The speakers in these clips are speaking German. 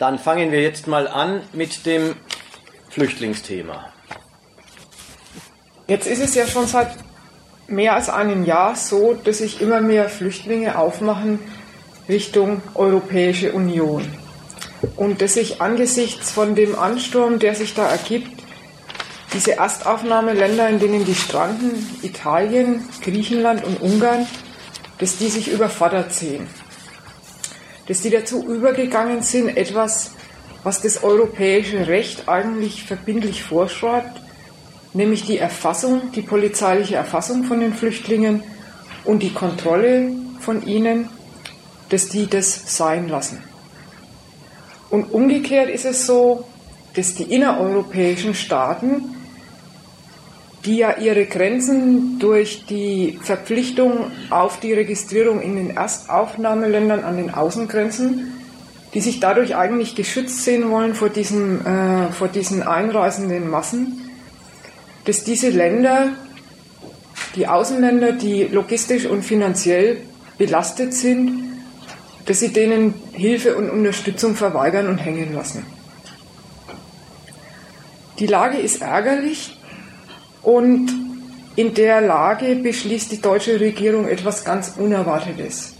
Dann fangen wir jetzt mal an mit dem Flüchtlingsthema. Jetzt ist es ja schon seit mehr als einem Jahr so, dass sich immer mehr Flüchtlinge aufmachen Richtung Europäische Union. Und dass sich angesichts von dem Ansturm, der sich da ergibt, diese Erstaufnahmeländer, in denen die stranden, Italien, Griechenland und Ungarn, dass die sich überfordert sehen. Dass die dazu übergegangen sind, etwas, was das europäische Recht eigentlich verbindlich vorschreibt, nämlich die Erfassung, die polizeiliche Erfassung von den Flüchtlingen und die Kontrolle von ihnen, dass die das sein lassen. Und umgekehrt ist es so, dass die innereuropäischen Staaten, die ja ihre Grenzen durch die Verpflichtung auf die Registrierung in den Erstaufnahmeländern an den Außengrenzen, die sich dadurch eigentlich geschützt sehen wollen vor diesen, äh, vor diesen einreisenden Massen, dass diese Länder, die Außenländer, die logistisch und finanziell belastet sind, dass sie denen Hilfe und Unterstützung verweigern und hängen lassen. Die Lage ist ärgerlich und in der Lage beschließt die deutsche Regierung etwas ganz Unerwartetes.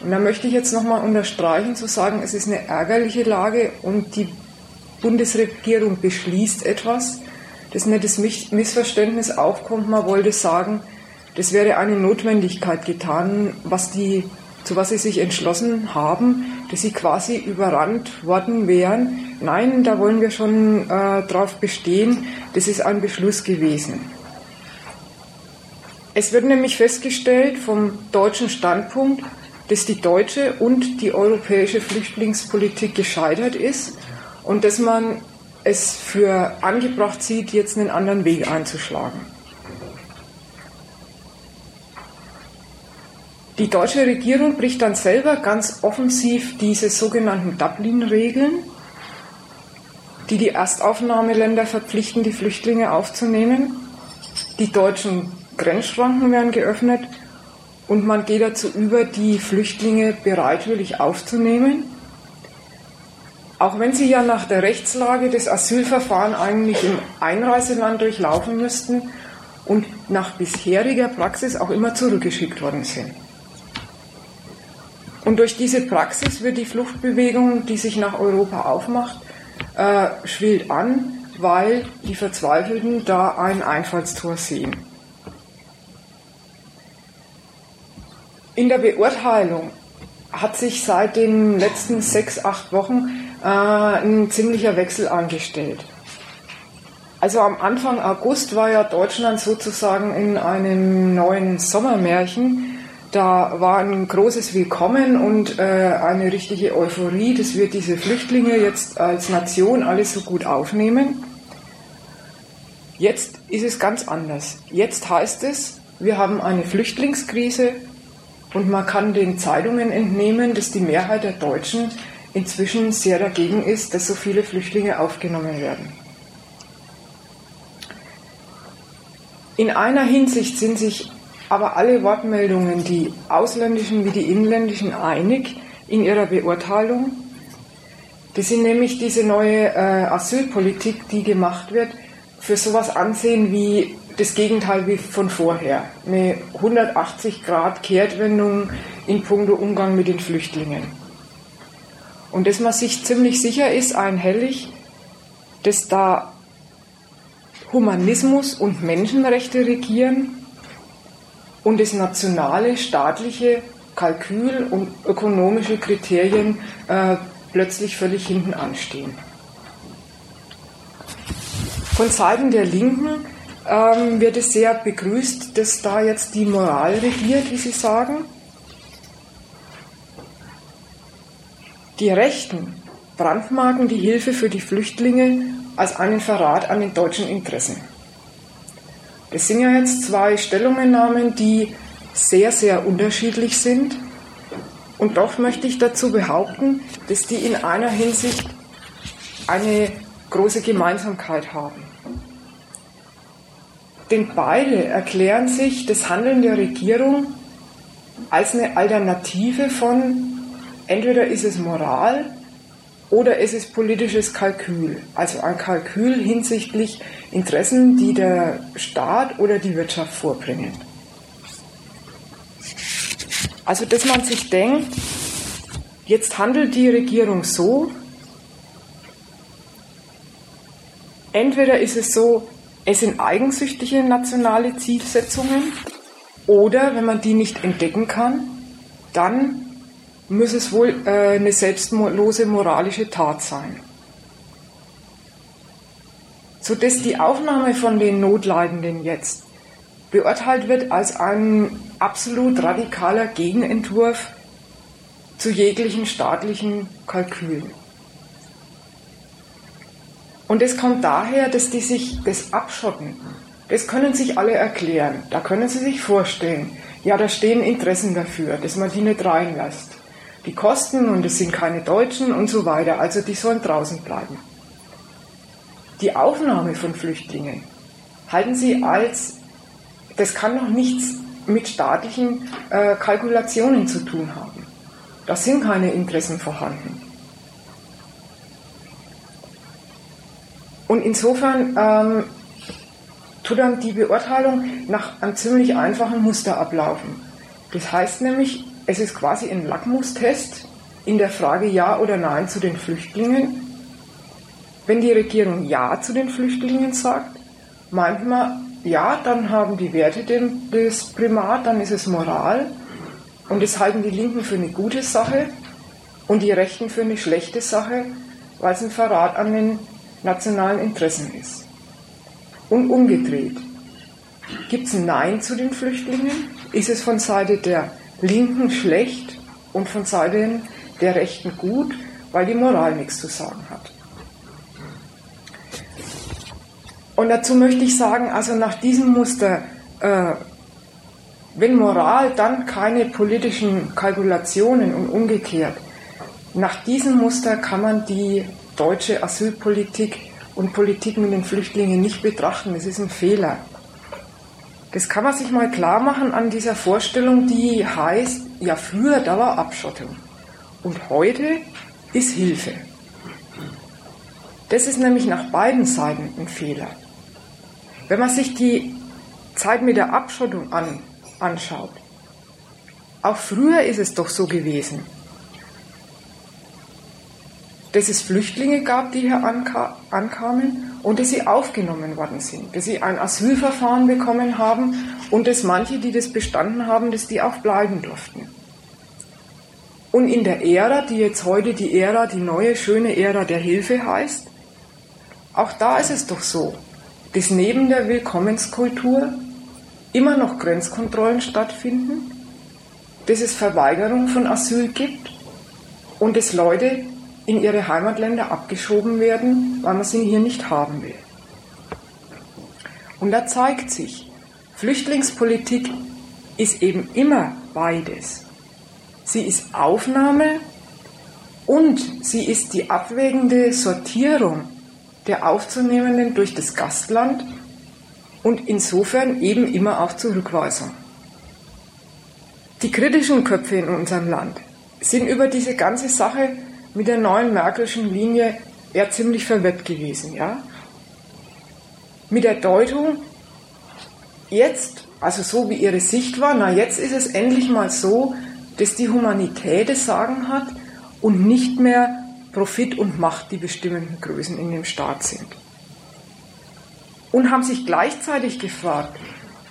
Und da möchte ich jetzt nochmal unterstreichen, zu sagen, es ist eine ärgerliche Lage und die Bundesregierung beschließt etwas, dass nicht das Missverständnis aufkommt, man wollte sagen, das wäre eine Notwendigkeit getan, was die, zu was sie sich entschlossen haben, dass sie quasi überrannt worden wären. Nein, da wollen wir schon äh, darauf bestehen, das ist ein Beschluss gewesen. Es wird nämlich festgestellt vom deutschen Standpunkt, dass die deutsche und die europäische Flüchtlingspolitik gescheitert ist und dass man es für angebracht sieht, jetzt einen anderen Weg einzuschlagen. Die deutsche Regierung bricht dann selber ganz offensiv diese sogenannten Dublin-Regeln, die die Erstaufnahmeländer verpflichten, die Flüchtlinge aufzunehmen. Die deutschen Grenzschranken werden geöffnet und man geht dazu über, die Flüchtlinge bereitwillig aufzunehmen auch wenn sie ja nach der Rechtslage des Asylverfahrens eigentlich im Einreiseland durchlaufen müssten und nach bisheriger Praxis auch immer zurückgeschickt worden sind. Und durch diese Praxis wird die Fluchtbewegung, die sich nach Europa aufmacht, äh, schwillt an, weil die Verzweifelten da ein Einfallstor sehen. In der Beurteilung hat sich seit den letzten sechs, acht Wochen äh, ein ziemlicher Wechsel angestellt. Also am Anfang August war ja Deutschland sozusagen in einem neuen Sommermärchen. Da war ein großes Willkommen und äh, eine richtige Euphorie, dass wir diese Flüchtlinge jetzt als Nation alles so gut aufnehmen. Jetzt ist es ganz anders. Jetzt heißt es, wir haben eine Flüchtlingskrise und man kann den Zeitungen entnehmen, dass die Mehrheit der Deutschen inzwischen sehr dagegen ist, dass so viele Flüchtlinge aufgenommen werden. In einer Hinsicht sind sich aber alle Wortmeldungen, die ausländischen wie die inländischen, einig in ihrer Beurteilung. Das sind nämlich diese neue äh, Asylpolitik, die gemacht wird, für sowas ansehen wie das Gegenteil wie von vorher. Eine 180 Grad Kehrtwendung in puncto Umgang mit den Flüchtlingen. Und dass man sich ziemlich sicher ist, einhellig, dass da Humanismus und Menschenrechte regieren und das nationale, staatliche Kalkül und ökonomische Kriterien äh, plötzlich völlig hinten anstehen. Von Seiten der Linken ähm, wird es sehr begrüßt, dass da jetzt die Moral regiert, wie Sie sagen. Die Rechten brandmarken die Hilfe für die Flüchtlinge als einen Verrat an den deutschen Interessen. Das sind ja jetzt zwei Stellungnahmen, die sehr, sehr unterschiedlich sind. Und doch möchte ich dazu behaupten, dass die in einer Hinsicht eine große Gemeinsamkeit haben. Denn beide erklären sich das Handeln der Regierung als eine Alternative von entweder ist es Moral oder es ist politisches Kalkül, also ein Kalkül hinsichtlich Interessen, die der Staat oder die Wirtschaft vorbringen. Also, dass man sich denkt, jetzt handelt die Regierung so, entweder ist es so, es sind eigensüchtige nationale Zielsetzungen, oder wenn man die nicht entdecken kann, dann muss es wohl äh, eine selbstlose moralische Tat sein. Sodass die Aufnahme von den Notleidenden jetzt beurteilt wird als ein absolut radikaler Gegenentwurf zu jeglichen staatlichen Kalkülen. Und es kommt daher, dass die sich das abschotten. Das können sich alle erklären. Da können sie sich vorstellen. Ja, da stehen Interessen dafür, dass man die nicht reinlässt. Die kosten und es sind keine Deutschen und so weiter. Also die sollen draußen bleiben. Die Aufnahme von Flüchtlingen halten sie als, das kann noch nichts mit staatlichen äh, Kalkulationen zu tun haben. Da sind keine Interessen vorhanden. Und insofern ähm, tut dann die Beurteilung nach einem ziemlich einfachen Muster ablaufen. Das heißt nämlich, es ist quasi ein Lackmustest in der Frage Ja oder Nein zu den Flüchtlingen. Wenn die Regierung Ja zu den Flüchtlingen sagt, manchmal ja, dann haben die Werte das Primat, dann ist es Moral. Und das halten die Linken für eine gute Sache und die Rechten für eine schlechte Sache, weil es ein Verrat an den nationalen Interessen ist. Und umgedreht. Gibt es ein Nein zu den Flüchtlingen? Ist es von Seite der Linken schlecht und von Seite der Rechten gut, weil die Moral nichts zu sagen hat? Und dazu möchte ich sagen, also nach diesem Muster, äh, wenn Moral, dann keine politischen Kalkulationen und umgekehrt. Nach diesem Muster kann man die deutsche Asylpolitik und Politik mit den Flüchtlingen nicht betrachten. Das ist ein Fehler. Das kann man sich mal klar machen an dieser Vorstellung, die heißt, ja früher da war Abschottung und heute ist Hilfe. Das ist nämlich nach beiden Seiten ein Fehler. Wenn man sich die Zeit mit der Abschottung an, anschaut, auch früher ist es doch so gewesen, dass es Flüchtlinge gab, die hier anka ankamen und dass sie aufgenommen worden sind, dass sie ein Asylverfahren bekommen haben und dass manche, die das bestanden haben, dass die auch bleiben durften. Und in der Ära, die jetzt heute die Ära, die neue schöne Ära der Hilfe heißt, auch da ist es doch so, dass neben der Willkommenskultur immer noch Grenzkontrollen stattfinden, dass es Verweigerung von Asyl gibt und dass Leute in ihre Heimatländer abgeschoben werden, weil man sie hier nicht haben will. Und da zeigt sich, Flüchtlingspolitik ist eben immer beides. Sie ist Aufnahme und sie ist die abwägende Sortierung der Aufzunehmenden durch das Gastland und insofern eben immer auch Zurückweisung. Die kritischen Köpfe in unserem Land sind über diese ganze Sache mit der neuen Merkelschen Linie eher ziemlich verwirrt gewesen, ja. Mit der Deutung, jetzt, also so wie ihre Sicht war, na jetzt ist es endlich mal so, dass die Humanität das Sagen hat und nicht mehr Profit und Macht die bestimmenden Größen in dem Staat sind. Und haben sich gleichzeitig gefragt,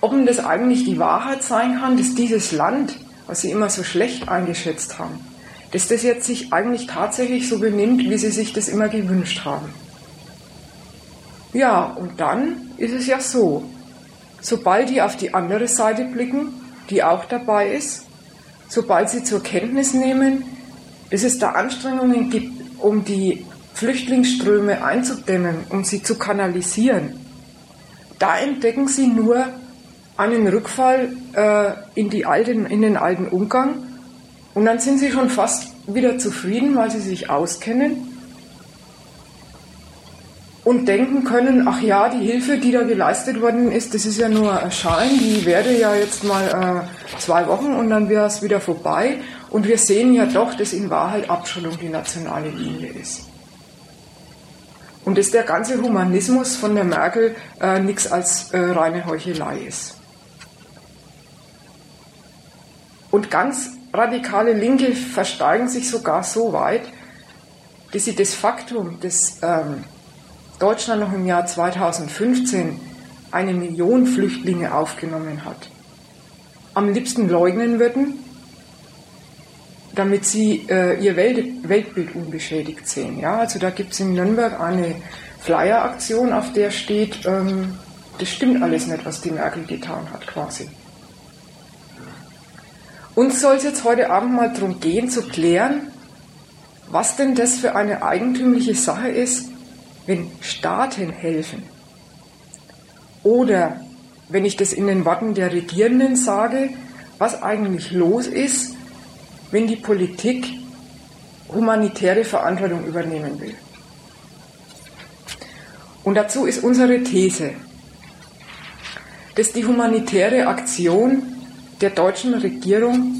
ob denn das eigentlich die Wahrheit sein kann, dass dieses Land, was sie immer so schlecht eingeschätzt haben, dass das jetzt sich eigentlich tatsächlich so benimmt, wie sie sich das immer gewünscht haben. Ja, und dann ist es ja so, sobald die auf die andere Seite blicken, die auch dabei ist, sobald sie zur Kenntnis nehmen, dass es da Anstrengungen gibt, um die Flüchtlingsströme einzudämmen, um sie zu kanalisieren, da entdecken sie nur einen Rückfall äh, in, die alten, in den alten Umgang und dann sind sie schon fast wieder zufrieden, weil sie sich auskennen und denken können, ach ja, die Hilfe, die da geleistet worden ist, das ist ja nur ein Schein, die werde ja jetzt mal äh, zwei Wochen und dann wäre es wieder vorbei. Und wir sehen ja doch, dass in Wahrheit Abschottung die nationale Linie ist. und dass der ganze Humanismus von der Merkel äh, nichts als äh, reine Heuchelei ist. Und ganz radikale Linke versteigen sich sogar so weit, dass sie das Faktum, dass ähm, Deutschland noch im Jahr 2015 eine Million Flüchtlinge aufgenommen hat, am liebsten leugnen würden, damit sie äh, ihr Welt Weltbild unbeschädigt sehen. Ja, also da gibt es in Nürnberg eine Flyer-Aktion, auf der steht, ähm, das stimmt alles nicht, was die Merkel getan hat, quasi. Uns soll es jetzt heute Abend mal darum gehen, zu klären, was denn das für eine eigentümliche Sache ist, wenn Staaten helfen. Oder, wenn ich das in den Worten der Regierenden sage, was eigentlich los ist, wenn die Politik humanitäre Verantwortung übernehmen will. Und dazu ist unsere These, dass die humanitäre Aktion der deutschen Regierung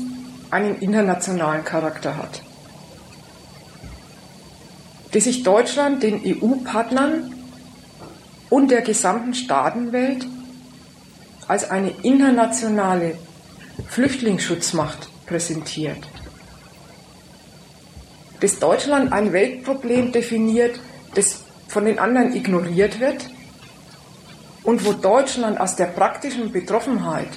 einen internationalen Charakter hat. Dass sich Deutschland den EU-Partnern und der gesamten Staatenwelt als eine internationale Flüchtlingsschutzmacht präsentiert. Dass Deutschland ein Weltproblem definiert, das von den anderen ignoriert wird und wo Deutschland aus der praktischen Betroffenheit,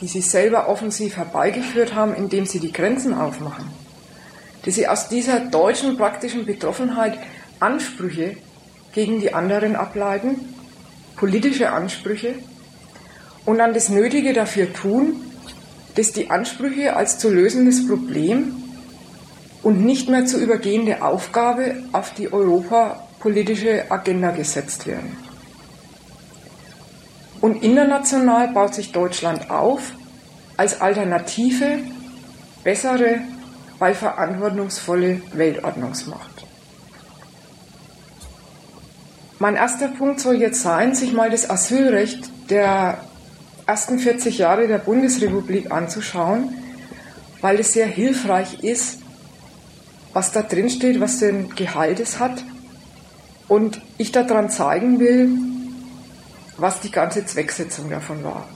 die sie selber offensiv herbeigeführt haben, indem sie die Grenzen aufmachen, dass sie aus dieser deutschen praktischen Betroffenheit Ansprüche gegen die anderen ableiten, politische Ansprüche, und dann das Nötige dafür tun, dass die Ansprüche als zu lösendes Problem und nicht mehr zu übergehende Aufgabe auf die europapolitische Agenda gesetzt werden. Und international baut sich Deutschland auf als alternative, bessere, weil verantwortungsvolle Weltordnungsmacht. Mein erster Punkt soll jetzt sein, sich mal das Asylrecht der ersten 40 Jahre der Bundesrepublik anzuschauen, weil es sehr hilfreich ist, was da drin steht, was den Gehalt es hat. Und ich daran zeigen will, was die ganze Zwecksetzung davon war.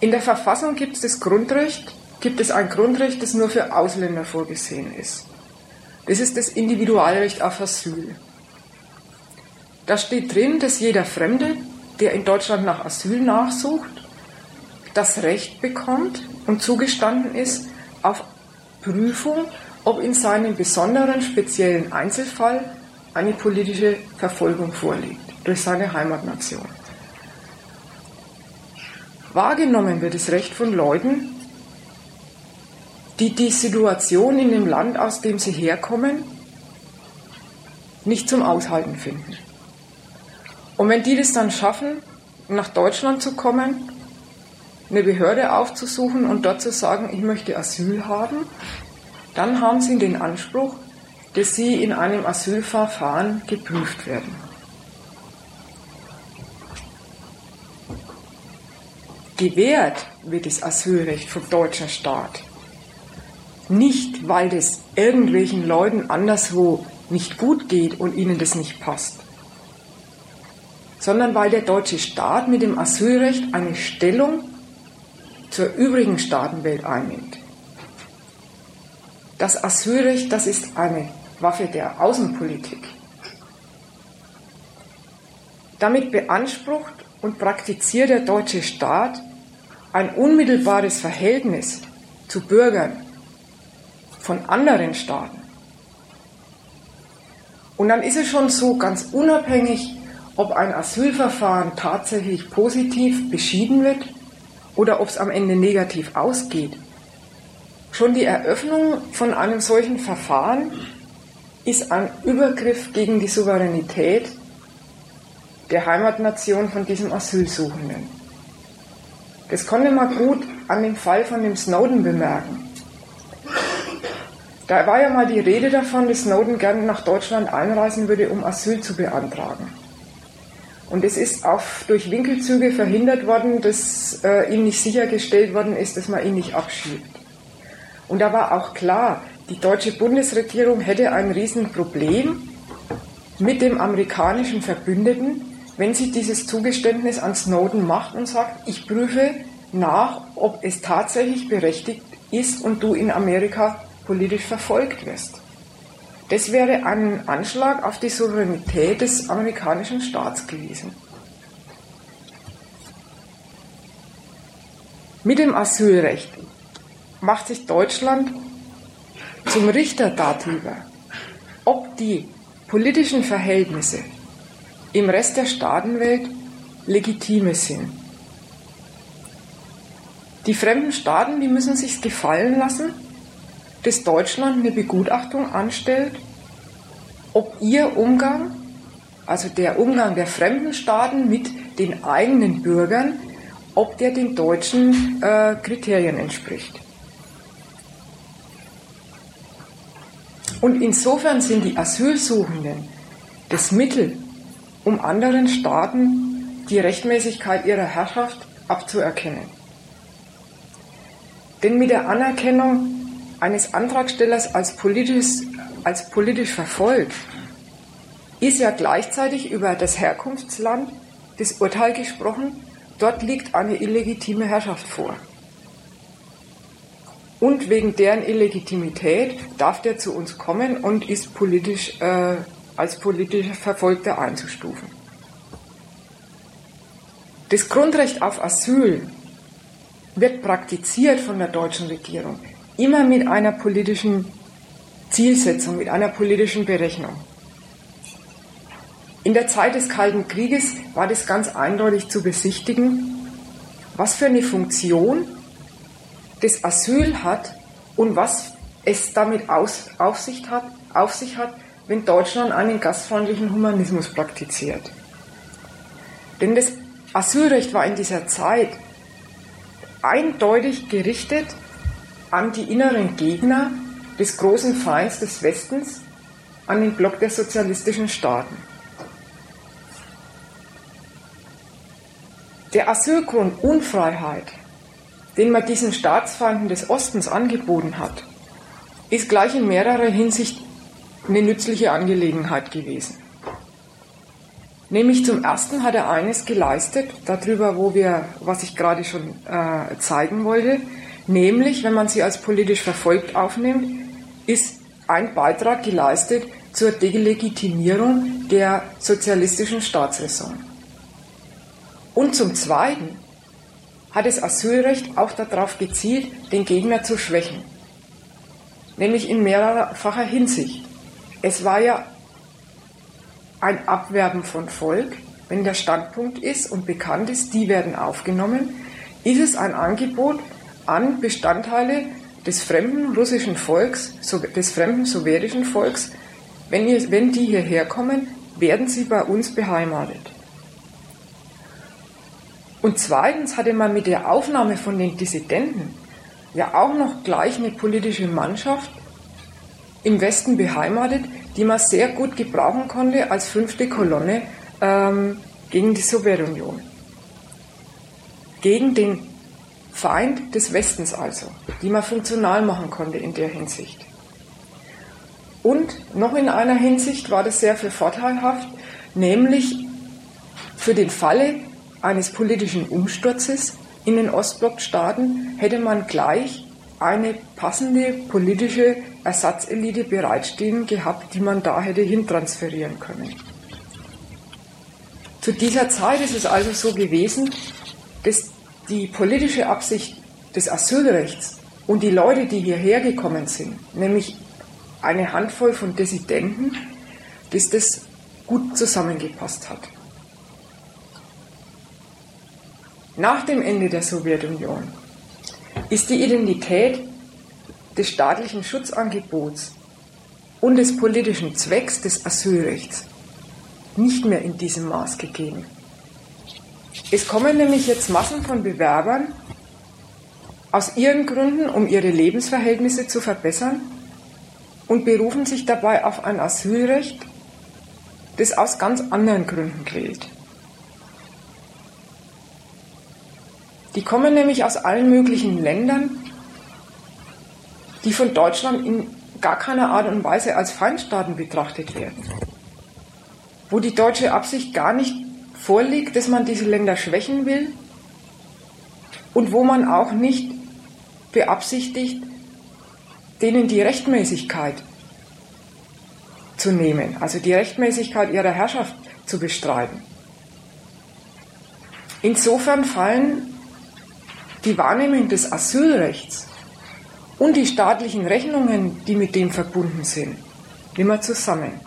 In der Verfassung gibt es das Grundrecht, gibt es ein Grundrecht, das nur für Ausländer vorgesehen ist. Das ist das Individualrecht auf Asyl. Da steht drin, dass jeder Fremde, der in Deutschland nach Asyl nachsucht, das Recht bekommt und zugestanden ist auf Prüfung, ob in seinem besonderen speziellen Einzelfall eine politische Verfolgung vorliegt durch seine Heimatnation. Wahrgenommen wird das Recht von Leuten, die die Situation in dem Land, aus dem sie herkommen, nicht zum Aushalten finden. Und wenn die das dann schaffen, nach Deutschland zu kommen, eine Behörde aufzusuchen und dort zu sagen, ich möchte Asyl haben, dann haben sie den Anspruch, dass sie in einem Asylverfahren geprüft werden. Gewährt wird das Asylrecht vom deutschen Staat. Nicht, weil das irgendwelchen Leuten anderswo nicht gut geht und ihnen das nicht passt, sondern weil der deutsche Staat mit dem Asylrecht eine Stellung zur übrigen Staatenwelt einnimmt. Das Asylrecht, das ist eine Waffe der Außenpolitik. Damit beansprucht und praktiziert der deutsche Staat ein unmittelbares Verhältnis zu Bürgern von anderen Staaten. Und dann ist es schon so, ganz unabhängig ob ein Asylverfahren tatsächlich positiv beschieden wird oder ob es am Ende negativ ausgeht. Schon die Eröffnung von einem solchen Verfahren ist ein Übergriff gegen die Souveränität der Heimatnation von diesem Asylsuchenden. Das konnte man gut an dem Fall von dem Snowden bemerken. Da war ja mal die Rede davon, dass Snowden gerne nach Deutschland einreisen würde, um Asyl zu beantragen. Und es ist auch durch Winkelzüge verhindert worden, dass äh, ihm nicht sichergestellt worden ist, dass man ihn nicht abschiebt. Und da war auch klar, die deutsche Bundesregierung hätte ein Riesenproblem mit dem amerikanischen Verbündeten, wenn sie dieses Zugeständnis an Snowden macht und sagt, ich prüfe nach, ob es tatsächlich berechtigt ist und du in Amerika politisch verfolgt wirst. Das wäre ein Anschlag auf die Souveränität des amerikanischen Staats gewesen. Mit dem Asylrecht macht sich Deutschland zum Richter darüber, ob die politischen Verhältnisse im Rest der Staatenwelt legitime sind. Die fremden Staaten, die müssen sich gefallen lassen, dass Deutschland eine Begutachtung anstellt, ob ihr Umgang, also der Umgang der fremden Staaten mit den eigenen Bürgern, ob der den deutschen äh, Kriterien entspricht. Und insofern sind die Asylsuchenden das Mittel, um anderen Staaten die Rechtmäßigkeit ihrer Herrschaft abzuerkennen. Denn mit der Anerkennung eines Antragstellers als politisch, als politisch verfolgt ist ja gleichzeitig über das Herkunftsland das Urteil gesprochen, dort liegt eine illegitime Herrschaft vor und wegen deren Illegitimität darf der zu uns kommen und ist politisch äh, als politisch Verfolgter einzustufen. Das Grundrecht auf Asyl wird praktiziert von der deutschen Regierung immer mit einer politischen Zielsetzung, mit einer politischen Berechnung. In der Zeit des Kalten Krieges war das ganz eindeutig zu besichtigen, was für eine Funktion das Asyl hat und was es damit aus, auf, sich hat, auf sich hat, wenn Deutschland einen gastfreundlichen Humanismus praktiziert. Denn das Asylrecht war in dieser Zeit eindeutig gerichtet an die inneren Gegner des großen Feinds des Westens, an den Block der sozialistischen Staaten. Der Asylgrund Unfreiheit den man diesen Staatsfeinden des Ostens angeboten hat, ist gleich in mehrerer Hinsicht eine nützliche Angelegenheit gewesen. Nämlich zum ersten hat er eines geleistet, darüber, wo wir, was ich gerade schon äh, zeigen wollte, nämlich, wenn man sie als politisch verfolgt aufnimmt, ist ein Beitrag geleistet zur Delegitimierung der sozialistischen Staatsräson. Und zum Zweiten hat das Asylrecht auch darauf gezielt, den Gegner zu schwächen. Nämlich in mehrfacher Hinsicht. Es war ja ein Abwerben von Volk, wenn der Standpunkt ist und bekannt ist, die werden aufgenommen, ist es ein Angebot an Bestandteile des fremden russischen Volks, des fremden sowjetischen Volks, wenn, ihr, wenn die hierher kommen, werden sie bei uns beheimatet. Und zweitens hatte man mit der Aufnahme von den Dissidenten ja auch noch gleich eine politische Mannschaft im Westen beheimatet, die man sehr gut gebrauchen konnte als fünfte Kolonne ähm, gegen die Sowjetunion. Gegen den Feind des Westens also, die man funktional machen konnte in der Hinsicht. Und noch in einer Hinsicht war das sehr viel vorteilhaft, nämlich für den Falle, eines politischen Umsturzes in den Ostblockstaaten hätte man gleich eine passende politische Ersatzelite bereitstehen gehabt, die man da hätte hintransferieren können. Zu dieser Zeit ist es also so gewesen, dass die politische Absicht des Asylrechts und die Leute, die hierher gekommen sind, nämlich eine Handvoll von Dissidenten, dass das gut zusammengepasst hat. Nach dem Ende der Sowjetunion ist die Identität des staatlichen Schutzangebots und des politischen Zwecks des Asylrechts nicht mehr in diesem Maß gegeben. Es kommen nämlich jetzt Massen von Bewerbern aus ihren Gründen, um ihre Lebensverhältnisse zu verbessern und berufen sich dabei auf ein Asylrecht, das aus ganz anderen Gründen gilt. Die kommen nämlich aus allen möglichen Ländern, die von Deutschland in gar keiner Art und Weise als Feindstaaten betrachtet werden. Wo die deutsche Absicht gar nicht vorliegt, dass man diese Länder schwächen will und wo man auch nicht beabsichtigt, denen die Rechtmäßigkeit zu nehmen, also die Rechtmäßigkeit ihrer Herrschaft zu bestreiten. Insofern fallen die Wahrnehmung des Asylrechts und die staatlichen Rechnungen, die mit dem verbunden sind, immer zusammen.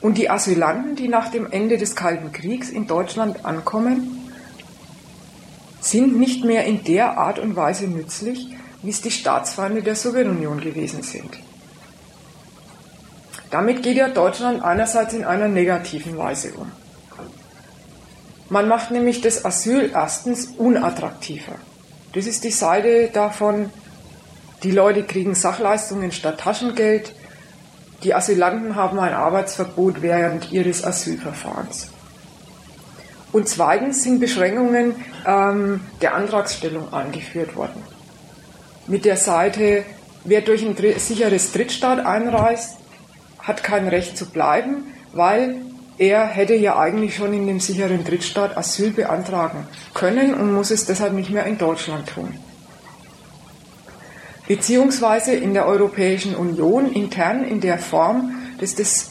Und die Asylanten, die nach dem Ende des Kalten Kriegs in Deutschland ankommen, sind nicht mehr in der Art und Weise nützlich, wie es die Staatsfeinde der Sowjetunion gewesen sind. Damit geht ja Deutschland einerseits in einer negativen Weise um. Man macht nämlich das Asyl erstens unattraktiver. Das ist die Seite davon, die Leute kriegen Sachleistungen statt Taschengeld, die Asylanten haben ein Arbeitsverbot während ihres Asylverfahrens. Und zweitens sind Beschränkungen ähm, der Antragsstellung angeführt worden. Mit der Seite, wer durch ein sicheres Drittstaat einreist, hat kein Recht zu bleiben, weil er hätte ja eigentlich schon in dem sicheren Drittstaat Asyl beantragen können und muss es deshalb nicht mehr in Deutschland tun. Beziehungsweise in der Europäischen Union intern in der Form, dass das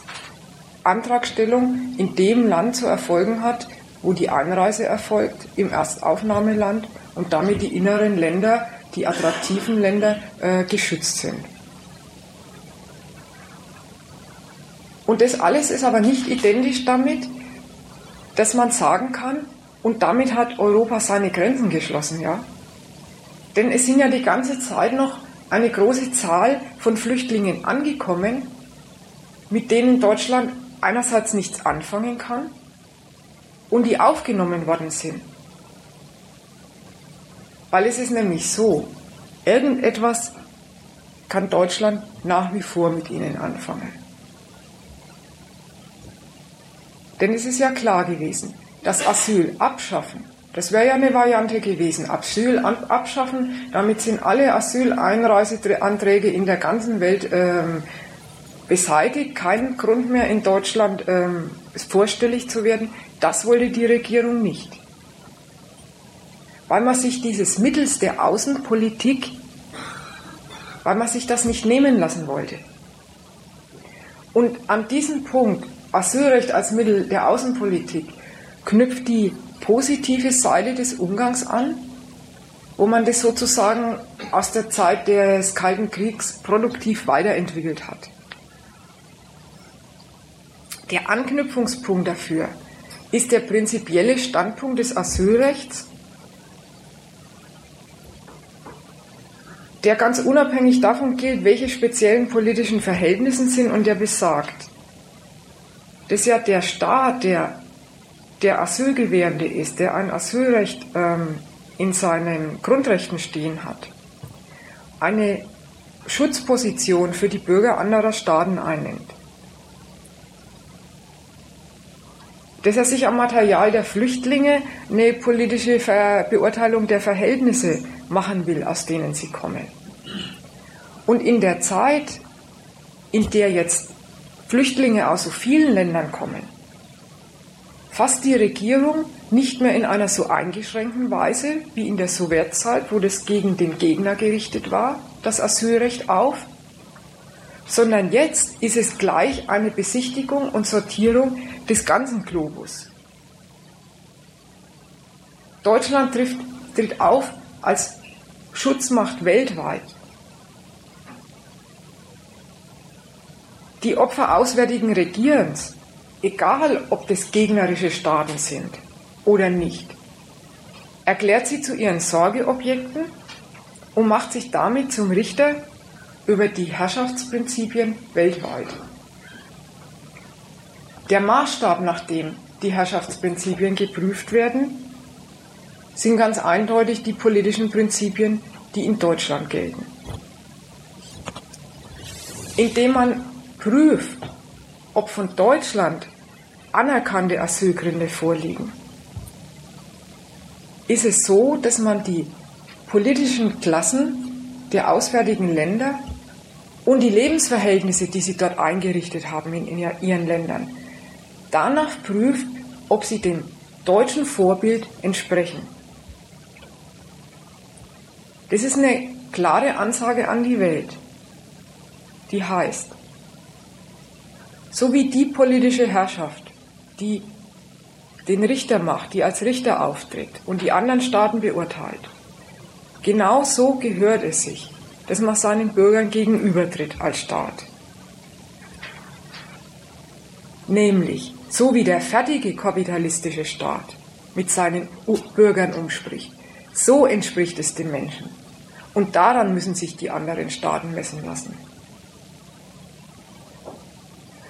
Antragstellung in dem Land zu erfolgen hat, wo die Einreise erfolgt, im Erstaufnahmeland und damit die inneren Länder, die attraktiven Länder äh, geschützt sind. Und das alles ist aber nicht identisch damit, dass man sagen kann, und damit hat Europa seine Grenzen geschlossen, ja. Denn es sind ja die ganze Zeit noch eine große Zahl von Flüchtlingen angekommen, mit denen Deutschland einerseits nichts anfangen kann und die aufgenommen worden sind. Weil es ist nämlich so, irgendetwas kann Deutschland nach wie vor mit ihnen anfangen. Denn es ist ja klar gewesen, das Asyl abschaffen, das wäre ja eine Variante gewesen. Asyl abschaffen, damit sind alle Asyleinreiseanträge in der ganzen Welt ähm, beseitigt, kein Grund mehr in Deutschland ähm, vorstellig zu werden. Das wollte die Regierung nicht. Weil man sich dieses Mittels der Außenpolitik, weil man sich das nicht nehmen lassen wollte. Und an diesem Punkt Asylrecht als Mittel der Außenpolitik knüpft die positive Seite des Umgangs an, wo man das sozusagen aus der Zeit des Kalten Kriegs produktiv weiterentwickelt hat. Der Anknüpfungspunkt dafür ist der prinzipielle Standpunkt des Asylrechts, der ganz unabhängig davon gilt, welche speziellen politischen Verhältnisse sind und der besagt, dass ja der Staat, der der Asylgewährende ist, der ein Asylrecht ähm, in seinen Grundrechten stehen hat, eine Schutzposition für die Bürger anderer Staaten einnimmt. Dass er sich am Material der Flüchtlinge eine politische Beurteilung der Verhältnisse machen will, aus denen sie kommen. Und in der Zeit, in der jetzt Flüchtlinge aus so vielen Ländern kommen, fasst die Regierung nicht mehr in einer so eingeschränkten Weise wie in der Sowjetzeit, wo das gegen den Gegner gerichtet war, das Asylrecht auf, sondern jetzt ist es gleich eine Besichtigung und Sortierung des ganzen Globus. Deutschland trifft, tritt auf als Schutzmacht weltweit. Die Opfer auswärtigen Regierens egal ob das gegnerische Staaten sind oder nicht, erklärt sie zu ihren Sorgeobjekten und macht sich damit zum Richter über die Herrschaftsprinzipien weltweit. Der Maßstab, nach dem die Herrschaftsprinzipien geprüft werden, sind ganz eindeutig die politischen Prinzipien, die in Deutschland gelten. Indem man prüft, ob von Deutschland anerkannte Asylgründe vorliegen, ist es so, dass man die politischen Klassen der auswärtigen Länder und die Lebensverhältnisse, die sie dort eingerichtet haben in, in ihren Ländern, danach prüft, ob sie dem deutschen Vorbild entsprechen. Das ist eine klare Ansage an die Welt, die heißt, so wie die politische Herrschaft, die den Richter macht, die als Richter auftritt und die anderen Staaten beurteilt, genau so gehört es sich, dass man seinen Bürgern gegenübertritt als Staat. Nämlich, so wie der fertige kapitalistische Staat mit seinen Bürgern umspricht, so entspricht es dem Menschen. Und daran müssen sich die anderen Staaten messen lassen.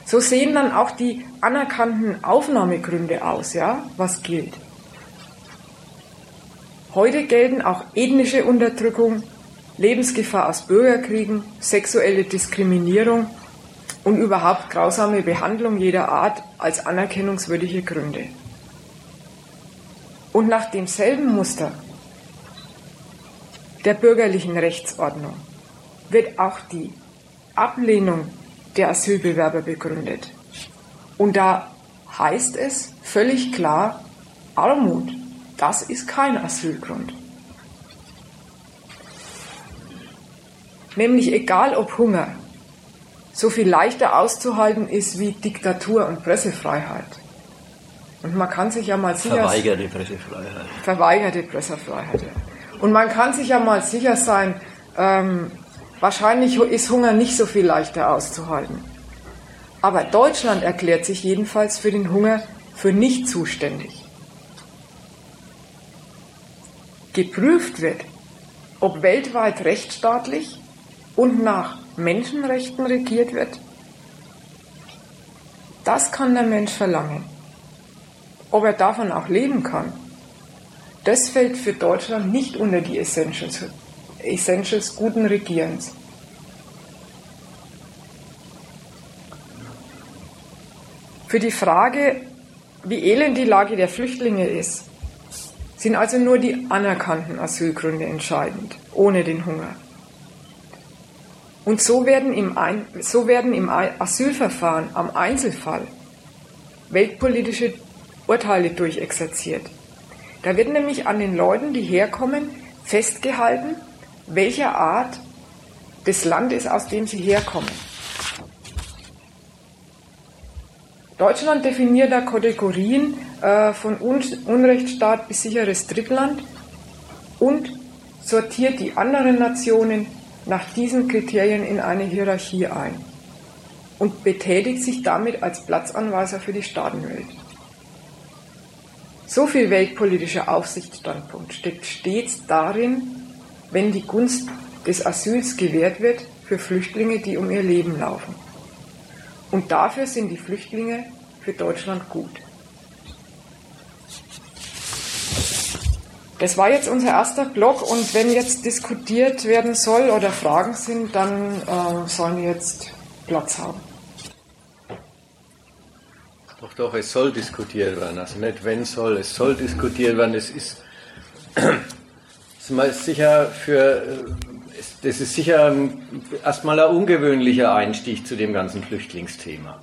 So sehen dann auch die anerkannten Aufnahmegründe aus, ja, was gilt. Heute gelten auch ethnische Unterdrückung, Lebensgefahr aus Bürgerkriegen, sexuelle Diskriminierung und überhaupt grausame Behandlung jeder Art als anerkennungswürdige Gründe. Und nach demselben Muster der bürgerlichen Rechtsordnung wird auch die Ablehnung der Asylbewerber begründet. Und da heißt es völlig klar, Armut, das ist kein Asylgrund. Nämlich egal ob Hunger so viel leichter auszuhalten ist wie Diktatur und Pressefreiheit. Und man kann sich ja mal sicher verweigerte Pressefreiheit. Verweigerte Pressefreiheit. Ja. Und man kann sich ja mal sicher sein, ähm, wahrscheinlich ist Hunger nicht so viel leichter auszuhalten. Aber Deutschland erklärt sich jedenfalls für den Hunger für nicht zuständig. Geprüft wird, ob weltweit rechtsstaatlich und nach Menschenrechten regiert wird? Das kann der Mensch verlangen. Ob er davon auch leben kann, das fällt für Deutschland nicht unter die Essentials, Essentials guten Regierens. Für die Frage, wie elend die Lage der Flüchtlinge ist, sind also nur die anerkannten Asylgründe entscheidend, ohne den Hunger. Und so werden im, Ein so werden im Asylverfahren am Einzelfall weltpolitische Urteile durchexerziert. Da wird nämlich an den Leuten, die herkommen, festgehalten, welcher Art des Landes, aus dem sie herkommen. Deutschland definiert da Kategorien äh, von Un Unrechtsstaat bis sicheres Drittland und sortiert die anderen Nationen nach diesen Kriterien in eine Hierarchie ein und betätigt sich damit als Platzanweiser für die Staatenwelt. So viel weltpolitischer Aufsichtsstandpunkt steckt stets darin, wenn die Gunst des Asyls gewährt wird für Flüchtlinge, die um ihr Leben laufen. Und dafür sind die Flüchtlinge für Deutschland gut. Das war jetzt unser erster Block und wenn jetzt diskutiert werden soll oder Fragen sind, dann äh, sollen wir jetzt Platz haben. Doch, doch, es soll diskutiert werden. Also nicht wenn soll, es soll diskutiert werden. Das ist, ist sicher für, das ist sicher erstmal ein ungewöhnlicher Einstieg zu dem ganzen Flüchtlingsthema.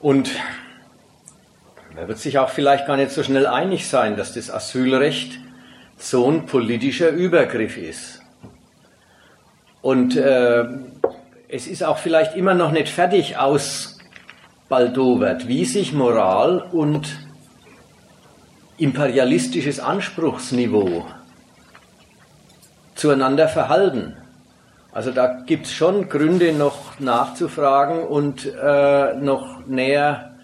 Und man wird sich auch vielleicht gar nicht so schnell einig sein, dass das Asylrecht so ein politischer Übergriff ist. Und äh, es ist auch vielleicht immer noch nicht fertig ausbaldowert, wie sich Moral und imperialistisches Anspruchsniveau zueinander verhalten. Also da gibt es schon Gründe noch nachzufragen und äh, noch näher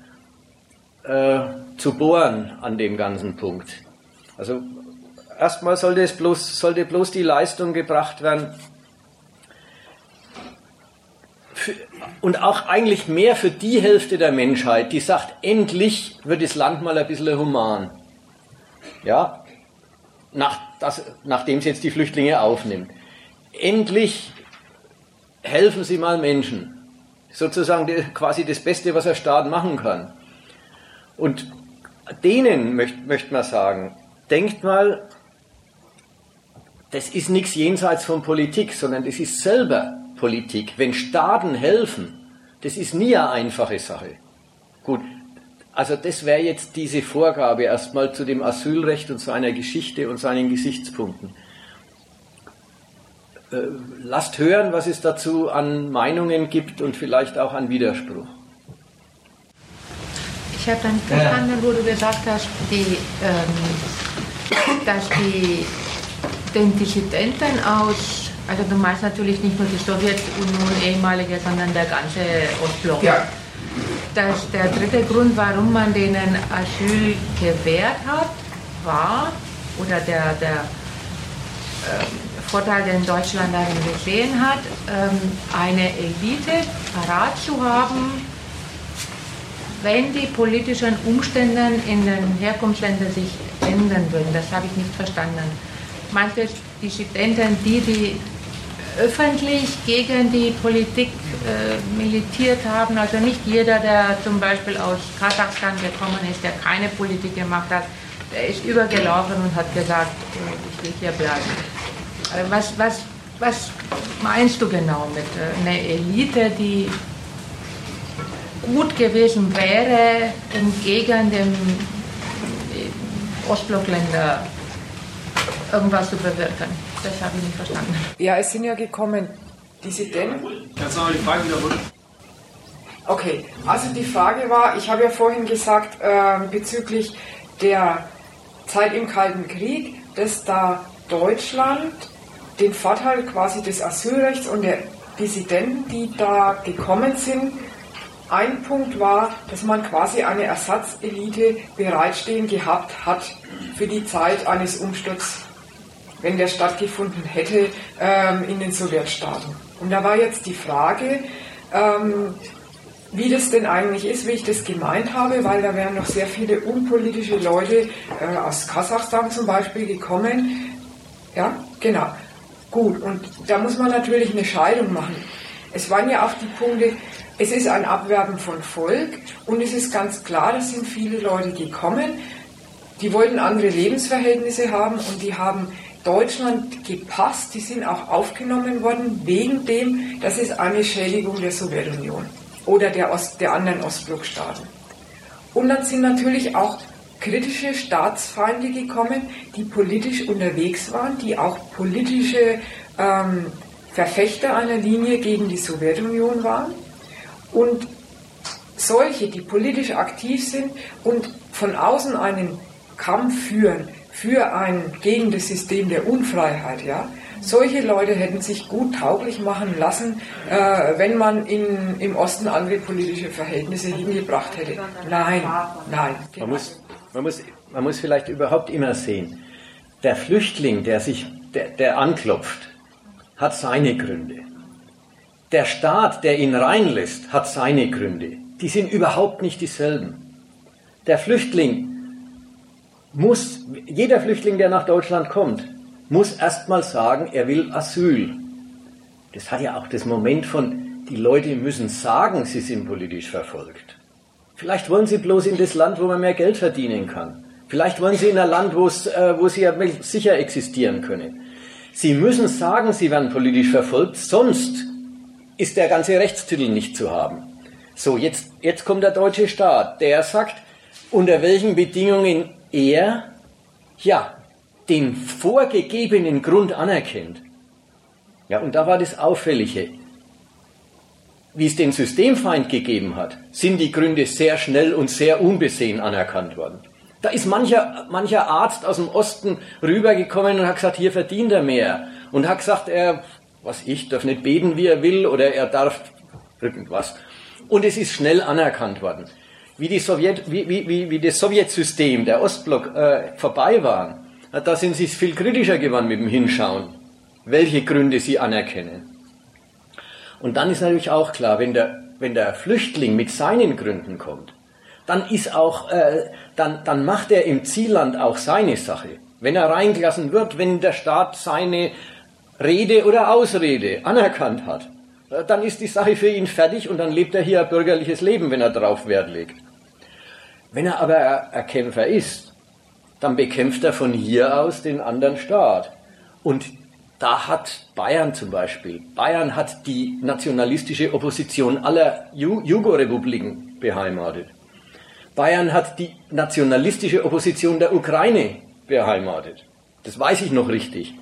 äh, zu bohren an dem ganzen Punkt. Also erstmal sollte, es bloß, sollte bloß die Leistung gebracht werden, für, und auch eigentlich mehr für die Hälfte der Menschheit, die sagt, endlich wird das Land mal ein bisschen human. Ja, nach, das, nachdem es jetzt die Flüchtlinge aufnimmt. Endlich helfen sie mal Menschen. Sozusagen die, quasi das Beste, was der Staat machen kann. Und denen möchte möcht man sagen, denkt mal, das ist nichts jenseits von Politik, sondern das ist selber Politik, wenn Staaten helfen, das ist nie eine einfache Sache. Gut, also das wäre jetzt diese Vorgabe erstmal zu dem Asylrecht und seiner Geschichte und seinen Gesichtspunkten. Äh, lasst hören, was es dazu an Meinungen gibt und vielleicht auch an Widerspruch. Ich habe dann verstanden, wo du gesagt hast, die, ähm, dass die den Dissidenten aus, also du meinst natürlich nicht nur die Sowjetunion ehemalige, sondern der ganze Ostblock. Ja. Das, der dritte Grund, warum man denen Asyl gewährt hat, war, oder der, der ähm, Vorteil, den Deutschland darin gesehen hat, ähm, eine Elite parat zu haben, wenn die politischen Umstände in den Herkunftsländern sich ändern würden. Das habe ich nicht verstanden manche Dissidenten, die, die öffentlich gegen die Politik äh, militiert haben. Also nicht jeder, der zum Beispiel aus Kasachstan gekommen ist, der keine Politik gemacht hat, der ist übergelaufen und hat gesagt, äh, ich will hier bleiben. Also was, was, was meinst du genau mit äh, einer Elite, die gut gewesen wäre, um gegen den Ostblockländer irgendwas zu bewirken. Das habe ich nicht verstanden. Ja, es sind ja gekommen Dissidenten. Kannst du noch die Frage wiederholen? Okay, also die Frage war, ich habe ja vorhin gesagt, äh, bezüglich der Zeit im Kalten Krieg, dass da Deutschland den Vorteil quasi des Asylrechts und der Dissidenten, die da gekommen sind, ein Punkt war, dass man quasi eine Ersatzelite bereitstehen gehabt hat für die Zeit eines Umsturzes wenn der stattgefunden hätte ähm, in den Sowjetstaaten. Und da war jetzt die Frage, ähm, wie das denn eigentlich ist, wie ich das gemeint habe, weil da wären noch sehr viele unpolitische Leute äh, aus Kasachstan zum Beispiel gekommen. Ja, genau. Gut, und da muss man natürlich eine Scheidung machen. Es waren ja auch die Punkte, es ist ein Abwerben von Volk und es ist ganz klar, da sind viele Leute gekommen, die wollten andere Lebensverhältnisse haben und die haben Deutschland gepasst, die sind auch aufgenommen worden, wegen dem, das ist eine Schädigung der Sowjetunion oder der, Ost, der anderen Ostblockstaaten. Und dann sind natürlich auch kritische Staatsfeinde gekommen, die politisch unterwegs waren, die auch politische ähm, Verfechter einer Linie gegen die Sowjetunion waren. Und solche, die politisch aktiv sind und von außen einen Kampf führen, für ein gegen das System der Unfreiheit, ja. Solche Leute hätten sich gut tauglich machen lassen, äh, wenn man in, im Osten andere politische Verhältnisse hingebracht hätte. Nein, nein. Man muss, man muss, man muss vielleicht überhaupt immer sehen, der Flüchtling, der sich, der, der anklopft, hat seine Gründe. Der Staat, der ihn reinlässt, hat seine Gründe. Die sind überhaupt nicht dieselben. Der Flüchtling muss, jeder Flüchtling, der nach Deutschland kommt, muss erstmal sagen, er will Asyl. Das hat ja auch das Moment von, die Leute müssen sagen, sie sind politisch verfolgt. Vielleicht wollen sie bloß in das Land, wo man mehr Geld verdienen kann. Vielleicht wollen sie in ein Land, äh, wo sie ja sicher existieren können. Sie müssen sagen, sie werden politisch verfolgt, sonst ist der ganze Rechtstitel nicht zu haben. So, jetzt, jetzt kommt der deutsche Staat, der sagt, unter welchen Bedingungen er ja den vorgegebenen Grund anerkennt. Ja, und da war das Auffällige. Wie es den Systemfeind gegeben hat, sind die Gründe sehr schnell und sehr unbesehen anerkannt worden. Da ist mancher, mancher Arzt aus dem Osten rübergekommen und hat gesagt, hier verdient er mehr. Und hat gesagt, er, was ich, darf nicht beten, wie er will, oder er darf irgendwas. Und es ist schnell anerkannt worden wie, die Sowjet, wie, wie, wie das Sowjetsystem, der Ostblock, äh, vorbei war, da sind sie viel kritischer geworden mit dem Hinschauen, welche Gründe sie anerkennen. Und dann ist natürlich auch klar, wenn der, wenn der Flüchtling mit seinen Gründen kommt, dann ist auch, äh, dann, dann macht er im Zielland auch seine Sache. Wenn er reingelassen wird, wenn der Staat seine Rede oder Ausrede anerkannt hat, dann ist die Sache für ihn fertig und dann lebt er hier ein bürgerliches Leben, wenn er darauf Wert legt. Wenn er aber ein Kämpfer ist, dann bekämpft er von hier aus den anderen Staat. Und da hat Bayern zum Beispiel, Bayern hat die nationalistische Opposition aller Ju Jugorepubliken beheimatet. Bayern hat die nationalistische Opposition der Ukraine beheimatet. Das weiß ich noch richtig.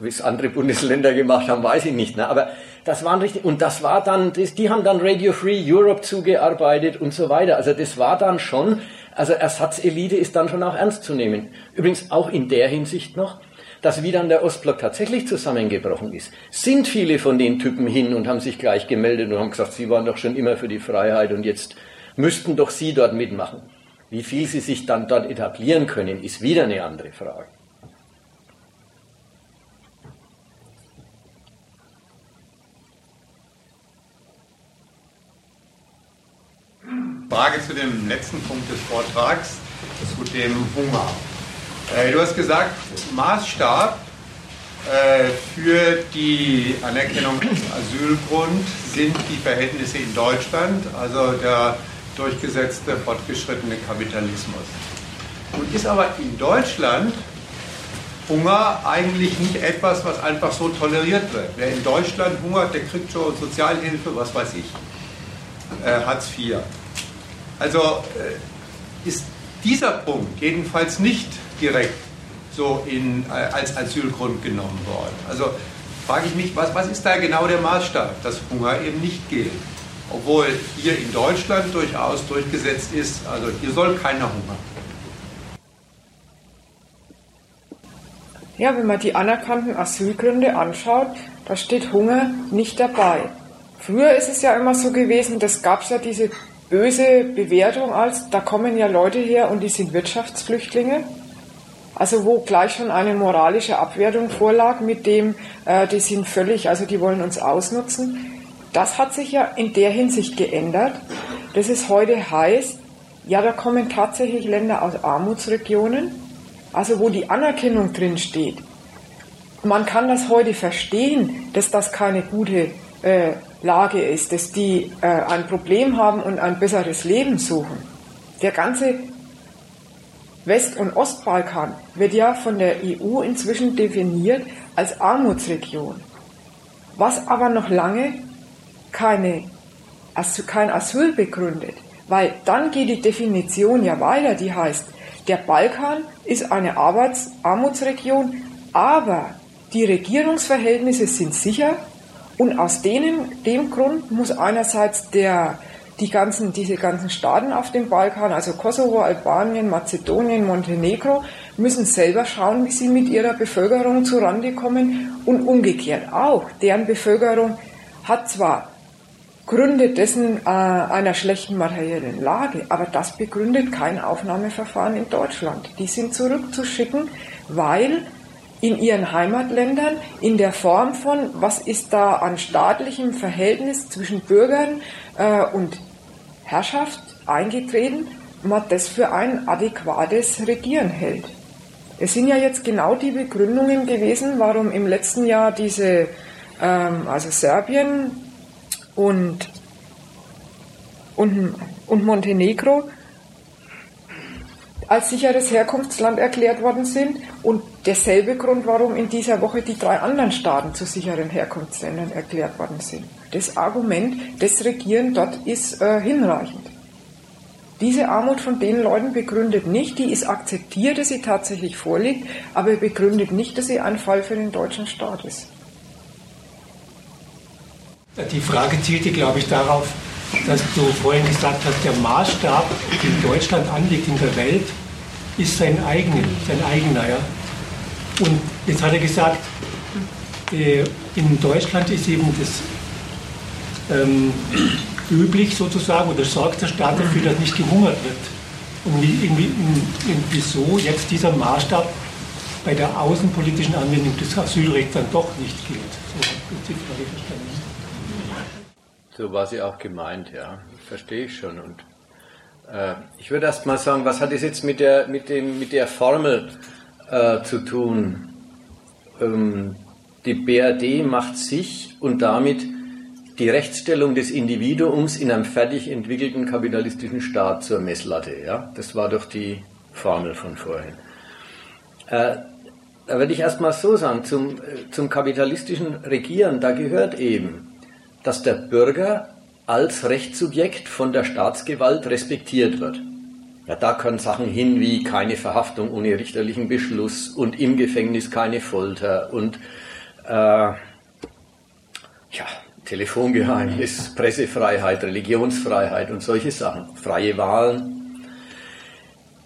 Wie es andere Bundesländer gemacht haben, weiß ich nicht. Ne? Aber das waren richtig, und das war dann, das, die haben dann Radio Free Europe zugearbeitet und so weiter. Also das war dann schon, also Ersatzelite ist dann schon auch ernst zu nehmen. Übrigens auch in der Hinsicht noch, dass wie dann der Ostblock tatsächlich zusammengebrochen ist, sind viele von den Typen hin und haben sich gleich gemeldet und haben gesagt, sie waren doch schon immer für die Freiheit und jetzt müssten doch sie dort mitmachen. Wie viel sie sich dann dort etablieren können, ist wieder eine andere Frage. Frage zu dem letzten Punkt des Vortrags, zu dem Hunger. Äh, du hast gesagt, Maßstab äh, für die Anerkennung als Asylgrund sind die Verhältnisse in Deutschland, also der durchgesetzte fortgeschrittene Kapitalismus. Nun ist aber in Deutschland Hunger eigentlich nicht etwas, was einfach so toleriert wird. Wer in Deutschland hungert, der kriegt schon Sozialhilfe, was weiß ich, äh, Hartz IV. Also äh, ist dieser Punkt jedenfalls nicht direkt so in, äh, als Asylgrund genommen worden. Also frage ich mich, was, was ist da genau der Maßstab, dass Hunger eben nicht gilt? Obwohl hier in Deutschland durchaus durchgesetzt ist, also hier soll keiner hungern. Ja, wenn man die anerkannten Asylgründe anschaut, da steht Hunger nicht dabei. Früher ist es ja immer so gewesen, das gab es ja diese böse Bewertung als, da kommen ja Leute her und die sind Wirtschaftsflüchtlinge. Also wo gleich schon eine moralische Abwertung vorlag mit dem, äh, die sind völlig, also die wollen uns ausnutzen. Das hat sich ja in der Hinsicht geändert, dass es heute heißt, ja, da kommen tatsächlich Länder aus Armutsregionen, also wo die Anerkennung drin steht. Man kann das heute verstehen, dass das keine gute äh, Lage ist, dass die äh, ein Problem haben und ein besseres Leben suchen. Der ganze West- und Ostbalkan wird ja von der EU inzwischen definiert als Armutsregion, was aber noch lange keine, kein Asyl begründet, weil dann geht die Definition ja weiter, die heißt, der Balkan ist eine Arbeits Armutsregion, aber die Regierungsverhältnisse sind sicher und aus denen, dem Grund muss einerseits der, die ganzen, diese ganzen Staaten auf dem Balkan, also Kosovo, Albanien, Mazedonien, Montenegro, müssen selber schauen, wie sie mit ihrer Bevölkerung zurande kommen und umgekehrt auch. Deren Bevölkerung hat zwar Gründe dessen äh, einer schlechten materiellen Lage, aber das begründet kein Aufnahmeverfahren in Deutschland. Die sind zurückzuschicken, weil in ihren Heimatländern in der Form von, was ist da an staatlichem Verhältnis zwischen Bürgern äh, und Herrschaft eingetreten, man das für ein adäquates Regieren hält. Es sind ja jetzt genau die Begründungen gewesen, warum im letzten Jahr diese, ähm, also Serbien und, und, und Montenegro als sicheres Herkunftsland erklärt worden sind und derselbe Grund, warum in dieser Woche die drei anderen Staaten zu sicheren Herkunftsländern erklärt worden sind. Das Argument des Regieren dort ist äh, hinreichend. Diese Armut von den Leuten begründet nicht, die ist akzeptiert, dass sie tatsächlich vorliegt, aber begründet nicht, dass sie ein Fall für den deutschen Staat ist. Die Frage zielte, glaube ich, darauf, dass du vorhin gesagt hast, der Maßstab, den Deutschland anlegt in der Welt, ist sein, eigenen, sein eigener. Ja? Und jetzt hat er gesagt, äh, in Deutschland ist eben das ähm, üblich sozusagen, oder sorgt der Staat dafür, dass nicht gehungert wird. Und wieso jetzt dieser Maßstab bei der außenpolitischen Anwendung des Asylrechts dann doch nicht gilt. So. So war sie auch gemeint, ja. Verstehe ich schon. Und ich würde erst mal sagen, was hat es jetzt mit der, mit dem, mit der Formel äh, zu tun? Ähm, die BRD macht sich und damit die Rechtsstellung des Individuums in einem fertig entwickelten kapitalistischen Staat zur Messlatte. Ja? Das war doch die Formel von vorhin. Äh, da würde ich erstmal so sagen, zum, äh, zum kapitalistischen Regieren, da gehört eben, dass der Bürger als Rechtssubjekt von der Staatsgewalt respektiert wird. Ja, da können Sachen hin wie keine Verhaftung ohne richterlichen Beschluss und im Gefängnis keine Folter und äh, ja, Telefongeheimnis, Pressefreiheit, Religionsfreiheit und solche Sachen, freie Wahlen.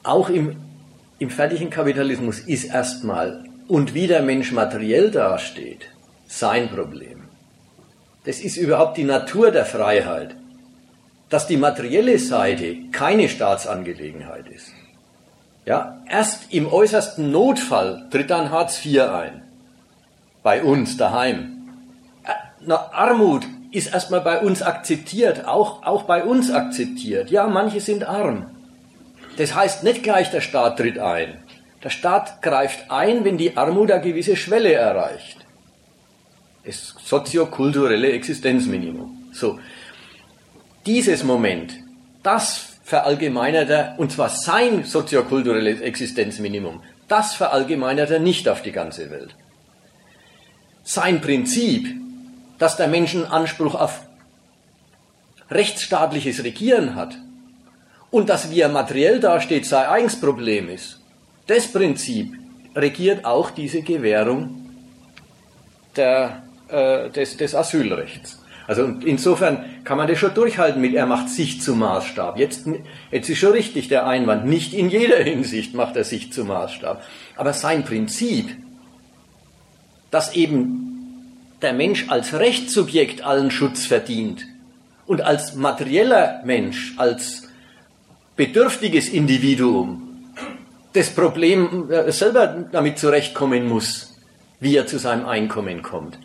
Auch im, im fertigen Kapitalismus ist erstmal, und wie der Mensch materiell dasteht, sein Problem. Das ist überhaupt die Natur der Freiheit, dass die materielle Seite keine Staatsangelegenheit ist. Ja, erst im äußersten Notfall tritt dann Hartz IV ein. Bei uns daheim. Äh, na, Armut ist erstmal bei uns akzeptiert, auch, auch bei uns akzeptiert. Ja, manche sind arm. Das heißt nicht gleich, der Staat tritt ein. Der Staat greift ein, wenn die Armut eine gewisse Schwelle erreicht. Das soziokulturelle Existenzminimum. So. Dieses Moment, das verallgemeinert er, und zwar sein soziokulturelles Existenzminimum, das verallgemeinert er nicht auf die ganze Welt. Sein Prinzip, dass der Mensch einen Anspruch auf rechtsstaatliches Regieren hat und dass wie er materiell dasteht, sein eigenes Problem ist, das Prinzip regiert auch diese Gewährung der, äh, des, des Asylrechts. Also insofern kann man das schon durchhalten mit, er macht sich zum Maßstab. Jetzt, jetzt ist schon richtig der Einwand, nicht in jeder Hinsicht macht er sich zum Maßstab. Aber sein Prinzip, dass eben der Mensch als Rechtssubjekt allen Schutz verdient und als materieller Mensch, als bedürftiges Individuum das Problem äh, selber damit zurechtkommen muss, wie er zu seinem Einkommen kommt.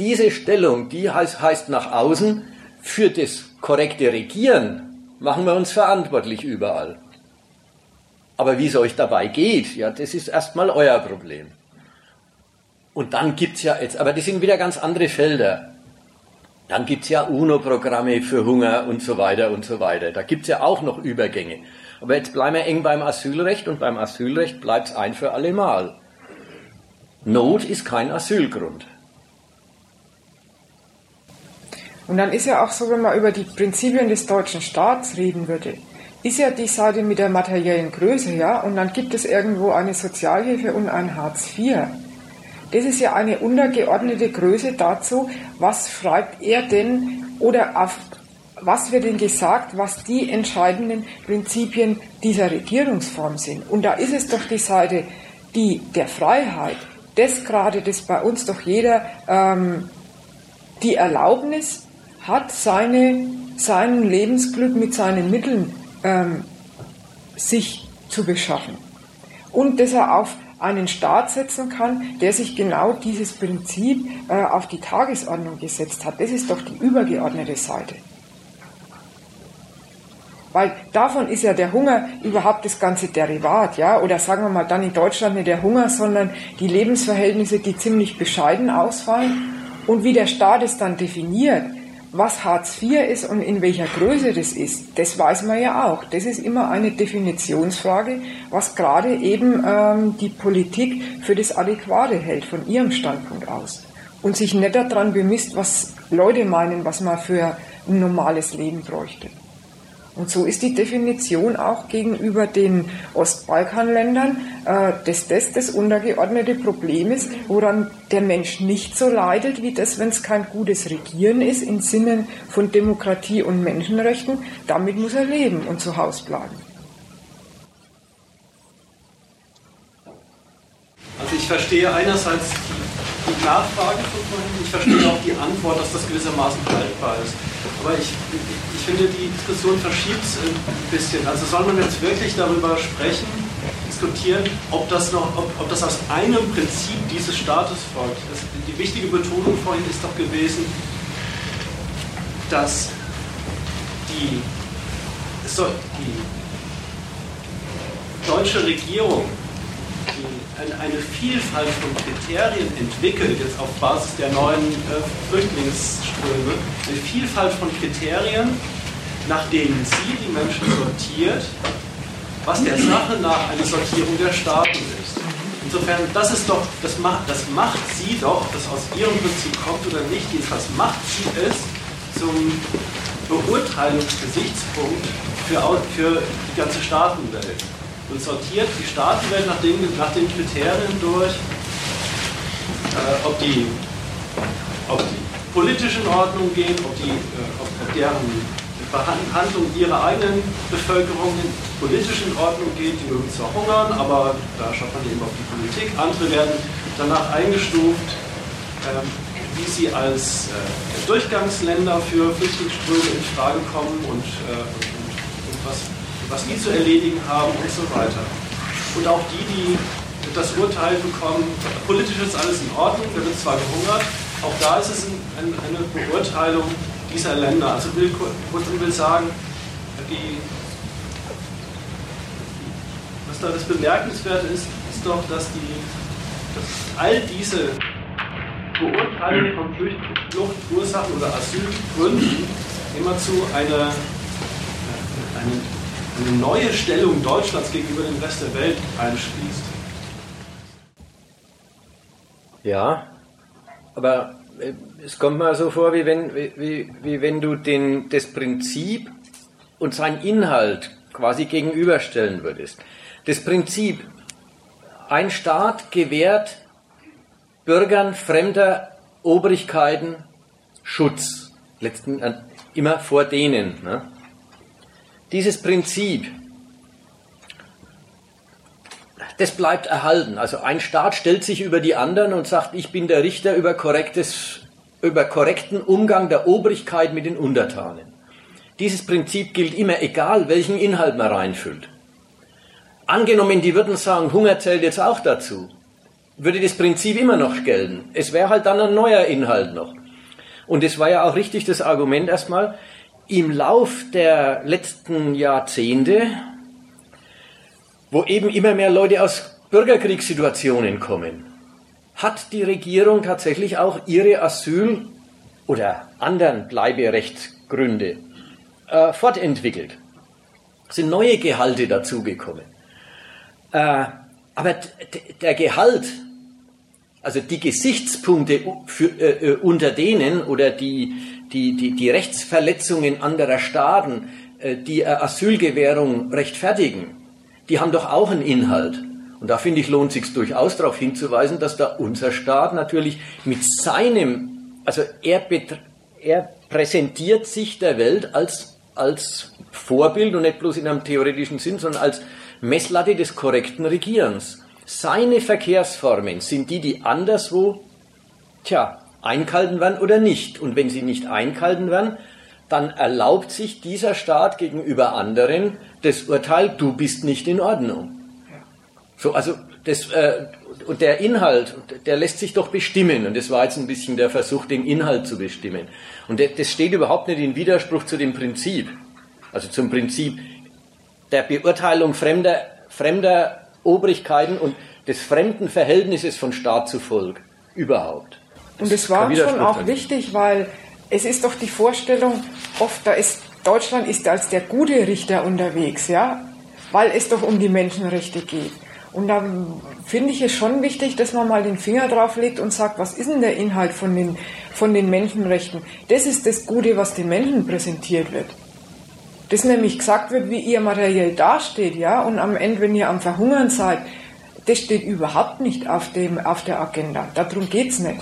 Diese Stellung, die heißt, heißt nach außen, für das korrekte Regieren machen wir uns verantwortlich überall. Aber wie es euch dabei geht, ja, das ist erstmal euer Problem. Und dann gibt's ja jetzt, aber das sind wieder ganz andere Felder. Dann gibt's ja UNO-Programme für Hunger und so weiter und so weiter. Da gibt's ja auch noch Übergänge. Aber jetzt bleiben wir eng beim Asylrecht und beim Asylrecht bleibt's ein für alle Mal. Not ist kein Asylgrund. Und dann ist ja auch so, wenn man über die Prinzipien des deutschen Staats reden würde, ist ja die Seite mit der materiellen Größe, ja, und dann gibt es irgendwo eine Sozialhilfe und ein Hartz IV. Das ist ja eine untergeordnete Größe dazu, was schreibt er denn oder auf was wird denn gesagt, was die entscheidenden Prinzipien dieser Regierungsform sind. Und da ist es doch die Seite, die der Freiheit, das gerade, das bei uns doch jeder ähm, die Erlaubnis hat seine, sein Lebensglück mit seinen Mitteln ähm, sich zu beschaffen. Und dass er auf einen Staat setzen kann, der sich genau dieses Prinzip äh, auf die Tagesordnung gesetzt hat. Das ist doch die übergeordnete Seite. Weil davon ist ja der Hunger überhaupt das ganze Derivat, ja, oder sagen wir mal dann in Deutschland nicht der Hunger, sondern die Lebensverhältnisse, die ziemlich bescheiden ausfallen und wie der Staat es dann definiert, was Hartz IV ist und in welcher Größe das ist, das weiß man ja auch. Das ist immer eine Definitionsfrage, was gerade eben ähm, die Politik für das Adäquate hält, von ihrem Standpunkt aus. Und sich nicht daran bemisst, was Leute meinen, was man für ein normales Leben bräuchte. Und so ist die Definition auch gegenüber den Ostbalkanländern, äh, dass das das untergeordnete Problem ist, woran der Mensch nicht so leidet, wie das, wenn es kein gutes Regieren ist, im Sinne von Demokratie und Menschenrechten. Damit muss er leben und zu Hause bleiben. Also ich verstehe einerseits die, die Nachfrage von vorhin, ich verstehe auch die Antwort, dass das gewissermaßen haltbar ist. Aber ich, ich finde, die Diskussion verschiebt es ein bisschen. Also soll man jetzt wirklich darüber sprechen, diskutieren, ob das, noch, ob, ob das aus einem Prinzip dieses Staates folgt. Das, die wichtige Betonung vorhin ist doch gewesen, dass die, so, die deutsche Regierung eine Vielfalt von Kriterien entwickelt, jetzt auf Basis der neuen äh, Flüchtlingsströme, eine Vielfalt von Kriterien, nach denen sie die Menschen sortiert, was der Sache nach eine Sortierung der Staaten ist. insofern, das ist doch, das macht, das macht sie doch, das aus ihrem Prinzip kommt oder nicht, jedenfalls macht sie es zum Beurteilungsgesichtspunkt für, für die ganze Staatenwelt und sortiert die Staatenwelt nach den, nach den Kriterien durch, äh, ob, die, ob die politisch in Ordnung gehen, ob, die, äh, ob, ob deren Behandlung ihrer eigenen Bevölkerung politisch in Ordnung geht. Die mögen zwar hungern, aber da schaut man eben auf die Politik. Andere werden danach eingestuft, ähm, wie sie als äh, Durchgangsländer für Flüchtlingsströme in Frage kommen und, äh, und, und was, was die zu erledigen haben und so weiter. Und auch die, die das Urteil bekommen, politisch ist alles in Ordnung, da wird zwar gehungert, auch da ist es ein, eine Beurteilung dieser Länder. Also will, Kurzum will sagen, die, was da das Bemerkenswerte ist, ist doch, dass, die, dass all diese Beurteilungen von Fluchtursachen oder Asylgründen immer zu einer eine, eine neue Stellung Deutschlands gegenüber dem Rest der Welt einschließt. Ja, aber äh, es kommt mir so vor, wie wenn, wie, wie wenn du den, das Prinzip und seinen Inhalt quasi gegenüberstellen würdest. Das Prinzip, ein Staat gewährt Bürgern fremder Obrigkeiten Schutz, letzten, äh, immer vor denen. Ne? Dieses Prinzip das bleibt erhalten. Also ein Staat stellt sich über die anderen und sagt, ich bin der Richter über, korrektes, über korrekten Umgang der Obrigkeit mit den Untertanen. Dieses Prinzip gilt immer, egal welchen Inhalt man reinfüllt. Angenommen, die würden sagen, Hunger zählt jetzt auch dazu, würde das Prinzip immer noch gelten. Es wäre halt dann ein neuer Inhalt noch. Und es war ja auch richtig das Argument erstmal, im Lauf der letzten Jahrzehnte wo eben immer mehr Leute aus Bürgerkriegssituationen kommen, hat die Regierung tatsächlich auch ihre Asyl- oder anderen Bleiberechtsgründe äh, fortentwickelt. Es sind neue Gehalte dazugekommen. Äh, aber der Gehalt, also die Gesichtspunkte für, äh, äh, unter denen oder die, die, die, die Rechtsverletzungen anderer Staaten, äh, die Asylgewährung rechtfertigen, die haben doch auch einen Inhalt. Und da finde ich, lohnt sich durchaus darauf hinzuweisen, dass da unser Staat natürlich mit seinem, also er, er präsentiert sich der Welt als, als Vorbild und nicht bloß in einem theoretischen Sinn, sondern als Messlatte des korrekten Regierens. Seine Verkehrsformen sind die, die anderswo, tja, einkalten werden oder nicht. Und wenn sie nicht einkalten werden, dann erlaubt sich dieser Staat gegenüber anderen das Urteil, du bist nicht in Ordnung. So, also das, äh, und der Inhalt, der lässt sich doch bestimmen. Und das war jetzt ein bisschen der Versuch, den Inhalt zu bestimmen. Und das steht überhaupt nicht in Widerspruch zu dem Prinzip. Also zum Prinzip der Beurteilung fremder, fremder Obrigkeiten und des fremden Verhältnisses von Staat zu Volk. Überhaupt. Und es war schon auch wichtig, weil es ist doch die Vorstellung, oft da ist Deutschland ist als der gute Richter unterwegs, ja, weil es doch um die Menschenrechte geht. Und da finde ich es schon wichtig, dass man mal den Finger drauf legt und sagt, was ist denn der Inhalt von den, von den Menschenrechten? Das ist das Gute, was den Menschen präsentiert wird. Dass nämlich gesagt wird, wie ihr materiell dasteht, ja, und am Ende, wenn ihr am Verhungern seid, das steht überhaupt nicht auf, dem, auf der Agenda. Darum geht es nicht.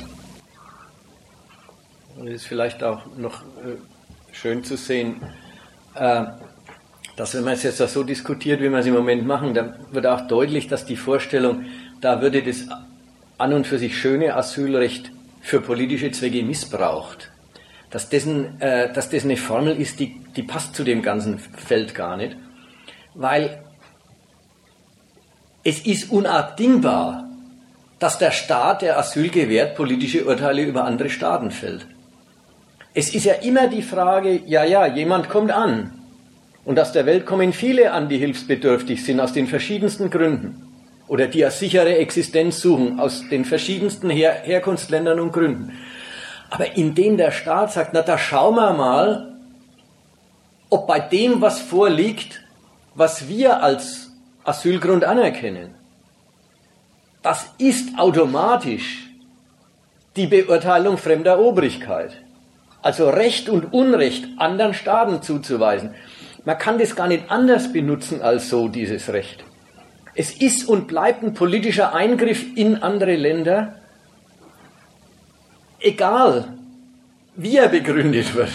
Und es ist vielleicht auch noch äh, schön zu sehen, äh, dass wenn man es jetzt so diskutiert, wie wir es im Moment machen, dann wird auch deutlich, dass die Vorstellung, da würde das an und für sich schöne Asylrecht für politische Zwecke missbraucht. Dass das, ein, äh, dass das eine Formel ist, die, die passt zu dem ganzen Feld gar nicht. Weil es ist unabdingbar, dass der Staat, der Asyl gewährt, politische Urteile über andere Staaten fällt. Es ist ja immer die Frage, ja, ja, jemand kommt an. Und aus der Welt kommen viele an, die hilfsbedürftig sind, aus den verschiedensten Gründen. Oder die eine sichere Existenz suchen, aus den verschiedensten Her Herkunftsländern und Gründen. Aber indem der Staat sagt, na da schauen wir mal, ob bei dem, was vorliegt, was wir als Asylgrund anerkennen, das ist automatisch die Beurteilung fremder Obrigkeit. Also Recht und Unrecht anderen Staaten zuzuweisen. Man kann das gar nicht anders benutzen als so, dieses Recht. Es ist und bleibt ein politischer Eingriff in andere Länder, egal wie er begründet wird.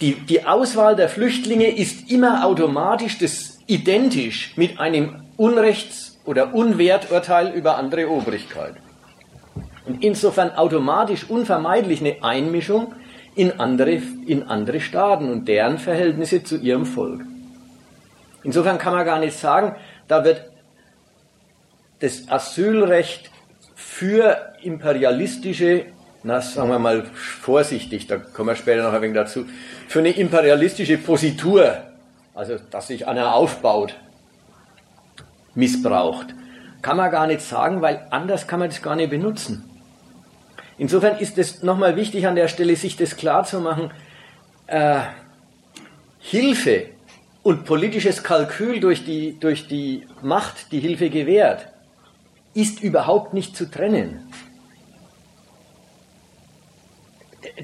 Die, die Auswahl der Flüchtlinge ist immer automatisch das, identisch mit einem Unrechts- oder Unwerturteil über andere Obrigkeit. Und insofern automatisch unvermeidlich eine Einmischung in andere, in andere Staaten und deren Verhältnisse zu ihrem Volk. Insofern kann man gar nicht sagen, da wird das Asylrecht für imperialistische, na, sagen wir mal vorsichtig, da kommen wir später noch ein wenig dazu, für eine imperialistische Positur, also dass sich einer aufbaut, missbraucht. Kann man gar nicht sagen, weil anders kann man das gar nicht benutzen. Insofern ist es nochmal wichtig an der Stelle, sich das klar zu machen. Äh, Hilfe und politisches Kalkül durch die, durch die Macht, die Hilfe gewährt, ist überhaupt nicht zu trennen.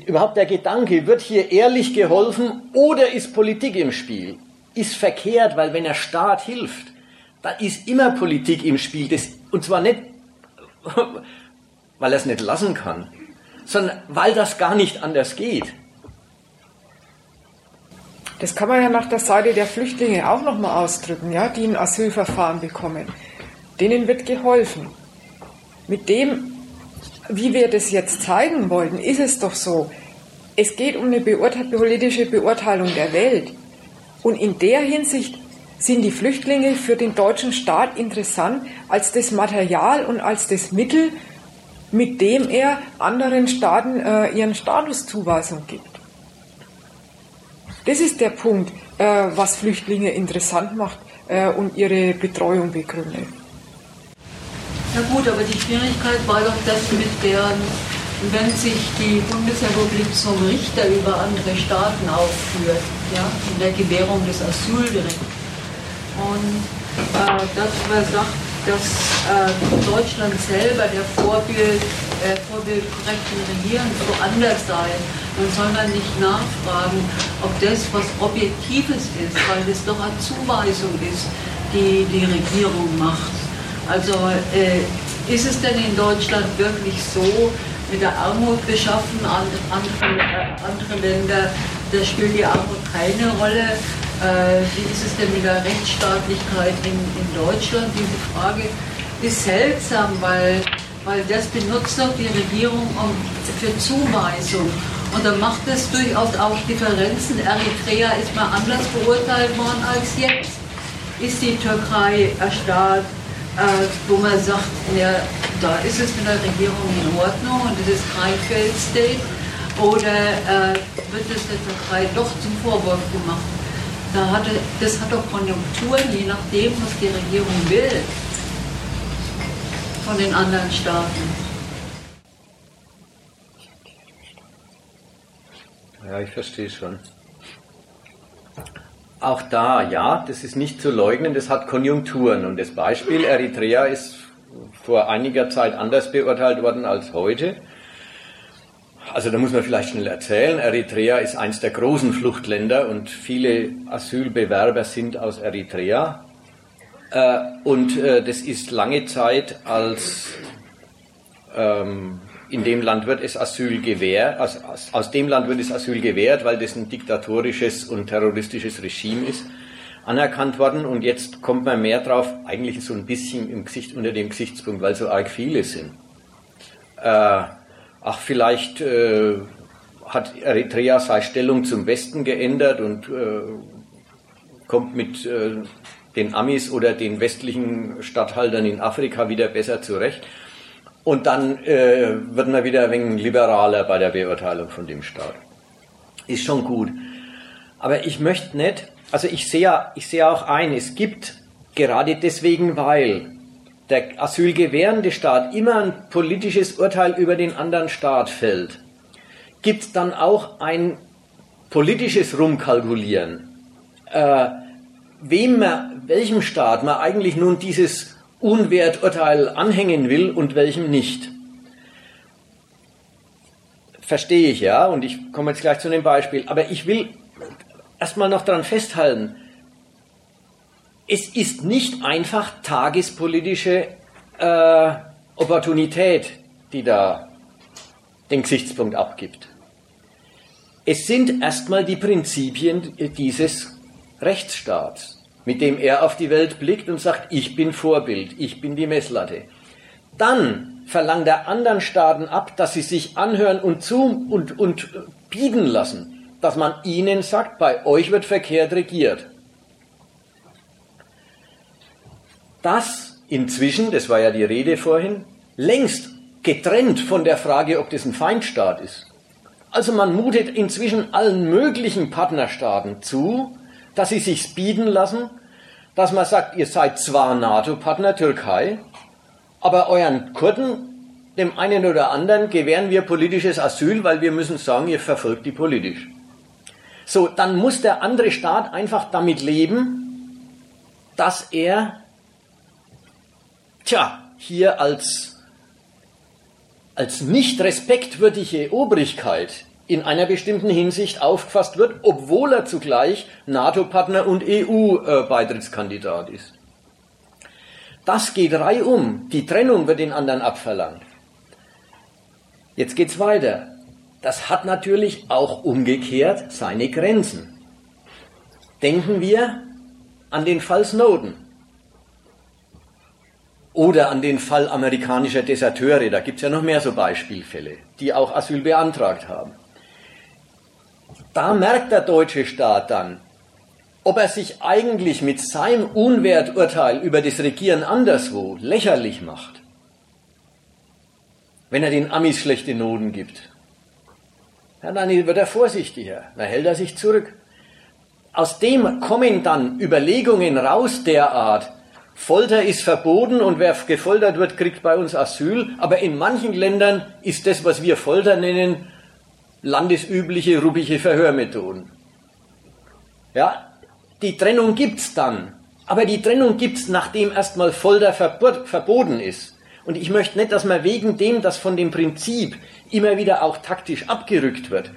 Überhaupt der Gedanke, wird hier ehrlich geholfen oder ist Politik im Spiel, ist verkehrt, weil wenn der Staat hilft, dann ist immer Politik im Spiel. Das, und zwar nicht, weil er es nicht lassen kann, sondern weil das gar nicht anders geht. Das kann man ja nach der Seite der Flüchtlinge auch nochmal ausdrücken, ja, die ein Asylverfahren bekommen. Denen wird geholfen. Mit dem, wie wir das jetzt zeigen wollten, ist es doch so. Es geht um eine beurte politische Beurteilung der Welt. Und in der Hinsicht sind die Flüchtlinge für den deutschen Staat interessant als das Material und als das Mittel, mit dem er anderen Staaten äh, ihren Statuszuweisung gibt. Das ist der Punkt, äh, was Flüchtlinge interessant macht äh, und ihre Betreuung begründet. Ja gut, aber die Schwierigkeit war doch das mit deren, wenn sich die Bundesrepublik zum Richter über andere Staaten aufführt, ja, in der Gewährung des Asylrechts. Und äh, darüber sagt, dass äh, Deutschland selber der Vorbild, äh, vorbildkorrekten Regierung so anders sei. Man soll dann nicht nachfragen, ob das was Objektives ist, weil das doch eine Zuweisung ist, die die Regierung macht. Also äh, ist es denn in Deutschland wirklich so mit der Armut beschaffen? Andere, äh, andere Länder, da spielt die Armut keine Rolle. Äh, wie ist es denn mit der Rechtsstaatlichkeit in, in Deutschland? Diese Frage ist seltsam, weil, weil das benutzt doch die Regierung um, für Zuweisung. Und da macht es durchaus auch Differenzen. Eritrea ist mal anders beurteilt worden als jetzt. Ist die Türkei ein Staat, äh, wo man sagt, ja, da ist es mit der Regierung in Ordnung und es ist kein Failed State? Oder äh, wird es der Türkei doch zum Vorwurf gemacht? Da hatte, das hat doch Konjunkturen, je nachdem, was die Regierung will von den anderen Staaten. Ja, ich verstehe schon. Auch da, ja, das ist nicht zu leugnen, das hat Konjunkturen. Und das Beispiel Eritrea ist vor einiger Zeit anders beurteilt worden als heute. Also da muss man vielleicht schnell erzählen, Eritrea ist eines der großen Fluchtländer und viele Asylbewerber sind aus Eritrea. Äh, und äh, das ist lange Zeit als ähm, in dem Land wird es Asyl gewährt, aus, aus dem Land wird es Asyl gewährt, weil das ein diktatorisches und terroristisches Regime ist, anerkannt worden. Und jetzt kommt man mehr drauf, eigentlich so ein bisschen im Gesicht, unter dem Gesichtspunkt, weil so arg viele sind. Äh, ach, vielleicht äh, hat Eritrea seine Stellung zum Westen geändert und äh, kommt mit äh, den Amis oder den westlichen Statthaltern in Afrika wieder besser zurecht. Und dann äh, wird man wieder ein wenig liberaler bei der Beurteilung von dem Staat. Ist schon gut. Aber ich möchte nicht, also ich sehe, ich sehe auch ein, es gibt gerade deswegen, weil der asylgewährende Staat immer ein politisches Urteil über den anderen Staat fällt, gibt es dann auch ein politisches Rumkalkulieren, äh, wem man, welchem Staat man eigentlich nun dieses Unwerturteil anhängen will und welchem nicht. Verstehe ich ja, und ich komme jetzt gleich zu dem Beispiel. Aber ich will erstmal noch daran festhalten, es ist nicht einfach tagespolitische äh, Opportunität, die da den Gesichtspunkt abgibt. Es sind erstmal die Prinzipien dieses Rechtsstaats, mit dem er auf die Welt blickt und sagt, ich bin Vorbild, ich bin die Messlatte. Dann verlangt er anderen Staaten ab, dass sie sich anhören und zu und, und bieten lassen, dass man ihnen sagt, bei euch wird verkehrt regiert. Das inzwischen, das war ja die Rede vorhin, längst getrennt von der Frage, ob das ein Feindstaat ist. Also man mutet inzwischen allen möglichen Partnerstaaten zu, dass sie sich bieten lassen, dass man sagt, ihr seid zwar NATO-Partner Türkei, aber euren Kurden, dem einen oder anderen, gewähren wir politisches Asyl, weil wir müssen sagen, ihr verfolgt die politisch. So, dann muss der andere Staat einfach damit leben, dass er, tja, hier als, als nicht respektwürdige Obrigkeit in einer bestimmten Hinsicht aufgefasst wird, obwohl er zugleich NATO-Partner und EU-Beitrittskandidat ist. Das geht reihum. Die Trennung wird den anderen abverlangt. Jetzt geht's weiter. Das hat natürlich auch umgekehrt seine Grenzen. Denken wir an den Fall Snowden oder an den Fall amerikanischer Deserteure. Da gibt's ja noch mehr so Beispielfälle, die auch Asyl beantragt haben. Da merkt der deutsche Staat dann, ob er sich eigentlich mit seinem Unwerturteil über das Regieren anderswo lächerlich macht, wenn er den Amis schlechte Noten gibt. Ja, dann wird er vorsichtiger, dann hält er sich zurück. Aus dem kommen dann Überlegungen raus der Art, Folter ist verboten und wer gefoltert wird, kriegt bei uns Asyl, aber in manchen Ländern ist das, was wir Folter nennen, landesübliche, ruppige Verhörmethoden. Ja, die Trennung gibt's dann. Aber die Trennung gibt's, nachdem erstmal Folter verboten ist. Und ich möchte nicht, dass man wegen dem, dass von dem Prinzip immer wieder auch taktisch abgerückt wird,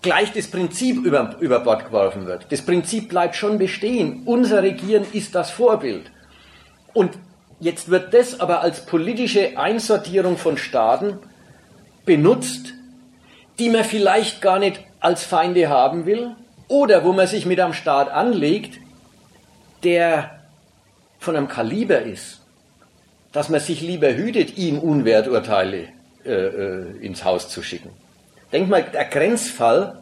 gleich das Prinzip über, über Bord geworfen wird. Das Prinzip bleibt schon bestehen. Unser Regieren ist das Vorbild. Und jetzt wird das aber als politische Einsortierung von Staaten benutzt, die man vielleicht gar nicht als Feinde haben will, oder wo man sich mit einem Staat anlegt, der von einem Kaliber ist, dass man sich lieber hütet, ihm Unwerturteile äh, äh, ins Haus zu schicken. Denk mal, der Grenzfall,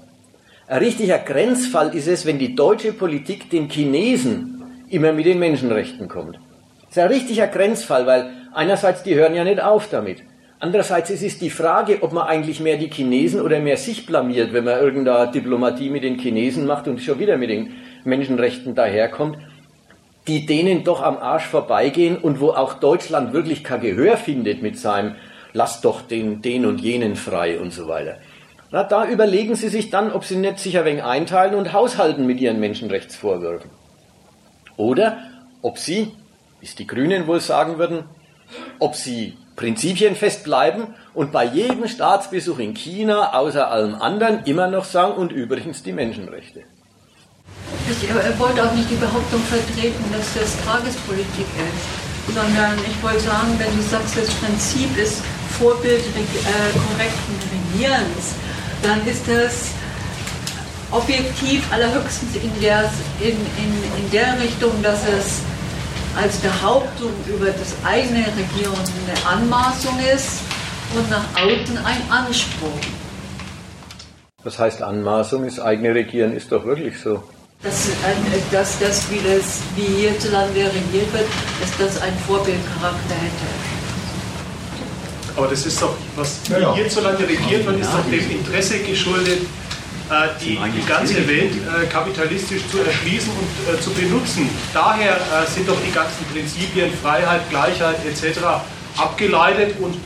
ein richtiger Grenzfall ist es, wenn die deutsche Politik den Chinesen immer mit den Menschenrechten kommt. Das ist ein richtiger Grenzfall, weil einerseits, die hören ja nicht auf damit. Andererseits ist es die Frage, ob man eigentlich mehr die Chinesen oder mehr sich blamiert, wenn man irgendeine Diplomatie mit den Chinesen macht und schon wieder mit den Menschenrechten daherkommt, die denen doch am Arsch vorbeigehen und wo auch Deutschland wirklich kein Gehör findet mit seinem Lass doch den, den und jenen frei und so weiter. Na, da überlegen sie sich dann, ob sie nicht sich ein wenig einteilen und haushalten mit ihren Menschenrechtsvorwürfen. Oder ob sie, wie es die Grünen wohl sagen würden, ob sie prinzipienfest bleiben und bei jedem Staatsbesuch in China außer allem anderen immer noch sagen und übrigens die Menschenrechte. Ich wollte auch nicht die Behauptung vertreten, dass das Tagespolitik ist, sondern ich wollte sagen, wenn du sagst, das Prinzip ist Vorbild äh, korrekten Regierens, dann ist das objektiv allerhöchstens in der, in, in, in der Richtung, dass es als Behauptung über das eigene Regieren eine Anmaßung ist und nach außen ein Anspruch. Was heißt Anmaßung? Das eigene Regieren ist doch wirklich so. Dass, dass das, wie, das, wie hierzulande regiert wird, dass das einen Vorbildcharakter hätte. Aber das ist doch, was ja, hierzulande regiert wird, ist doch dem Interesse geschuldet die, die ganze Welt äh, kapitalistisch zu erschließen und äh, zu benutzen. Daher sind doch die ganzen Prinzipien Freiheit, Gleichheit etc. abgeleitet und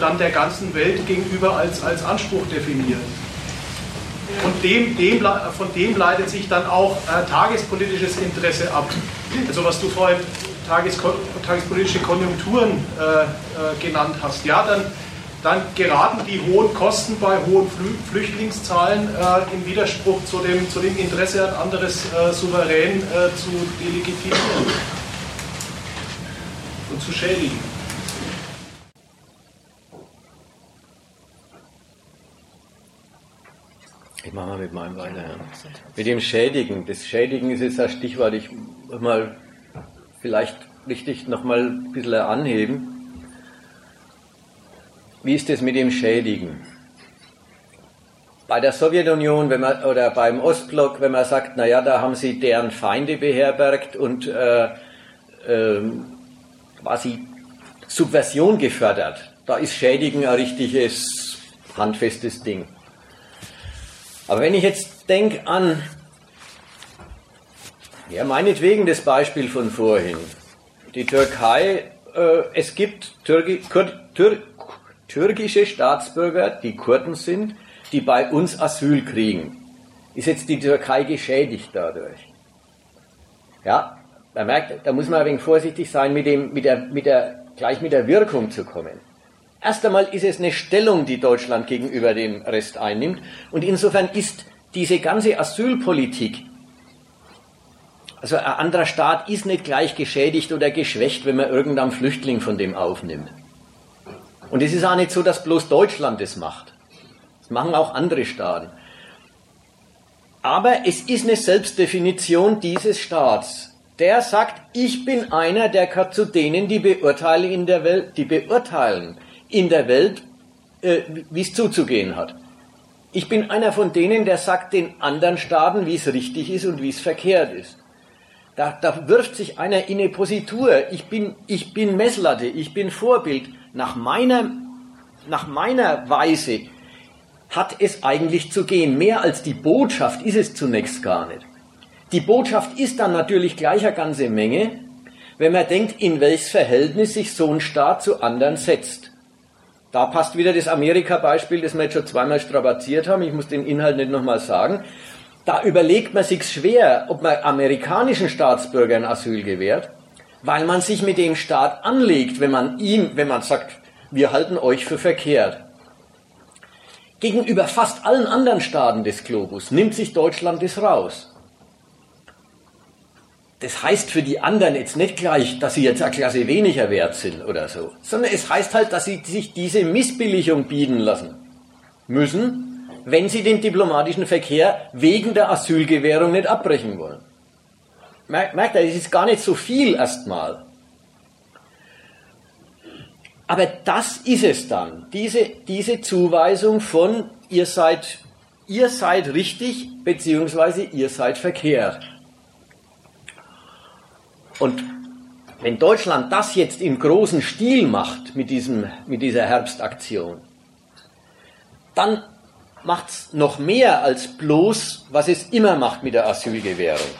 dann der ganzen Welt gegenüber als, als Anspruch definiert. Und dem, dem, von dem leitet sich dann auch tagespolitisches Interesse ab. Also was du vorhin tagespolitische Konjunkturen äh, äh, genannt hast, ja, dann, dann geraten die hohen Kosten bei hohen Flü Flüchtlingszahlen äh, im Widerspruch zu dem, zu dem Interesse, ein anderes äh, souverän äh, zu delegitimieren und zu schädigen. Ich mache mal mit meinem weiter. Ja. Mit dem Schädigen. Das Schädigen ist jetzt das Stichwort. Ich mal vielleicht richtig nochmal ein bisschen anheben. Wie ist das mit dem Schädigen? Bei der Sowjetunion wenn man, oder beim Ostblock, wenn man sagt, naja, da haben sie deren Feinde beherbergt und äh, äh, quasi Subversion gefördert, da ist Schädigen ein richtiges, handfestes Ding. Aber wenn ich jetzt denke an, ja, meinetwegen das Beispiel von vorhin, die Türkei, äh, es gibt Türki, Kur, Tür, türkische Staatsbürger, die Kurden sind, die bei uns Asyl kriegen. Ist jetzt die Türkei geschädigt dadurch? Ja, man merkt, da muss man ein wenig vorsichtig sein, mit, dem, mit, der, mit der, gleich mit der Wirkung zu kommen. Erst einmal ist es eine Stellung, die Deutschland gegenüber dem Rest einnimmt. Und insofern ist diese ganze Asylpolitik, also ein anderer Staat ist nicht gleich geschädigt oder geschwächt, wenn man irgendeinen Flüchtling von dem aufnimmt. Und es ist auch nicht so, dass bloß Deutschland das macht. Das machen auch andere Staaten. Aber es ist eine Selbstdefinition dieses Staats. Der sagt, ich bin einer, der gehört zu denen, die beurteilen in der Welt, die beurteilen, in der Welt, äh, wie es zuzugehen hat. Ich bin einer von denen, der sagt den anderen Staaten, wie es richtig ist und wie es verkehrt ist. Da, da wirft sich einer in eine Positur. Ich bin, ich bin Messlatte, ich bin Vorbild. Nach meiner, nach meiner Weise hat es eigentlich zu gehen. Mehr als die Botschaft ist es zunächst gar nicht. Die Botschaft ist dann natürlich gleich eine ganze Menge, wenn man denkt, in welches Verhältnis sich so ein Staat zu anderen setzt. Da passt wieder das Amerika-Beispiel, das wir jetzt schon zweimal strapaziert haben. Ich muss den Inhalt nicht nochmal sagen. Da überlegt man sich schwer, ob man amerikanischen Staatsbürgern Asyl gewährt, weil man sich mit dem Staat anlegt, wenn man ihm, wenn man sagt, wir halten euch für verkehrt. Gegenüber fast allen anderen Staaten des Globus nimmt sich Deutschland das raus das heißt für die anderen jetzt nicht gleich, dass sie jetzt eine Klasse weniger wert sind oder so, sondern es heißt halt, dass sie sich diese Missbilligung bieten lassen müssen, wenn sie den diplomatischen Verkehr wegen der Asylgewährung nicht abbrechen wollen. Merkt ihr, es ist gar nicht so viel erstmal. Aber das ist es dann, diese, diese Zuweisung von ihr seid, ihr seid richtig, beziehungsweise ihr seid verkehrt. Und wenn Deutschland das jetzt im großen Stil macht mit, diesem, mit dieser Herbstaktion, dann macht es noch mehr als bloß, was es immer macht mit der Asylgewährung.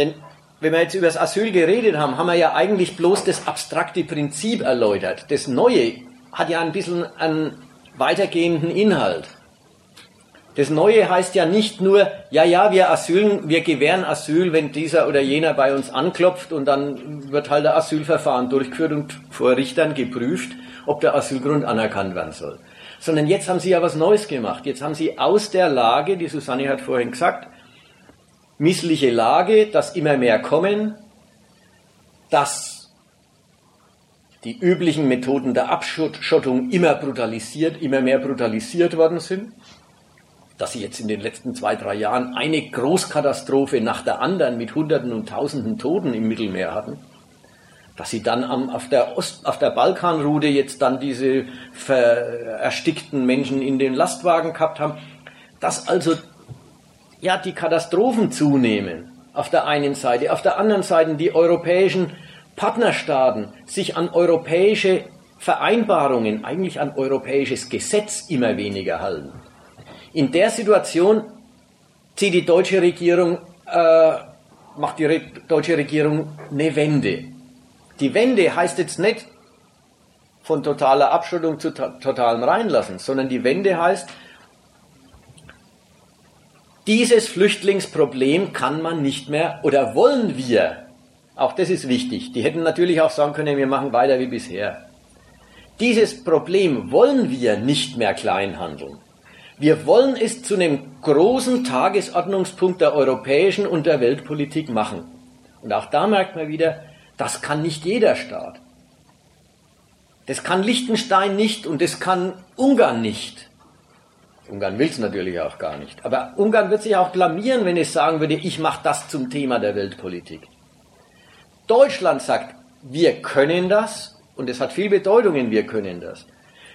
Denn wenn wir jetzt über das Asyl geredet haben, haben wir ja eigentlich bloß das abstrakte Prinzip erläutert. Das Neue hat ja ein bisschen einen weitergehenden Inhalt. Das Neue heißt ja nicht nur, ja, ja, wir asylen, wir gewähren Asyl, wenn dieser oder jener bei uns anklopft und dann wird halt ein Asylverfahren durchgeführt und vor Richtern geprüft, ob der Asylgrund anerkannt werden soll. Sondern jetzt haben sie ja was Neues gemacht. Jetzt haben sie aus der Lage, die Susanne hat vorhin gesagt, missliche Lage, dass immer mehr kommen, dass die üblichen Methoden der Abschottung immer brutalisiert, immer mehr brutalisiert worden sind dass sie jetzt in den letzten zwei, drei Jahren eine Großkatastrophe nach der anderen mit Hunderten und Tausenden Toten im Mittelmeer hatten, dass sie dann am, auf, der Ost, auf der Balkanroute jetzt dann diese erstickten Menschen in den Lastwagen gehabt haben, dass also ja die Katastrophen zunehmen auf der einen Seite, auf der anderen Seite die europäischen Partnerstaaten sich an europäische Vereinbarungen, eigentlich an europäisches Gesetz immer weniger halten. In der Situation zieht die deutsche Regierung, äh, macht die Re deutsche Regierung eine Wende. Die Wende heißt jetzt nicht von totaler Abschottung zu to totalem Reinlassen, sondern die Wende heißt, dieses Flüchtlingsproblem kann man nicht mehr oder wollen wir Auch das ist wichtig. Die hätten natürlich auch sagen können, wir machen weiter wie bisher. Dieses Problem wollen wir nicht mehr klein handeln. Wir wollen es zu einem großen Tagesordnungspunkt der europäischen und der Weltpolitik machen. Und auch da merkt man wieder, das kann nicht jeder Staat. Das kann Liechtenstein nicht und das kann Ungarn nicht. Ungarn will es natürlich auch gar nicht. Aber Ungarn wird sich auch blamieren, wenn es sagen würde, ich mache das zum Thema der Weltpolitik. Deutschland sagt, wir können das und es hat viel Bedeutung, wir können das.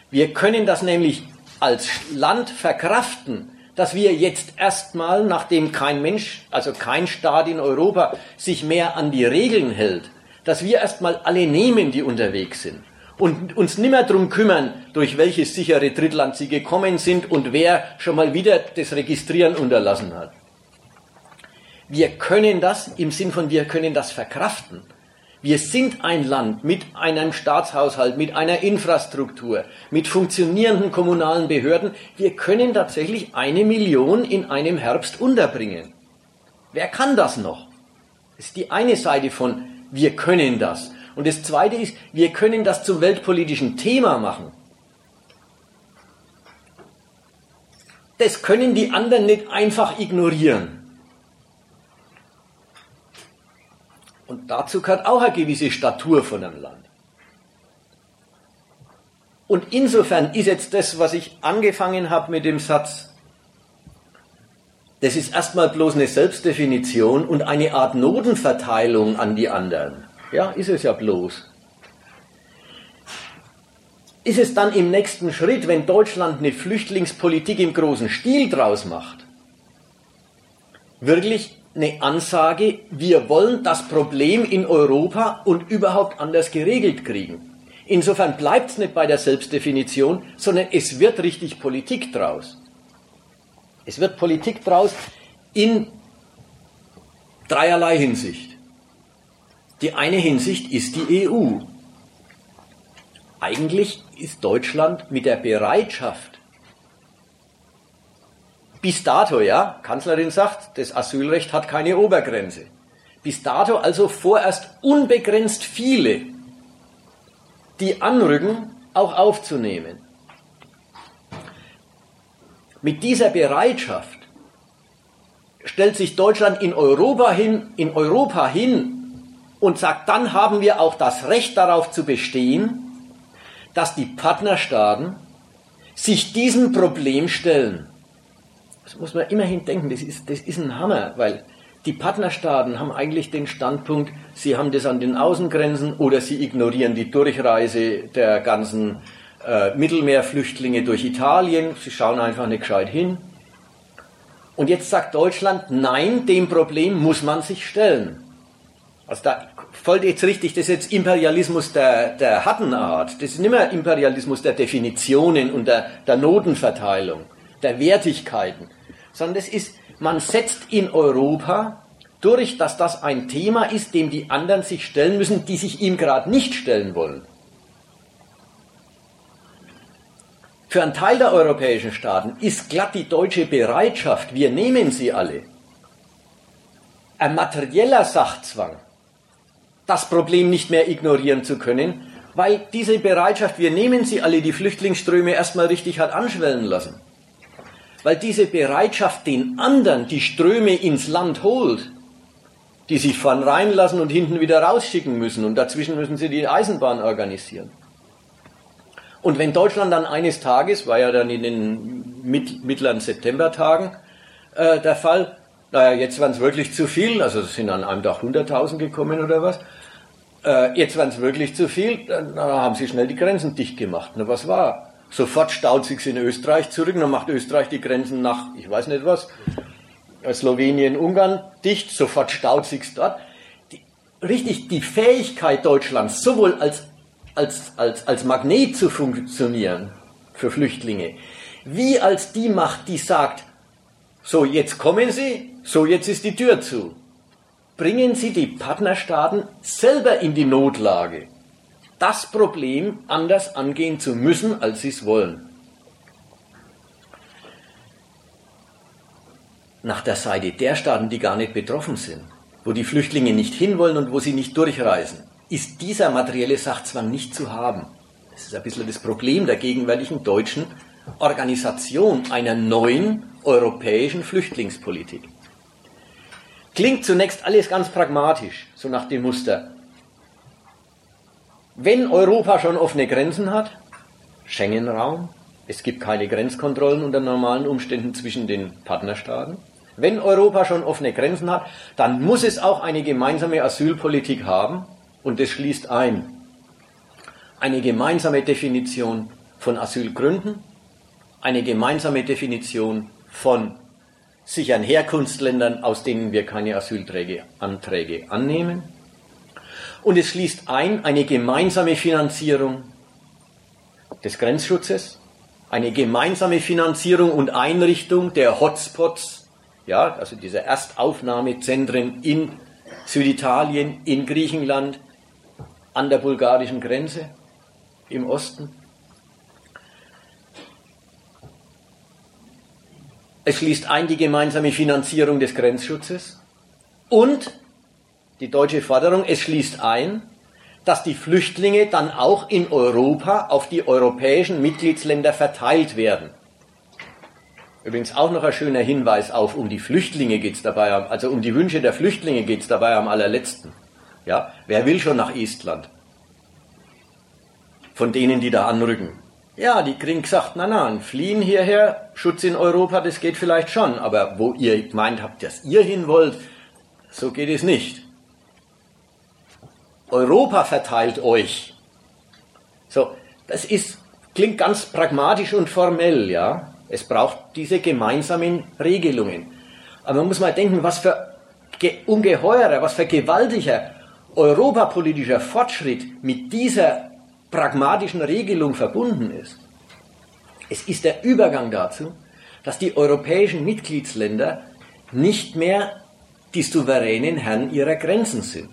Wir können das nämlich als Land verkraften, dass wir jetzt erstmal, nachdem kein Mensch, also kein Staat in Europa sich mehr an die Regeln hält, dass wir erstmal alle nehmen, die unterwegs sind und uns nimmer drum kümmern, durch welches sichere Drittland sie gekommen sind und wer schon mal wieder das Registrieren unterlassen hat. Wir können das im Sinn von wir können das verkraften. Wir sind ein Land mit einem Staatshaushalt, mit einer Infrastruktur, mit funktionierenden kommunalen Behörden. Wir können tatsächlich eine Million in einem Herbst unterbringen. Wer kann das noch? Das ist die eine Seite von wir können das. Und das Zweite ist, wir können das zum weltpolitischen Thema machen. Das können die anderen nicht einfach ignorieren. Und dazu gehört auch eine gewisse Statur von einem Land. Und insofern ist jetzt das, was ich angefangen habe mit dem Satz, das ist erstmal bloß eine Selbstdefinition und eine Art Notenverteilung an die anderen. Ja, ist es ja bloß. Ist es dann im nächsten Schritt, wenn Deutschland eine Flüchtlingspolitik im großen Stil draus macht, wirklich eine Ansage, wir wollen das Problem in Europa und überhaupt anders geregelt kriegen. Insofern bleibt es nicht bei der Selbstdefinition, sondern es wird richtig Politik draus. Es wird Politik draus in dreierlei Hinsicht. Die eine Hinsicht ist die EU. Eigentlich ist Deutschland mit der Bereitschaft, bis dato, ja, Kanzlerin sagt, das Asylrecht hat keine Obergrenze. Bis dato also vorerst unbegrenzt viele, die anrücken, auch aufzunehmen. Mit dieser Bereitschaft stellt sich Deutschland in Europa hin, in Europa hin und sagt, dann haben wir auch das Recht darauf zu bestehen, dass die Partnerstaaten sich diesem Problem stellen. Das muss man immerhin denken, das ist, das ist ein Hammer, weil die Partnerstaaten haben eigentlich den Standpunkt, sie haben das an den Außengrenzen oder sie ignorieren die Durchreise der ganzen äh, Mittelmeerflüchtlinge durch Italien, sie schauen einfach nicht gescheit hin. Und jetzt sagt Deutschland, nein, dem Problem muss man sich stellen. Also da folgt jetzt richtig, das ist jetzt Imperialismus der, der harten Art. Das ist nicht mehr Imperialismus der Definitionen und der, der Notenverteilung, der Wertigkeiten, sondern das ist, man setzt in Europa durch, dass das ein Thema ist, dem die anderen sich stellen müssen, die sich ihm gerade nicht stellen wollen. Für einen Teil der europäischen Staaten ist glatt die deutsche Bereitschaft, wir nehmen sie alle, ein materieller Sachzwang das Problem nicht mehr ignorieren zu können, weil diese Bereitschaft, wir nehmen sie alle, die Flüchtlingsströme erstmal richtig hat anschwellen lassen. Weil diese Bereitschaft, den anderen die Ströme ins Land holt, die sich vorn reinlassen und hinten wieder rausschicken müssen und dazwischen müssen sie die Eisenbahn organisieren. Und wenn Deutschland dann eines Tages, war ja dann in den mittleren Septembertagen äh, der Fall, naja, jetzt waren es wirklich zu viel, also sind an einem Tag 100.000 gekommen oder was. Äh, jetzt waren es wirklich zu viel, dann haben sie schnell die Grenzen dicht gemacht. Na, was war? Sofort staut sich in Österreich zurück, dann macht Österreich die Grenzen nach, ich weiß nicht was, Slowenien, Ungarn dicht, sofort staut sich dort. Die, richtig, die Fähigkeit Deutschlands, sowohl als, als, als, als Magnet zu funktionieren für Flüchtlinge, wie als die Macht, die sagt, so, jetzt kommen Sie, so, jetzt ist die Tür zu. Bringen Sie die Partnerstaaten selber in die Notlage, das Problem anders angehen zu müssen, als sie es wollen. Nach der Seite der Staaten, die gar nicht betroffen sind. wo die Flüchtlinge nicht hinwollen und wo sie nicht durchreisen, ist dieser materielle Sachzwang nicht zu haben. Das ist ein bisschen das Problem der gegenwärtigen deutschen Organisation einer neuen europäischen Flüchtlingspolitik. Klingt zunächst alles ganz pragmatisch, so nach dem Muster. Wenn Europa schon offene Grenzen hat, Schengen-Raum, es gibt keine Grenzkontrollen unter normalen Umständen zwischen den Partnerstaaten, wenn Europa schon offene Grenzen hat, dann muss es auch eine gemeinsame Asylpolitik haben und das schließt ein eine gemeinsame Definition von Asylgründen, eine gemeinsame Definition von sicheren Herkunftsländern, aus denen wir keine Asylanträge annehmen. Und es schließt ein eine gemeinsame Finanzierung des Grenzschutzes, eine gemeinsame Finanzierung und Einrichtung der Hotspots, ja, also dieser Erstaufnahmezentren in Süditalien, in Griechenland, an der bulgarischen Grenze im Osten. Es schließt ein die gemeinsame Finanzierung des Grenzschutzes und die deutsche Forderung, es schließt ein, dass die Flüchtlinge dann auch in Europa auf die europäischen Mitgliedsländer verteilt werden. Übrigens auch noch ein schöner Hinweis auf, um die Flüchtlinge geht es dabei, also um die Wünsche der Flüchtlinge geht es dabei am allerletzten. Ja, wer will schon nach Estland? Von denen, die da anrücken. Ja, die kriegen gesagt, na na, fliehen hierher, Schutz in Europa, das geht vielleicht schon, aber wo ihr gemeint habt, dass ihr hin wollt, so geht es nicht. Europa verteilt euch. So, das ist, klingt ganz pragmatisch und formell, ja. Es braucht diese gemeinsamen Regelungen. Aber man muss mal denken, was für ungeheurer, was für gewaltiger europapolitischer Fortschritt mit dieser pragmatischen Regelung verbunden ist. Es ist der Übergang dazu, dass die europäischen Mitgliedsländer nicht mehr die souveränen Herren ihrer Grenzen sind.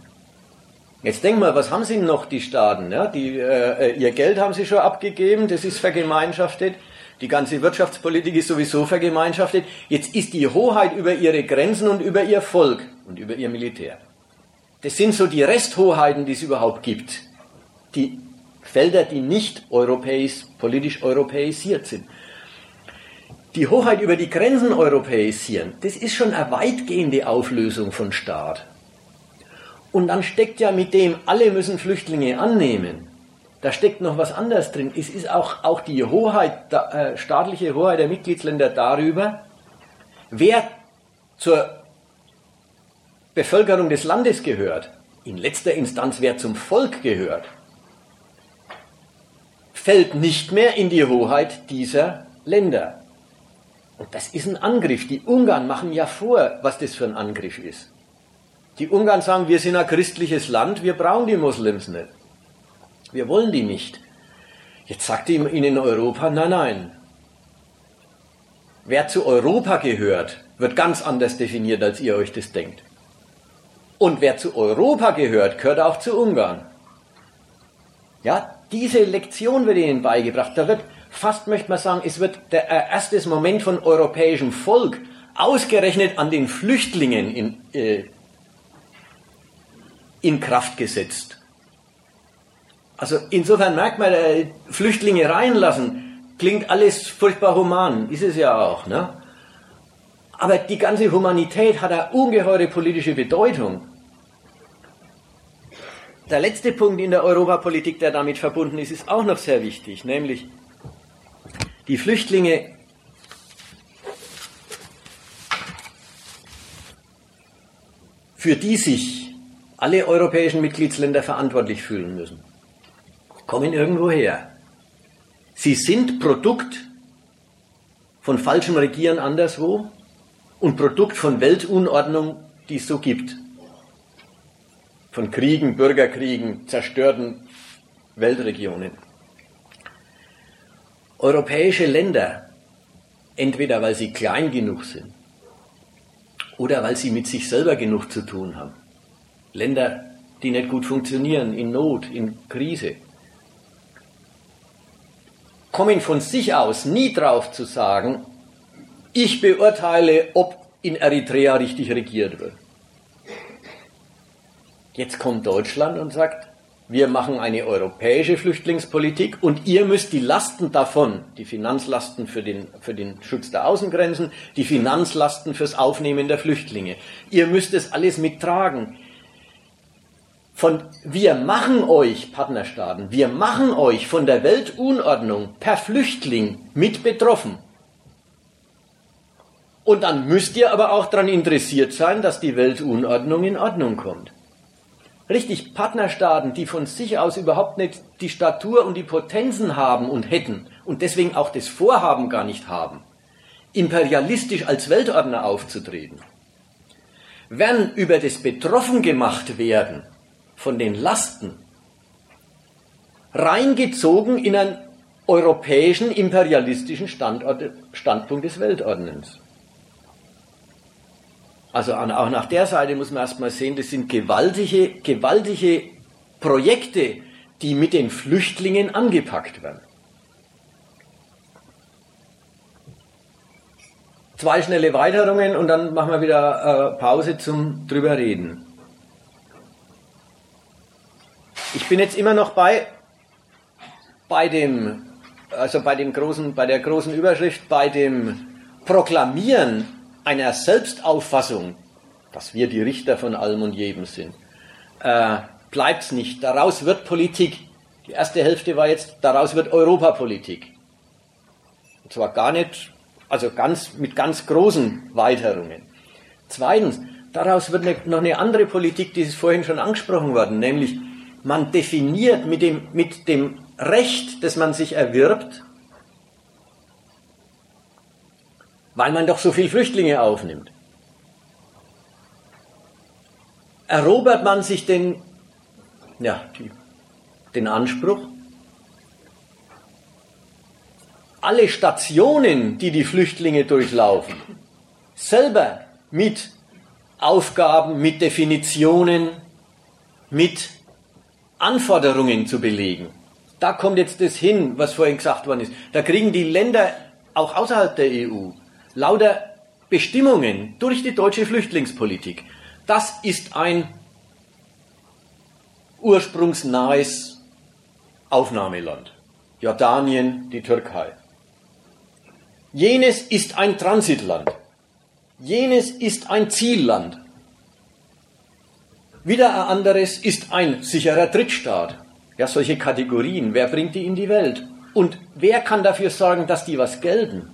Jetzt denk mal, was haben sie noch, die Staaten? Ja, die, äh, ihr Geld haben sie schon abgegeben, das ist vergemeinschaftet. Die ganze Wirtschaftspolitik ist sowieso vergemeinschaftet. Jetzt ist die Hoheit über ihre Grenzen und über ihr Volk und über ihr Militär. Das sind so die Resthoheiten, die es überhaupt gibt. Die Felder, die nicht europäisch, politisch europäisiert sind. Die Hoheit über die Grenzen europäisieren, das ist schon eine weitgehende Auflösung von Staat. Und dann steckt ja mit dem, alle müssen Flüchtlinge annehmen, da steckt noch was anderes drin. Es ist auch, auch die Hoheit, äh, staatliche Hoheit der Mitgliedsländer darüber, wer zur Bevölkerung des Landes gehört, in letzter Instanz wer zum Volk gehört fällt nicht mehr in die Hoheit dieser Länder. Und das ist ein Angriff. Die Ungarn machen ja vor, was das für ein Angriff ist. Die Ungarn sagen, wir sind ein christliches Land, wir brauchen die Moslems nicht. Wir wollen die nicht. Jetzt sagt ihnen Europa, nein, nein. Wer zu Europa gehört, wird ganz anders definiert, als ihr euch das denkt. Und wer zu Europa gehört, gehört auch zu Ungarn. Ja, diese Lektion wird ihnen beigebracht. Da wird fast, möchte man sagen, es wird der erste Moment von europäischem Volk ausgerechnet an den Flüchtlingen in, äh, in Kraft gesetzt. Also insofern merkt man, äh, Flüchtlinge reinlassen, klingt alles furchtbar human, ist es ja auch. Ne? Aber die ganze Humanität hat eine ungeheure politische Bedeutung. Der letzte Punkt in der Europapolitik, der damit verbunden ist, ist auch noch sehr wichtig, nämlich die Flüchtlinge für die sich alle europäischen Mitgliedsländer verantwortlich fühlen müssen, kommen irgendwo her. Sie sind Produkt von falschem Regieren anderswo und Produkt von Weltunordnung, die es so gibt von Kriegen, Bürgerkriegen, zerstörten Weltregionen. Europäische Länder, entweder weil sie klein genug sind oder weil sie mit sich selber genug zu tun haben, Länder, die nicht gut funktionieren, in Not, in Krise, kommen von sich aus nie drauf zu sagen, ich beurteile, ob in Eritrea richtig regiert wird. Jetzt kommt Deutschland und sagt, wir machen eine europäische Flüchtlingspolitik und ihr müsst die Lasten davon, die Finanzlasten für den, für den Schutz der Außengrenzen, die Finanzlasten fürs Aufnehmen der Flüchtlinge, ihr müsst es alles mittragen. Von wir machen euch, Partnerstaaten, wir machen euch von der Weltunordnung per Flüchtling mit betroffen. Und dann müsst ihr aber auch daran interessiert sein, dass die Weltunordnung in Ordnung kommt. Richtig, Partnerstaaten, die von sich aus überhaupt nicht die Statur und die Potenzen haben und hätten und deswegen auch das Vorhaben gar nicht haben, imperialistisch als Weltordner aufzutreten, werden über das betroffen gemacht werden von den Lasten reingezogen in einen europäischen imperialistischen Standort, Standpunkt des Weltordnens. Also auch nach der Seite muss man erstmal sehen, das sind gewaltige, gewaltige Projekte, die mit den Flüchtlingen angepackt werden. Zwei schnelle Weiterungen und dann machen wir wieder äh, Pause zum drüber reden. Ich bin jetzt immer noch bei, bei dem, also bei dem großen, bei der großen Überschrift, bei dem Proklamieren einer Selbstauffassung, dass wir die Richter von allem und jedem sind, äh, bleibt es nicht. Daraus wird Politik. Die erste Hälfte war jetzt, daraus wird Europapolitik. Und zwar gar nicht, also ganz, mit ganz großen Weiterungen. Zweitens, daraus wird eine, noch eine andere Politik, die ist vorhin schon angesprochen worden, nämlich man definiert mit dem, mit dem Recht, das man sich erwirbt, weil man doch so viele Flüchtlinge aufnimmt. Erobert man sich den, ja, die, den Anspruch, alle Stationen, die die Flüchtlinge durchlaufen, selber mit Aufgaben, mit Definitionen, mit Anforderungen zu belegen. Da kommt jetzt das hin, was vorhin gesagt worden ist. Da kriegen die Länder auch außerhalb der EU lauter Bestimmungen durch die deutsche Flüchtlingspolitik. Das ist ein ursprungsnahes Aufnahmeland. Jordanien, die Türkei. Jenes ist ein Transitland. Jenes ist ein Zielland. Wieder ein anderes ist ein sicherer Drittstaat. Ja, solche Kategorien. Wer bringt die in die Welt? Und wer kann dafür sorgen, dass die was gelten?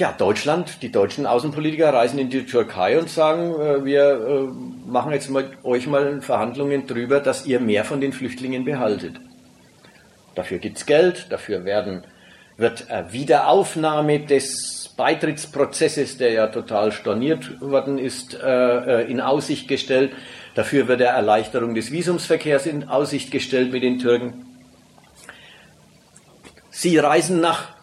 Ja, Deutschland, die deutschen Außenpolitiker reisen in die Türkei und sagen, äh, wir äh, machen jetzt mit euch mal Verhandlungen drüber, dass ihr mehr von den Flüchtlingen behaltet. Dafür gibt's Geld, dafür werden, wird Wiederaufnahme des Beitrittsprozesses, der ja total storniert worden ist, äh, in Aussicht gestellt. Dafür wird der Erleichterung des Visumsverkehrs in Aussicht gestellt mit den Türken. Sie reisen nach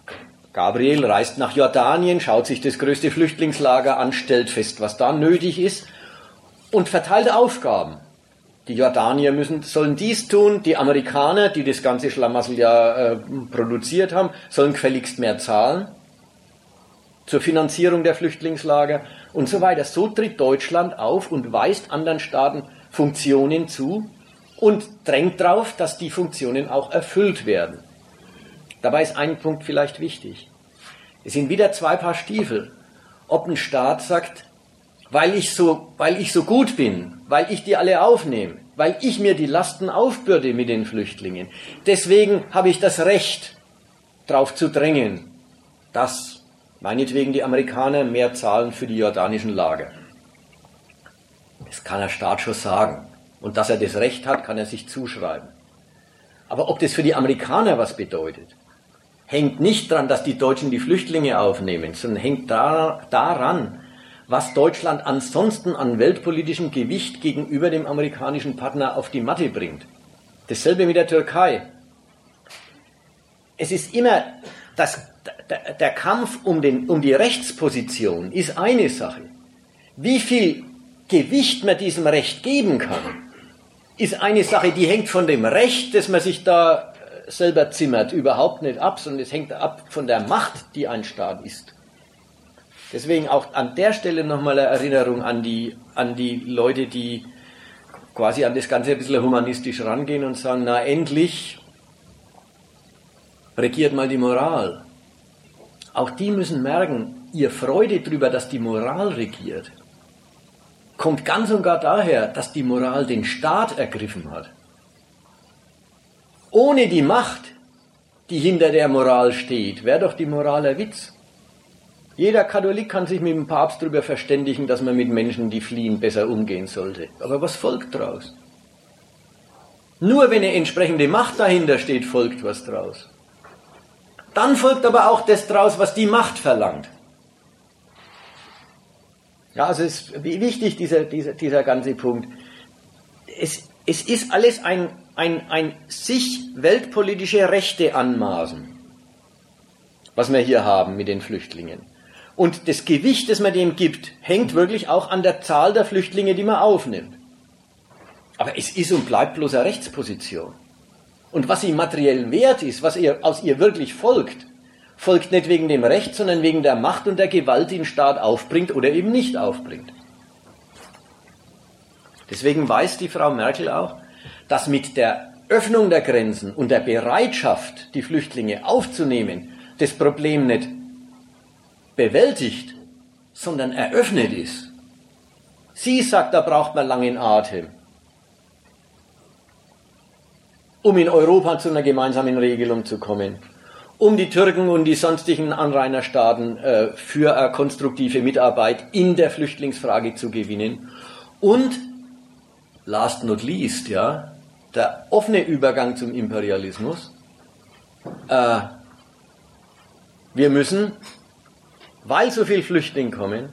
Gabriel reist nach Jordanien, schaut sich das größte Flüchtlingslager an, stellt fest, was da nötig ist und verteilt Aufgaben. Die Jordanier müssen, sollen dies tun, die Amerikaner, die das ganze Schlamassel ja äh, produziert haben, sollen gefälligst mehr zahlen zur Finanzierung der Flüchtlingslager und so weiter. So tritt Deutschland auf und weist anderen Staaten Funktionen zu und drängt darauf, dass die Funktionen auch erfüllt werden. Dabei ist ein Punkt vielleicht wichtig. Es sind wieder zwei Paar Stiefel. Ob ein Staat sagt, weil ich so, weil ich so gut bin, weil ich die alle aufnehme, weil ich mir die Lasten aufbürde mit den Flüchtlingen. Deswegen habe ich das Recht, darauf zu drängen, dass meinetwegen die Amerikaner mehr zahlen für die jordanischen Lager. Das kann der Staat schon sagen. Und dass er das Recht hat, kann er sich zuschreiben. Aber ob das für die Amerikaner was bedeutet, hängt nicht daran, dass die Deutschen die Flüchtlinge aufnehmen, sondern hängt da, daran, was Deutschland ansonsten an weltpolitischem Gewicht gegenüber dem amerikanischen Partner auf die Matte bringt. Dasselbe mit der Türkei. Es ist immer, das, der, Kampf um, den, um die Rechtsposition ist eine Sache. Wie viel Gewicht man diesem Recht geben kann, ist eine Sache, die hängt von dem Recht, das man sich da selber zimmert, überhaupt nicht ab, sondern es hängt ab von der Macht, die ein Staat ist. Deswegen auch an der Stelle nochmal eine Erinnerung an die, an die Leute, die quasi an das Ganze ein bisschen humanistisch rangehen und sagen, na endlich regiert mal die Moral. Auch die müssen merken, ihr Freude darüber, dass die Moral regiert, kommt ganz und gar daher, dass die Moral den Staat ergriffen hat. Ohne die Macht, die hinter der Moral steht, wäre doch die Moral ein Witz. Jeder Katholik kann sich mit dem Papst darüber verständigen, dass man mit Menschen, die fliehen, besser umgehen sollte. Aber was folgt daraus? Nur wenn eine entsprechende Macht dahinter steht, folgt was draus. Dann folgt aber auch das draus, was die Macht verlangt. Ja, also ist wichtig, dieser, dieser, dieser ganze Punkt. Es, es ist alles ein, ein, ein sich weltpolitische Rechte anmaßen, was wir hier haben mit den Flüchtlingen. Und das Gewicht, das man dem gibt, hängt wirklich auch an der Zahl der Flüchtlinge, die man aufnimmt. Aber es ist und bleibt bloß eine Rechtsposition. Und was sie materiell wert ist, was ihr, aus ihr wirklich folgt, folgt nicht wegen dem Recht, sondern wegen der Macht und der Gewalt, die ein Staat aufbringt oder eben nicht aufbringt. Deswegen weiß die Frau Merkel auch, dass mit der Öffnung der Grenzen und der Bereitschaft, die Flüchtlinge aufzunehmen, das Problem nicht bewältigt, sondern eröffnet ist. Sie sagt, da braucht man langen Atem, um in Europa zu einer gemeinsamen Regelung zu kommen, um die Türken und die sonstigen Anrainerstaaten äh, für eine konstruktive Mitarbeit in der Flüchtlingsfrage zu gewinnen und last not least, ja, der offene Übergang zum Imperialismus. Äh, wir müssen weil so viele Flüchtlinge kommen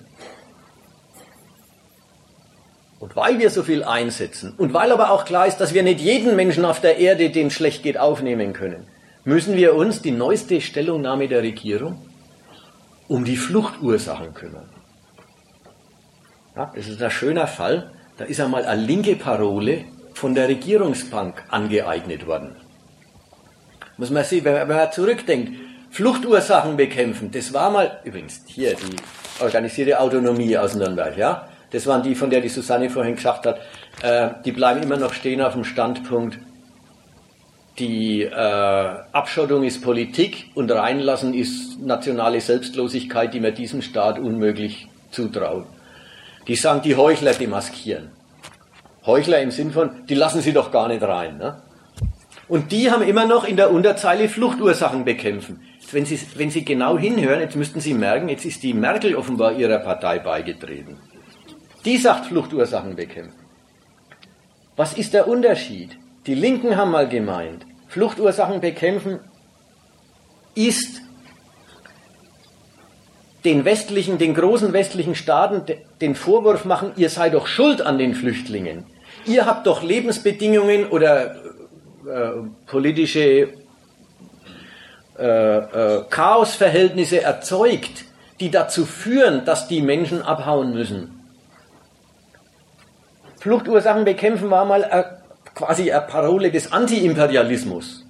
und weil wir so viel einsetzen und weil aber auch klar ist, dass wir nicht jeden Menschen auf der Erde, dem es schlecht geht, aufnehmen können, müssen wir uns die neueste Stellungnahme der Regierung um die Fluchtursachen kümmern. Ja, das ist ein schöner Fall. Da ist einmal eine linke Parole von der Regierungsbank angeeignet worden. Muss man sehen, wenn man zurückdenkt, Fluchtursachen bekämpfen. Das war mal, übrigens, hier, die organisierte Autonomie aus Nürnberg, ja. Das waren die, von der die Susanne vorhin gesagt hat. Äh, die bleiben immer noch stehen auf dem Standpunkt, die äh, Abschottung ist Politik und Reinlassen ist nationale Selbstlosigkeit, die man diesem Staat unmöglich zutraut. Die sagen, die Heuchler demaskieren. Heuchler im Sinn von, die lassen sie doch gar nicht rein. Ne? Und die haben immer noch in der Unterzeile Fluchtursachen bekämpfen. Wenn Sie, wenn Sie genau hinhören, jetzt müssten Sie merken, jetzt ist die Merkel offenbar Ihrer Partei beigetreten. Die sagt Fluchtursachen bekämpfen. Was ist der Unterschied? Die Linken haben mal gemeint, Fluchtursachen bekämpfen ist den westlichen, den großen westlichen Staaten den Vorwurf machen, ihr seid doch schuld an den Flüchtlingen. Ihr habt doch Lebensbedingungen oder äh, politische äh, äh, Chaosverhältnisse erzeugt, die dazu führen, dass die Menschen abhauen müssen. Fluchtursachen bekämpfen war mal äh, quasi eine Parole des Antiimperialismus.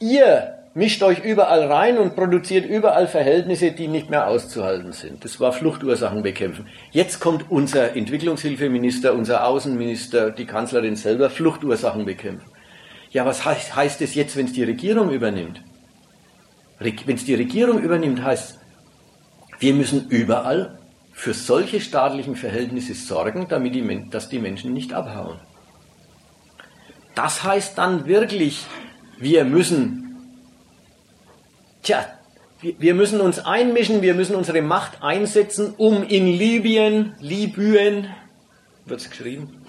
Ihr mischt euch überall rein und produziert überall Verhältnisse, die nicht mehr auszuhalten sind. Das war Fluchtursachen bekämpfen. Jetzt kommt unser Entwicklungshilfeminister, unser Außenminister, die Kanzlerin selber, Fluchtursachen bekämpfen. Ja, was heißt, heißt es jetzt, wenn es die Regierung übernimmt? Wenn es die Regierung übernimmt, heißt, wir müssen überall für solche staatlichen Verhältnisse sorgen, damit die, dass die Menschen nicht abhauen. Das heißt dann wirklich, wir müssen, tja, wir müssen uns einmischen, wir müssen unsere Macht einsetzen, um in Libyen, Libyen, wird es geschrieben,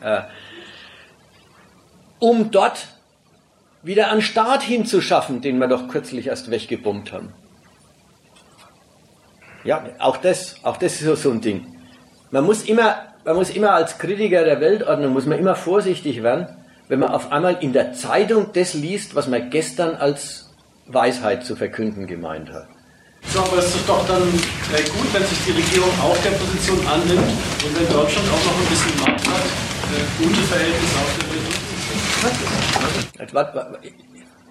äh, um dort wieder einen Staat hinzuschaffen, den wir doch kürzlich erst weggebombt haben. Ja, auch das, auch das ist so ein Ding. Man muss immer, man muss immer als Kritiker der Weltordnung, muss man immer vorsichtig werden, wenn man auf einmal in der Zeitung das liest, was man gestern als Weisheit zu verkünden gemeint hat. So, aber es ist doch dann äh, gut, wenn sich die Regierung auch der Position annimmt und wenn Deutschland auch noch ein bisschen Macht hat, äh, gute Verhältnisse auf der Welt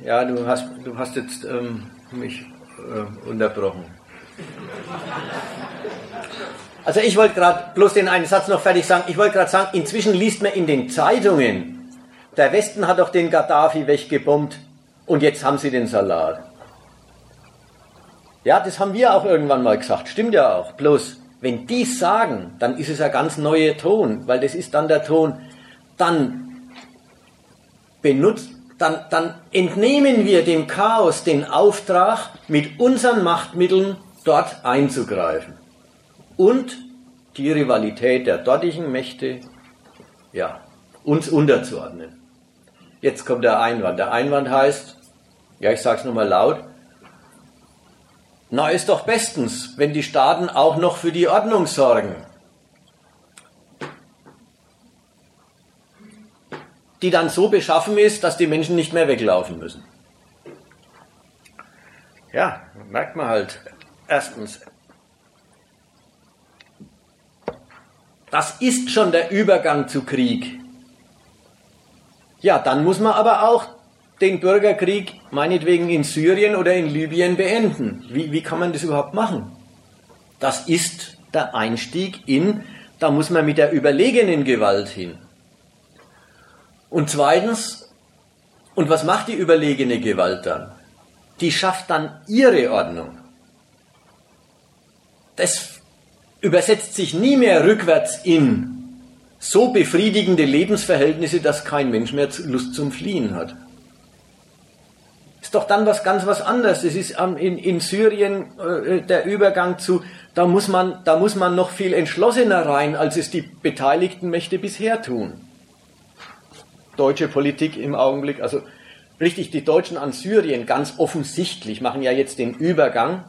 ja, du hast, du hast jetzt ähm, mich äh, unterbrochen. Also ich wollte gerade bloß den einen Satz noch fertig sagen. Ich wollte gerade sagen, inzwischen liest man in den Zeitungen, der Westen hat doch den Gaddafi weggebombt und jetzt haben sie den Salat. Ja, das haben wir auch irgendwann mal gesagt. Stimmt ja auch. Bloß, wenn die sagen, dann ist es ein ganz neuer Ton, weil das ist dann der Ton, dann benutzt, dann, dann entnehmen wir dem Chaos den Auftrag, mit unseren Machtmitteln dort einzugreifen und die Rivalität der dortigen Mächte, ja, uns unterzuordnen. Jetzt kommt der Einwand. Der Einwand heißt, ja, ich sage es nochmal laut, na, ist doch bestens, wenn die Staaten auch noch für die Ordnung sorgen. Die dann so beschaffen ist, dass die Menschen nicht mehr weglaufen müssen. Ja, merkt man halt. Erstens, das ist schon der Übergang zu Krieg. Ja, dann muss man aber auch den Bürgerkrieg meinetwegen in Syrien oder in Libyen beenden. Wie, wie kann man das überhaupt machen? Das ist der Einstieg in, da muss man mit der überlegenen Gewalt hin. Und zweitens, und was macht die überlegene Gewalt dann? Die schafft dann ihre Ordnung. Das übersetzt sich nie mehr rückwärts in so befriedigende Lebensverhältnisse, dass kein Mensch mehr Lust zum Fliehen hat. Ist doch dann was ganz was anderes. Es ist in, in Syrien äh, der Übergang zu, da muss, man, da muss man noch viel entschlossener rein, als es die beteiligten Mächte bisher tun. Deutsche Politik im Augenblick, also richtig, die Deutschen an Syrien ganz offensichtlich machen ja jetzt den Übergang,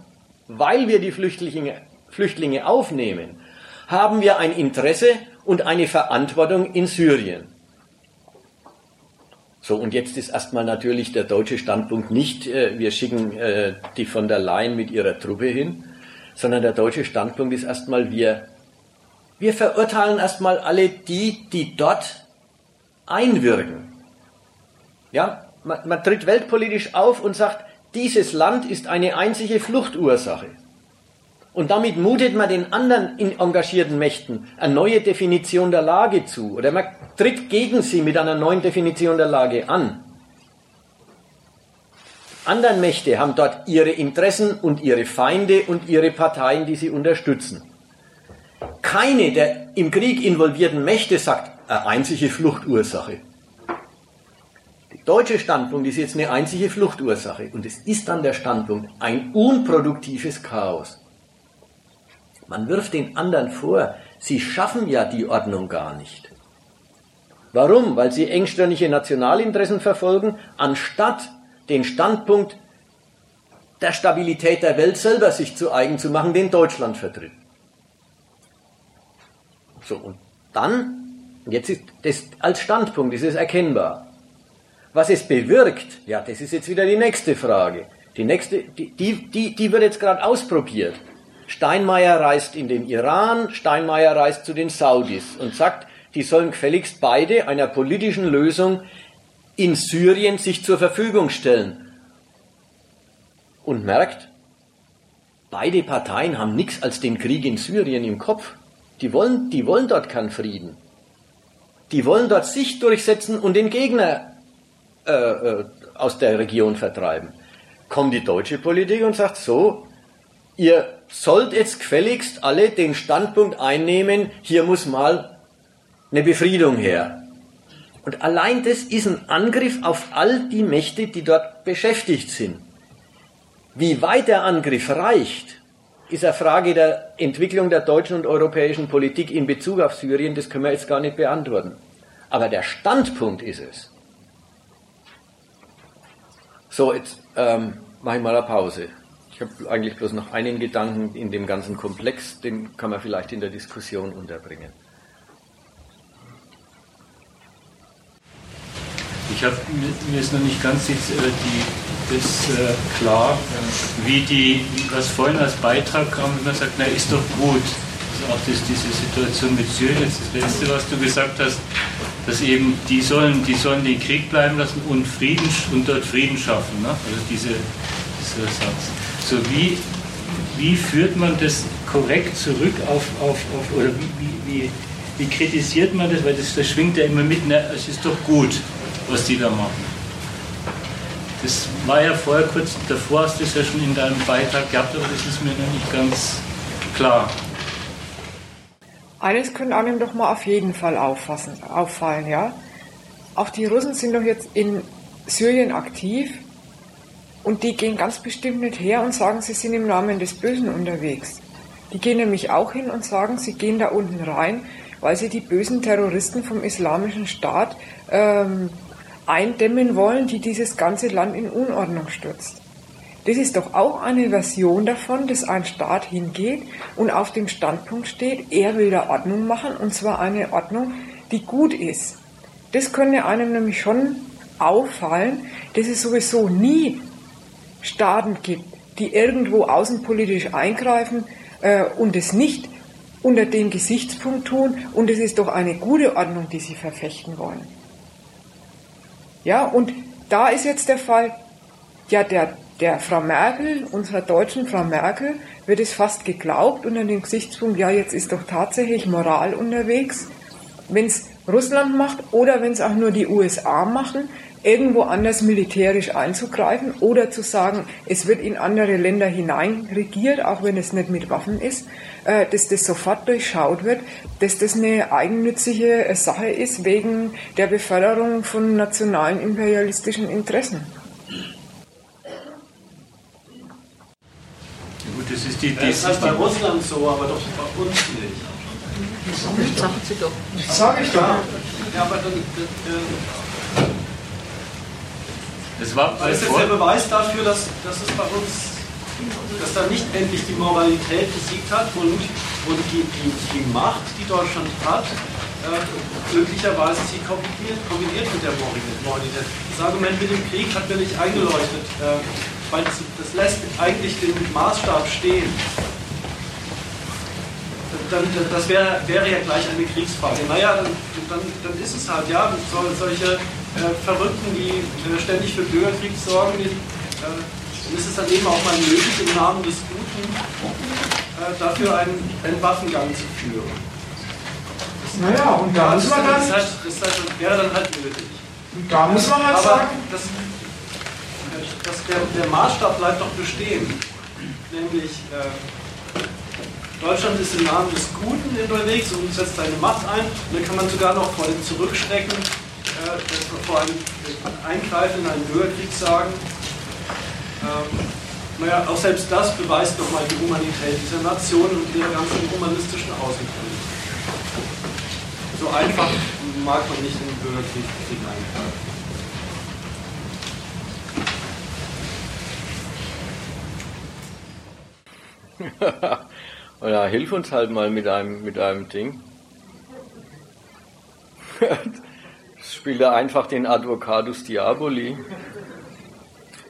weil wir die Flüchtlinge, Flüchtlinge aufnehmen, haben wir ein Interesse und eine Verantwortung in Syrien. So, und jetzt ist erstmal natürlich der deutsche Standpunkt nicht, äh, wir schicken äh, die von der Leyen mit ihrer Truppe hin, sondern der deutsche Standpunkt ist erstmal, wir, wir verurteilen erstmal alle die, die dort einwirken. Ja, man, man tritt weltpolitisch auf und sagt, dieses Land ist eine einzige Fluchtursache. Und damit mutet man den anderen engagierten Mächten eine neue Definition der Lage zu oder man tritt gegen sie mit einer neuen Definition der Lage an. Anderen Mächte haben dort ihre Interessen und ihre Feinde und ihre Parteien, die sie unterstützen. Keine der im Krieg involvierten Mächte sagt, eine einzige Fluchtursache. Der deutsche Standpunkt ist jetzt eine einzige Fluchtursache und es ist dann der Standpunkt ein unproduktives Chaos. Man wirft den anderen vor, sie schaffen ja die Ordnung gar nicht. Warum? Weil sie engstirnige Nationalinteressen verfolgen, anstatt den Standpunkt der Stabilität der Welt selber sich zu eigen zu machen, den Deutschland vertritt. So, und dann, jetzt ist das als Standpunkt, ist es erkennbar. Was es bewirkt, ja, das ist jetzt wieder die nächste Frage. Die nächste, die, die, die, die wird jetzt gerade ausprobiert. Steinmeier reist in den Iran, Steinmeier reist zu den Saudis und sagt, die sollen gefälligst beide einer politischen Lösung in Syrien sich zur Verfügung stellen. Und merkt, beide Parteien haben nichts als den Krieg in Syrien im Kopf. Die wollen, die wollen dort keinen Frieden. Die wollen dort sich durchsetzen und den Gegner äh, äh, aus der Region vertreiben. Kommt die deutsche Politik und sagt so, ihr sollt jetzt gefälligst alle den Standpunkt einnehmen, hier muss mal eine Befriedung her. Und allein das ist ein Angriff auf all die Mächte, die dort beschäftigt sind. Wie weit der Angriff reicht, ist eine Frage der Entwicklung der deutschen und europäischen Politik in Bezug auf Syrien, das können wir jetzt gar nicht beantworten. Aber der Standpunkt ist es. So, jetzt ähm, mache ich mal eine Pause. Ich habe eigentlich bloß noch einen Gedanken in dem ganzen Komplex, den kann man vielleicht in der Diskussion unterbringen. Ich habe mir ist noch nicht ganz jetzt, äh, die, äh, klar, äh, wie die, was vorhin als Beitrag kam, wenn man sagt, na ist doch gut. Also auch das, diese Situation mit Syrien, jetzt das Letzte, was du gesagt hast, dass eben die sollen, die sollen den Krieg bleiben lassen und Frieden und dort Frieden schaffen. Ne? Also diese, dieser Satz. So wie, wie führt man das korrekt zurück auf, auf, auf oder wie, wie, wie kritisiert man das? Weil das, das schwingt ja immer mit, na, es ist doch gut, was die da machen. Das war ja vorher kurz davor, hast du es ja schon in deinem Beitrag gehabt, aber das ist mir noch nicht ganz klar. Eines könnte einem doch mal auf jeden Fall auffassen, auffallen, ja. Auch die Russen sind doch jetzt in Syrien aktiv und die gehen ganz bestimmt nicht her und sagen, sie sind im Namen des Bösen unterwegs. Die gehen nämlich auch hin und sagen, sie gehen da unten rein, weil sie die bösen Terroristen vom Islamischen Staat ähm, eindämmen wollen, die dieses ganze Land in Unordnung stürzt. Das ist doch auch eine Version davon, dass ein Staat hingeht und auf dem Standpunkt steht, er will da Ordnung machen und zwar eine Ordnung, die gut ist. Das könnte einem nämlich schon auffallen, dass es sowieso nie Staaten gibt, die irgendwo außenpolitisch eingreifen äh, und es nicht unter dem Gesichtspunkt tun und es ist doch eine gute Ordnung, die sie verfechten wollen. Ja, und da ist jetzt der Fall, ja, der, der Frau Merkel, unserer deutschen Frau Merkel, wird es fast geglaubt unter dem Gesichtspunkt, ja, jetzt ist doch tatsächlich Moral unterwegs. Wenn es Russland macht oder wenn es auch nur die USA machen, irgendwo anders militärisch einzugreifen oder zu sagen, es wird in andere Länder hinein regiert, auch wenn es nicht mit Waffen ist, äh, dass das sofort durchschaut wird, dass das eine eigennützige äh, Sache ist wegen der Beförderung von nationalen imperialistischen Interessen. Gut, das ist die, das ist halt bei Russland so, aber doch bei uns nicht. Das sagt sie doch. Das sage ich doch. Ja, aber dann, äh, das war das ist jetzt der Beweis dafür, dass, dass es bei uns dass da nicht endlich die Moralität gesiegt hat und, und die, die, die Macht, die Deutschland hat, äh, glücklicherweise sie kombiniert, kombiniert mit der Moralität. Das Argument mit dem Krieg hat mir nicht eingeleuchtet, äh, weil das, das lässt eigentlich den Maßstab stehen. Dann, das wäre, wäre ja gleich eine Kriegsfrage. Naja, dann, dann, dann ist es halt, ja, solche Verrückten, die äh, ständig für Bürgerkrieg sorgen, die, äh, dann ist es dann eben auch mal nötig, im Namen des Guten äh, dafür einen, einen Waffengang zu führen. Das, naja, und da muss man dann. Das, halt, das halt, wäre dann halt nötig. Da muss man halt Aber sagen. Das, das, der, der Maßstab bleibt doch bestehen. Nämlich, äh, Deutschland ist im Namen des Guten unterwegs und setzt seine Macht ein. Und dann kann man sogar noch vor dem Zurückschrecken, äh, vor einem Eingreifen in einen Bürgerkrieg sagen, ähm, naja, auch selbst das beweist nochmal die Humanität dieser Nation und ihre ganzen humanistischen Außenpolitik. So einfach mag man nicht in den Bürgerkrieg hineingreifen. Oder hilf uns halt mal mit einem, mit einem Ding. Spiele einfach den Advocatus Diaboli.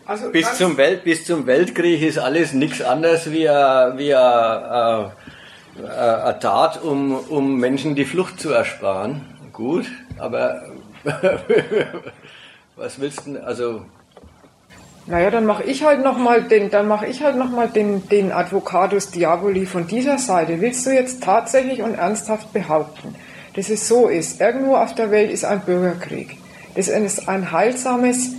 Also bis, zum Welt, bis zum Weltkrieg ist alles nichts anderes wie eine, wie eine Tat, um, um Menschen die Flucht zu ersparen. Gut, aber was willst du, also naja, dann mache ich halt nochmal den, dann mache ich halt noch mal den, den Advocatus Diaboli von dieser Seite. Willst du jetzt tatsächlich und ernsthaft behaupten, dass es so ist? Irgendwo auf der Welt ist ein Bürgerkrieg. Das ist ein heilsames,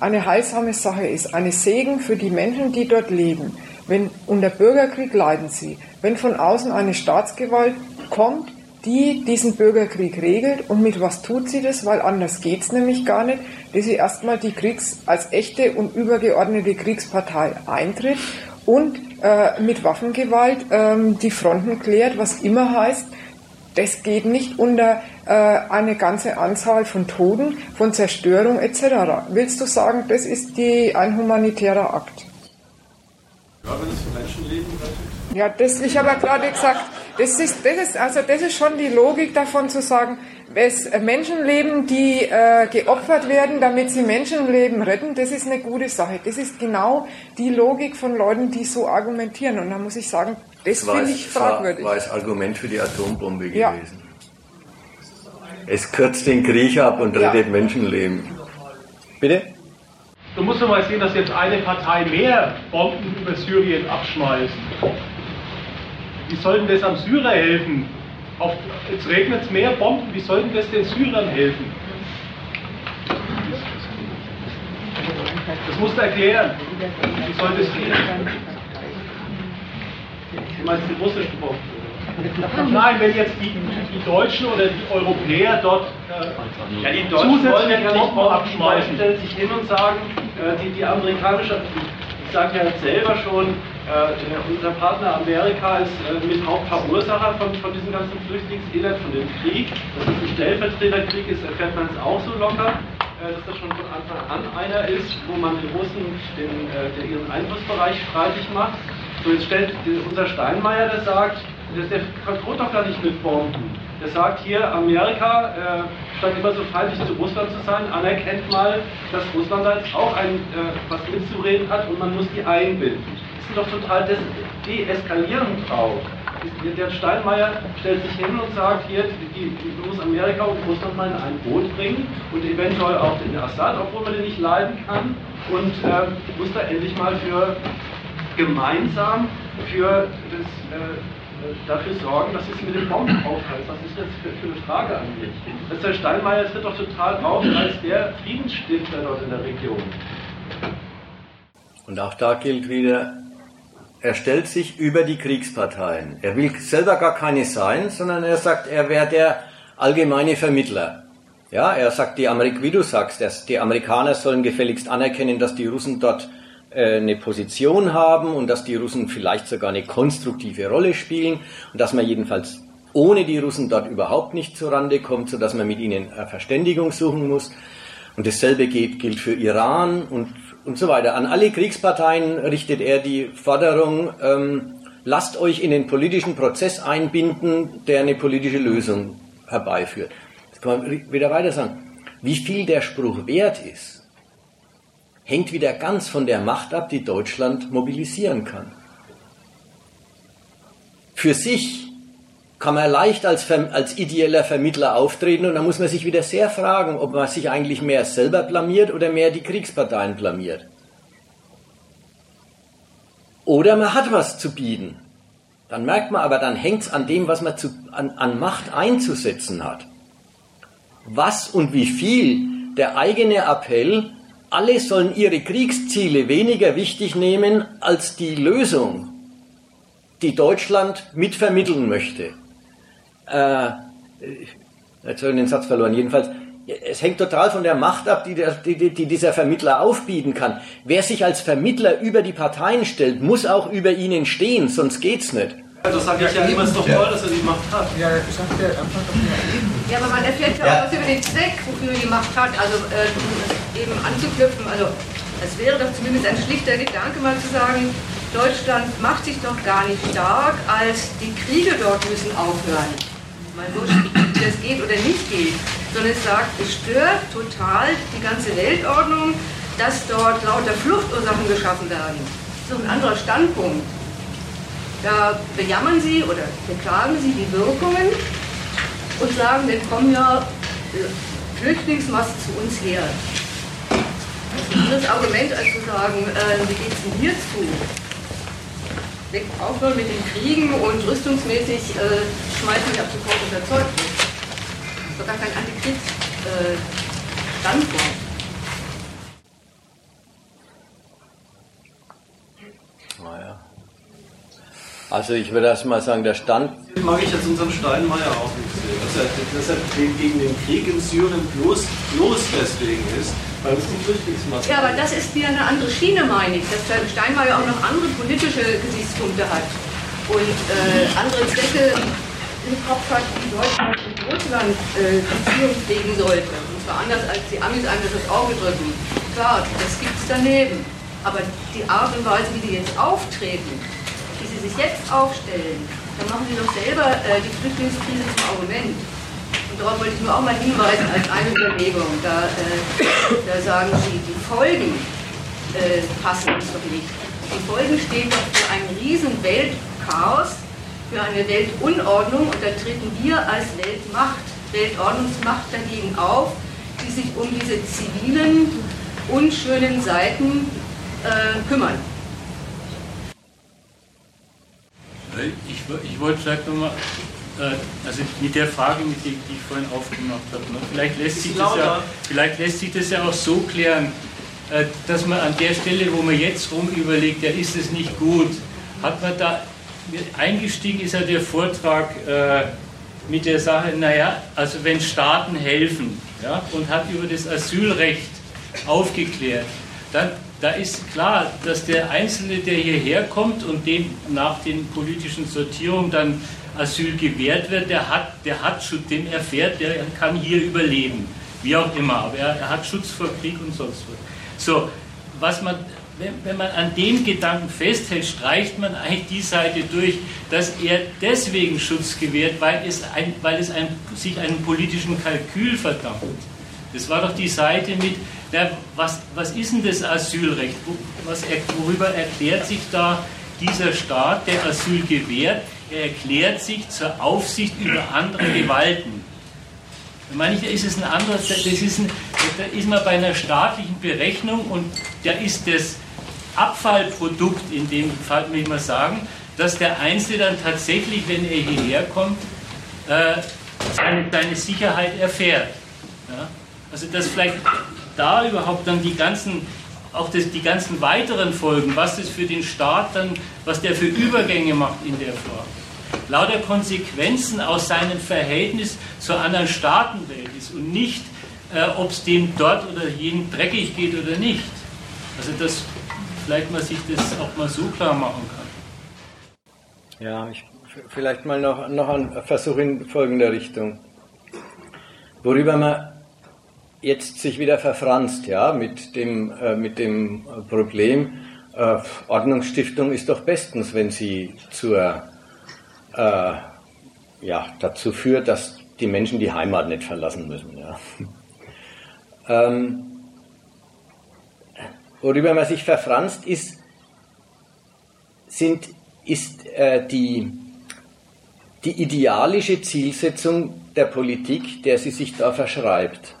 eine heilsame Sache ist, eine Segen für die Menschen, die dort leben. Wenn unter Bürgerkrieg leiden sie. Wenn von außen eine Staatsgewalt kommt, die diesen Bürgerkrieg regelt und mit was tut sie das, weil anders geht's nämlich gar nicht, dass sie erstmal die Kriegs als echte und übergeordnete Kriegspartei eintritt und äh, mit Waffengewalt ähm, die Fronten klärt, was immer heißt, das geht nicht unter äh, eine ganze Anzahl von Toten, von Zerstörung etc. Willst du sagen, das ist die, ein humanitärer Akt? Ja, wenn es für Menschenleben rettet. Ja, das, ich habe ja gerade gesagt, das ist, das ist, also das ist schon die Logik davon zu sagen, es Menschenleben, die äh, geopfert werden, damit sie Menschenleben retten, das ist eine gute Sache. Das ist genau die Logik von Leuten, die so argumentieren. Und da muss ich sagen, das, das finde ich fragwürdig. War, war das Argument für die Atombombe ja. gewesen. Es kürzt den Krieg ab und rettet ja. Menschenleben. Bitte? du musst doch mal sehen, dass jetzt eine Partei mehr Bomben über Syrien abschmeißt. Wie soll denn das am Syrer helfen? Auf, jetzt regnet es mehr Bomben, wie soll denn das den Syrern helfen? Das musst du erklären. Wie soll das gehen? Du meinst die russischen Bomben? Nein, wenn jetzt die, die Deutschen oder die Europäer dort äh, Ja, die Deutschen wollen ja nicht Bomben abschmeißen, stellen sich hin und sagen, äh, die, die amerikanische, ich sage ja selber schon, äh, unser Partner Amerika ist äh, mit Hauptverursacher von, von diesem ganzen Flüchtlingselend, von dem Krieg. Dass es ein Stellvertreterkrieg ist, erfährt man es auch so locker, äh, dass das schon von Anfang an einer ist, wo man den Russen den, äh, ihren Einflussbereich streitig macht. So, jetzt stellt unser Steinmeier, der sagt, der, der droht doch gar nicht mit Bomben. Der sagt hier, Amerika, äh, statt immer so feindlich zu Russland zu sein, anerkennt mal, dass Russland da jetzt auch ein, äh, was mitzureden hat und man muss die einbinden. Das ist doch total deeskalierend auch. Der Steinmeier stellt sich hin und sagt, hier, die, die muss Amerika und Russland mal in ein Boot bringen und eventuell auch den Assad, obwohl man den nicht leiden kann, und äh, muss da endlich mal für gemeinsam für das, äh, dafür sorgen, dass es mit den Bomben aufhört. Was ist das für, für eine Frage eigentlich? Das der Steinmeier tritt doch total auf als der Friedensstifter dort in der Region. Und auch da gilt wieder, er stellt sich über die Kriegsparteien. Er will selber gar keine sein, sondern er sagt, er wäre der allgemeine Vermittler. Ja, er sagt, die Amerik wie du sagst, die Amerikaner sollen gefälligst anerkennen, dass die Russen dort äh, eine Position haben und dass die Russen vielleicht sogar eine konstruktive Rolle spielen und dass man jedenfalls ohne die Russen dort überhaupt nicht zurande kommt, sodass man mit ihnen eine Verständigung suchen muss. Und dasselbe geht, gilt für Iran und, und so weiter. An alle Kriegsparteien richtet er die Forderung, ähm, lasst euch in den politischen Prozess einbinden, der eine politische Lösung herbeiführt. Jetzt kann man wieder weiter sagen. Wie viel der Spruch wert ist, hängt wieder ganz von der Macht ab, die Deutschland mobilisieren kann. Für sich kann man leicht als, als ideeller Vermittler auftreten und da muss man sich wieder sehr fragen, ob man sich eigentlich mehr selber blamiert oder mehr die Kriegsparteien blamiert. Oder man hat was zu bieten. Dann merkt man aber, dann hängt es an dem, was man zu, an, an Macht einzusetzen hat. Was und wie viel der eigene Appell, alle sollen ihre Kriegsziele weniger wichtig nehmen als die Lösung, die Deutschland mitvermitteln möchte äh, jetzt habe ich den Satz verloren, jedenfalls, es hängt total von der Macht ab, die, der, die, die, dieser Vermittler aufbieten kann. Wer sich als Vermittler über die Parteien stellt, muss auch über ihnen stehen, sonst geht's nicht. Also sage ich ja immer, es ist doch toll, dass er die Macht hat. Ja, sagt er einfach doch nur eben. Ja, aber man erfährt ja, auch was über den Zweck, wofür er die Macht hat. Also äh, eben anzuknüpfen. Also es wäre doch zumindest ein schlichter Gedanke, mal zu sagen, Deutschland macht sich doch gar nicht stark, als die Kriege dort müssen aufhören. Mal wurscht, ob das geht oder nicht geht, sondern es sagt, es stört total die ganze Weltordnung, dass dort lauter Fluchtursachen geschaffen werden. Das ist doch ein anderer Standpunkt. Da bejammern sie oder beklagen sie die Wirkungen und sagen, dann kommen ja äh, Flüchtlingsmassen zu uns her. Das ist ein anderes Argument, als zu sagen, äh, wie geht es denn hier zu? Weg aufhören mit den Kriegen und rüstungsmäßig äh, schmeißen wir ab sofort unser Zeug. Das ist doch gar kein Antikriegsstandpunkt. Naja. Also ich würde erst mal sagen, der Stand. Mag ich jetzt unseren Steinmeier auch nicht sehen. Dass er, dass er gegen den Krieg in Syrien bloß, bloß deswegen ist, weil es die Flüchtlingsmasse Ja, aber das ist wieder eine andere Schiene, meine ich, dass der Steinmeier auch noch andere politische Gesichtspunkte hat und äh, andere Zwecke im Kopf hat, wie Deutschland mit Russland äh, Beziehungen pflegen sollte. Und zwar anders als die Amis einem das Auge drücken. Klar, das gibt es daneben. Aber die Art und Weise, wie die jetzt auftreten, wie sie sich jetzt aufstellen, dann machen sie doch selber äh, die Flüchtlingskrise zum Argument. Und darauf wollte ich nur auch mal hinweisen als eine Überlegung. Da, äh, da sagen Sie, die Folgen äh, passen uns doch nicht. Die Folgen stehen doch für ein riesen Weltchaos, für eine Weltunordnung und da treten wir als Weltmacht, Weltordnungsmacht dagegen auf, die sich um diese zivilen unschönen Seiten äh, kümmern. Ich, ich wollte vielleicht nochmal, äh, also mit der Frage, die, die ich vorhin aufgemacht habe, ne? vielleicht, lässt sich das ja, vielleicht lässt sich das ja auch so klären, äh, dass man an der Stelle, wo man jetzt rum überlegt, ja, ist es nicht gut, hat man da, eingestiegen ist ja der Vortrag äh, mit der Sache, naja, also wenn Staaten helfen ja, und hat über das Asylrecht aufgeklärt, dann da ist klar, dass der Einzelne, der hierher kommt und dem nach den politischen Sortierungen dann Asyl gewährt wird, der hat, der hat Schutz, dem erfährt, der kann hier überleben, wie auch immer, aber er, er hat Schutz vor Krieg und sonst was. So, was man, wenn, wenn man an dem Gedanken festhält, streicht man eigentlich die Seite durch, dass er deswegen Schutz gewährt, weil es, ein, weil es ein, sich einem politischen Kalkül verdammt. Das war doch die Seite mit, na, was, was ist denn das Asylrecht? Was, worüber erklärt sich da dieser Staat, der Asyl gewährt? Er erklärt sich zur Aufsicht über andere Gewalten. Da meine ich, da ist es ein anderes, das ist ein, da ist man bei einer staatlichen Berechnung und da ist das Abfallprodukt in dem Fall, will ich mal sagen, dass der Einzelne dann tatsächlich, wenn er hierher kommt, äh, seine, seine Sicherheit erfährt. Ja? Also dass vielleicht da überhaupt dann die ganzen, auch das, die ganzen weiteren Folgen, was das für den Staat dann, was der für Übergänge macht in der Form, lauter Konsequenzen aus seinem Verhältnis zur anderen Staatenwelt ist und nicht, äh, ob es dem dort oder jenem dreckig geht oder nicht. Also dass vielleicht man sich das auch mal so klar machen kann. Ja, ich, vielleicht mal noch, noch ein Versuch in folgender Richtung. Worüber man jetzt sich wieder verfranst, ja, mit dem, äh, mit dem Problem, äh, Ordnungsstiftung ist doch bestens, wenn sie zur, äh, ja, dazu führt, dass die Menschen die Heimat nicht verlassen müssen. Ja. ähm, worüber man sich verfranst, ist, sind, ist äh, die, die idealische Zielsetzung der Politik, der sie sich da verschreibt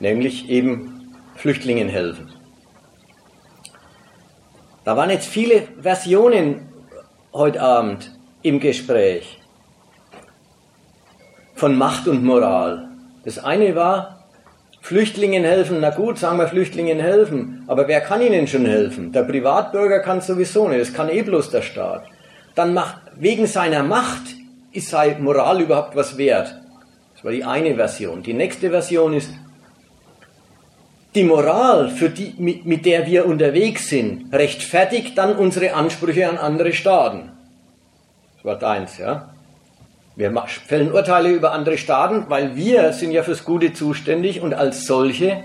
nämlich eben Flüchtlingen helfen. Da waren jetzt viele Versionen heute Abend im Gespräch von Macht und Moral. Das eine war, Flüchtlingen helfen, na gut, sagen wir Flüchtlingen helfen, aber wer kann ihnen schon helfen? Der Privatbürger kann sowieso nicht, das kann eh bloß der Staat. Dann macht, wegen seiner Macht ist sei Moral überhaupt was wert. Das war die eine Version. Die nächste Version ist, die Moral, für die, mit, mit der wir unterwegs sind, rechtfertigt dann unsere Ansprüche an andere Staaten. Das war deins, ja. Wir fällen Urteile über andere Staaten, weil wir sind ja fürs Gute zuständig und als solche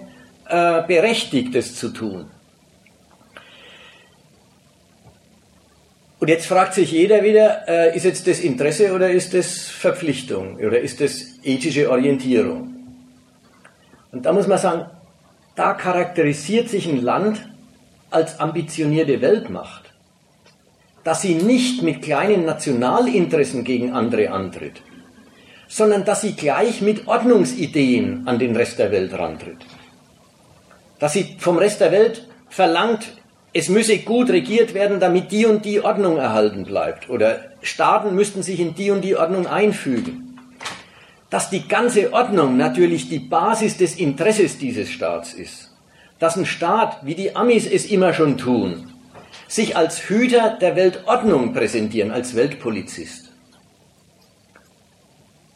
äh, berechtigt, es zu tun. Und jetzt fragt sich jeder wieder, äh, ist jetzt das Interesse oder ist das Verpflichtung oder ist das ethische Orientierung? Und da muss man sagen, da charakterisiert sich ein Land als ambitionierte Weltmacht, dass sie nicht mit kleinen Nationalinteressen gegen andere antritt, sondern dass sie gleich mit Ordnungsideen an den Rest der Welt rantritt. Dass sie vom Rest der Welt verlangt, es müsse gut regiert werden, damit die und die Ordnung erhalten bleibt. Oder Staaten müssten sich in die und die Ordnung einfügen dass die ganze Ordnung natürlich die Basis des Interesses dieses Staats ist. Dass ein Staat, wie die Amis es immer schon tun, sich als Hüter der Weltordnung präsentieren, als Weltpolizist.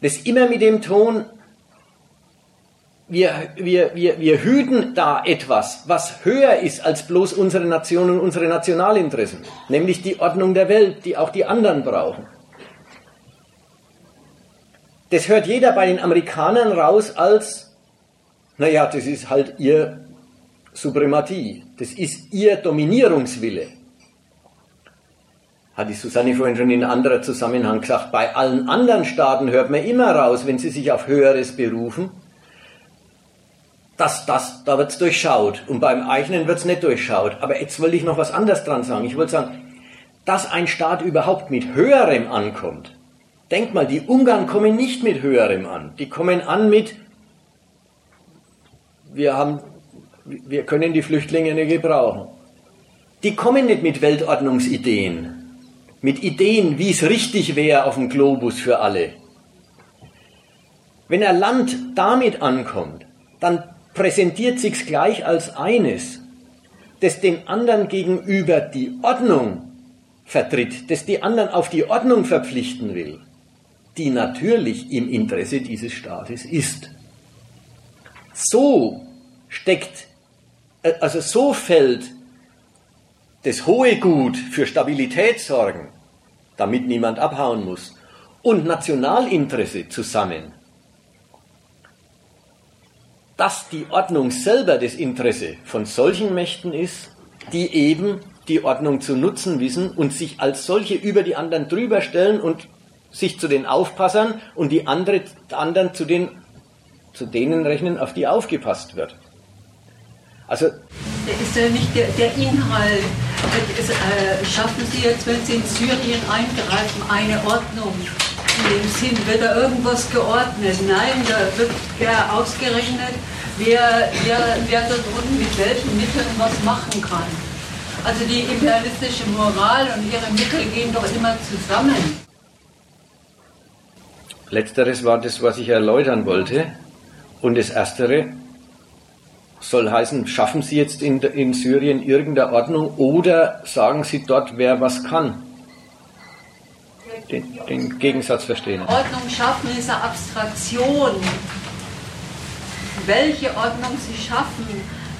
Das immer mit dem Ton, wir, wir, wir, wir hüten da etwas, was höher ist als bloß unsere Nation und unsere Nationalinteressen, nämlich die Ordnung der Welt, die auch die anderen brauchen. Das hört jeder bei den Amerikanern raus als, naja, das ist halt ihr Suprematie, das ist ihr Dominierungswille. Hat die Susanne vorhin schon in einem anderen Zusammenhang gesagt, bei allen anderen Staaten hört man immer raus, wenn sie sich auf Höheres berufen, dass das, da wird es durchschaut. Und beim eigenen wird es nicht durchschaut. Aber jetzt will ich noch was anderes dran sagen. Ich wollte sagen, dass ein Staat überhaupt mit Höherem ankommt, Denk mal, die Ungarn kommen nicht mit höherem an. Die kommen an mit, wir haben wir können die Flüchtlinge nicht gebrauchen. Die kommen nicht mit Weltordnungsideen, mit Ideen, wie es richtig wäre auf dem Globus für alle. Wenn ein Land damit ankommt, dann präsentiert sich's gleich als eines, das den anderen gegenüber die Ordnung vertritt, das die anderen auf die Ordnung verpflichten will, die natürlich im Interesse dieses Staates ist. So steckt, äh, also so fällt das hohe Gut für Stabilität sorgen, damit niemand abhauen muss, und Nationalinteresse zusammen, dass die Ordnung selber das Interesse von solchen Mächten ist, die eben die Ordnung zu nutzen wissen und sich als solche über die anderen drüber stellen und sich zu den Aufpassern und die andere, anderen zu, den, zu denen rechnen, auf die aufgepasst wird. Also ist ja nicht der, der Inhalt. Es, äh, schaffen Sie jetzt, wenn Sie in Syrien eingreifen, eine Ordnung? In dem Sinn, wird da irgendwas geordnet? Nein, da wird ja ausgerechnet, wer, wer, wer da drunten mit welchen Mitteln was machen kann. Also die imperialistische Moral und ihre Mittel gehen doch immer zusammen. Letzteres war das, was ich erläutern wollte. Und das Erstere soll heißen, schaffen Sie jetzt in, in Syrien irgendeine Ordnung oder sagen Sie dort, wer was kann? Den, den Gegensatz verstehen. Ordnung schaffen ist eine Abstraktion. Welche Ordnung Sie schaffen,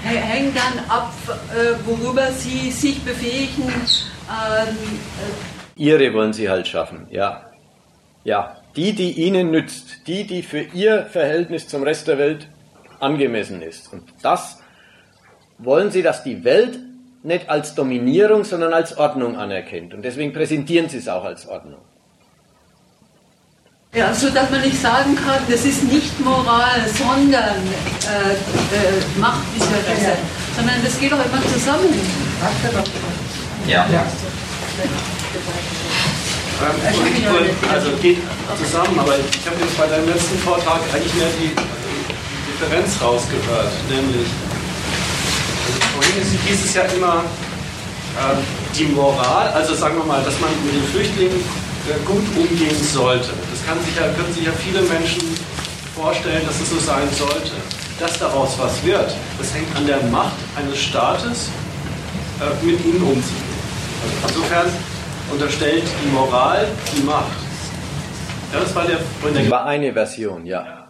hängt dann ab, äh, worüber Sie sich befähigen. Ähm, äh Ihre wollen Sie halt schaffen, ja. Ja, die, die Ihnen nützt, die, die für Ihr Verhältnis zum Rest der Welt angemessen ist. Und das wollen sie, dass die Welt nicht als Dominierung, sondern als Ordnung anerkennt. Und deswegen präsentieren sie es auch als Ordnung. Ja, so dass man nicht sagen kann, das ist nicht Moral, sondern äh, äh, Machtinteresse, ja. sondern das geht doch immer zusammen. Ja. ja. Ähm, also geht zusammen, aber ich habe jetzt bei deinem letzten Vortrag eigentlich mehr die Differenz rausgehört, nämlich, also vorhin hieß es ja immer, äh, die Moral, also sagen wir mal, dass man mit den Flüchtlingen äh, gut umgehen sollte. Das kann sich ja, können sich ja viele Menschen vorstellen, dass es so sein sollte. Dass daraus was wird, das hängt an der Macht eines Staates, äh, mit ihnen umzugehen. Also insofern unterstellt die Moral die Macht. Ja, das war der. Das war eine Version, ja.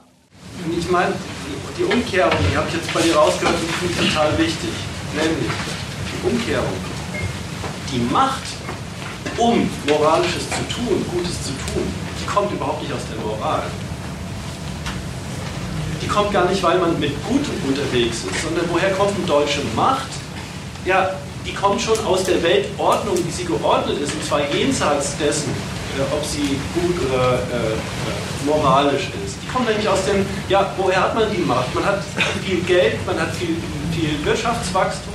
Ich meine, die Umkehrung, die habe ich jetzt bei dir rausgehört und finde ich total wichtig. Nämlich die Umkehrung. Die Macht, um Moralisches zu tun, Gutes zu tun, die kommt überhaupt nicht aus der Moral. Die kommt gar nicht, weil man mit Gutem unterwegs ist, sondern woher kommt eine deutsche Macht? Ja, die kommt schon aus der Weltordnung, wie sie geordnet ist, und zwar jenseits dessen, äh, ob sie gut oder äh, äh moralisch ist kommt nämlich aus dem, ja, woher hat man die Macht? Man hat viel Geld, man hat viel, viel Wirtschaftswachstum,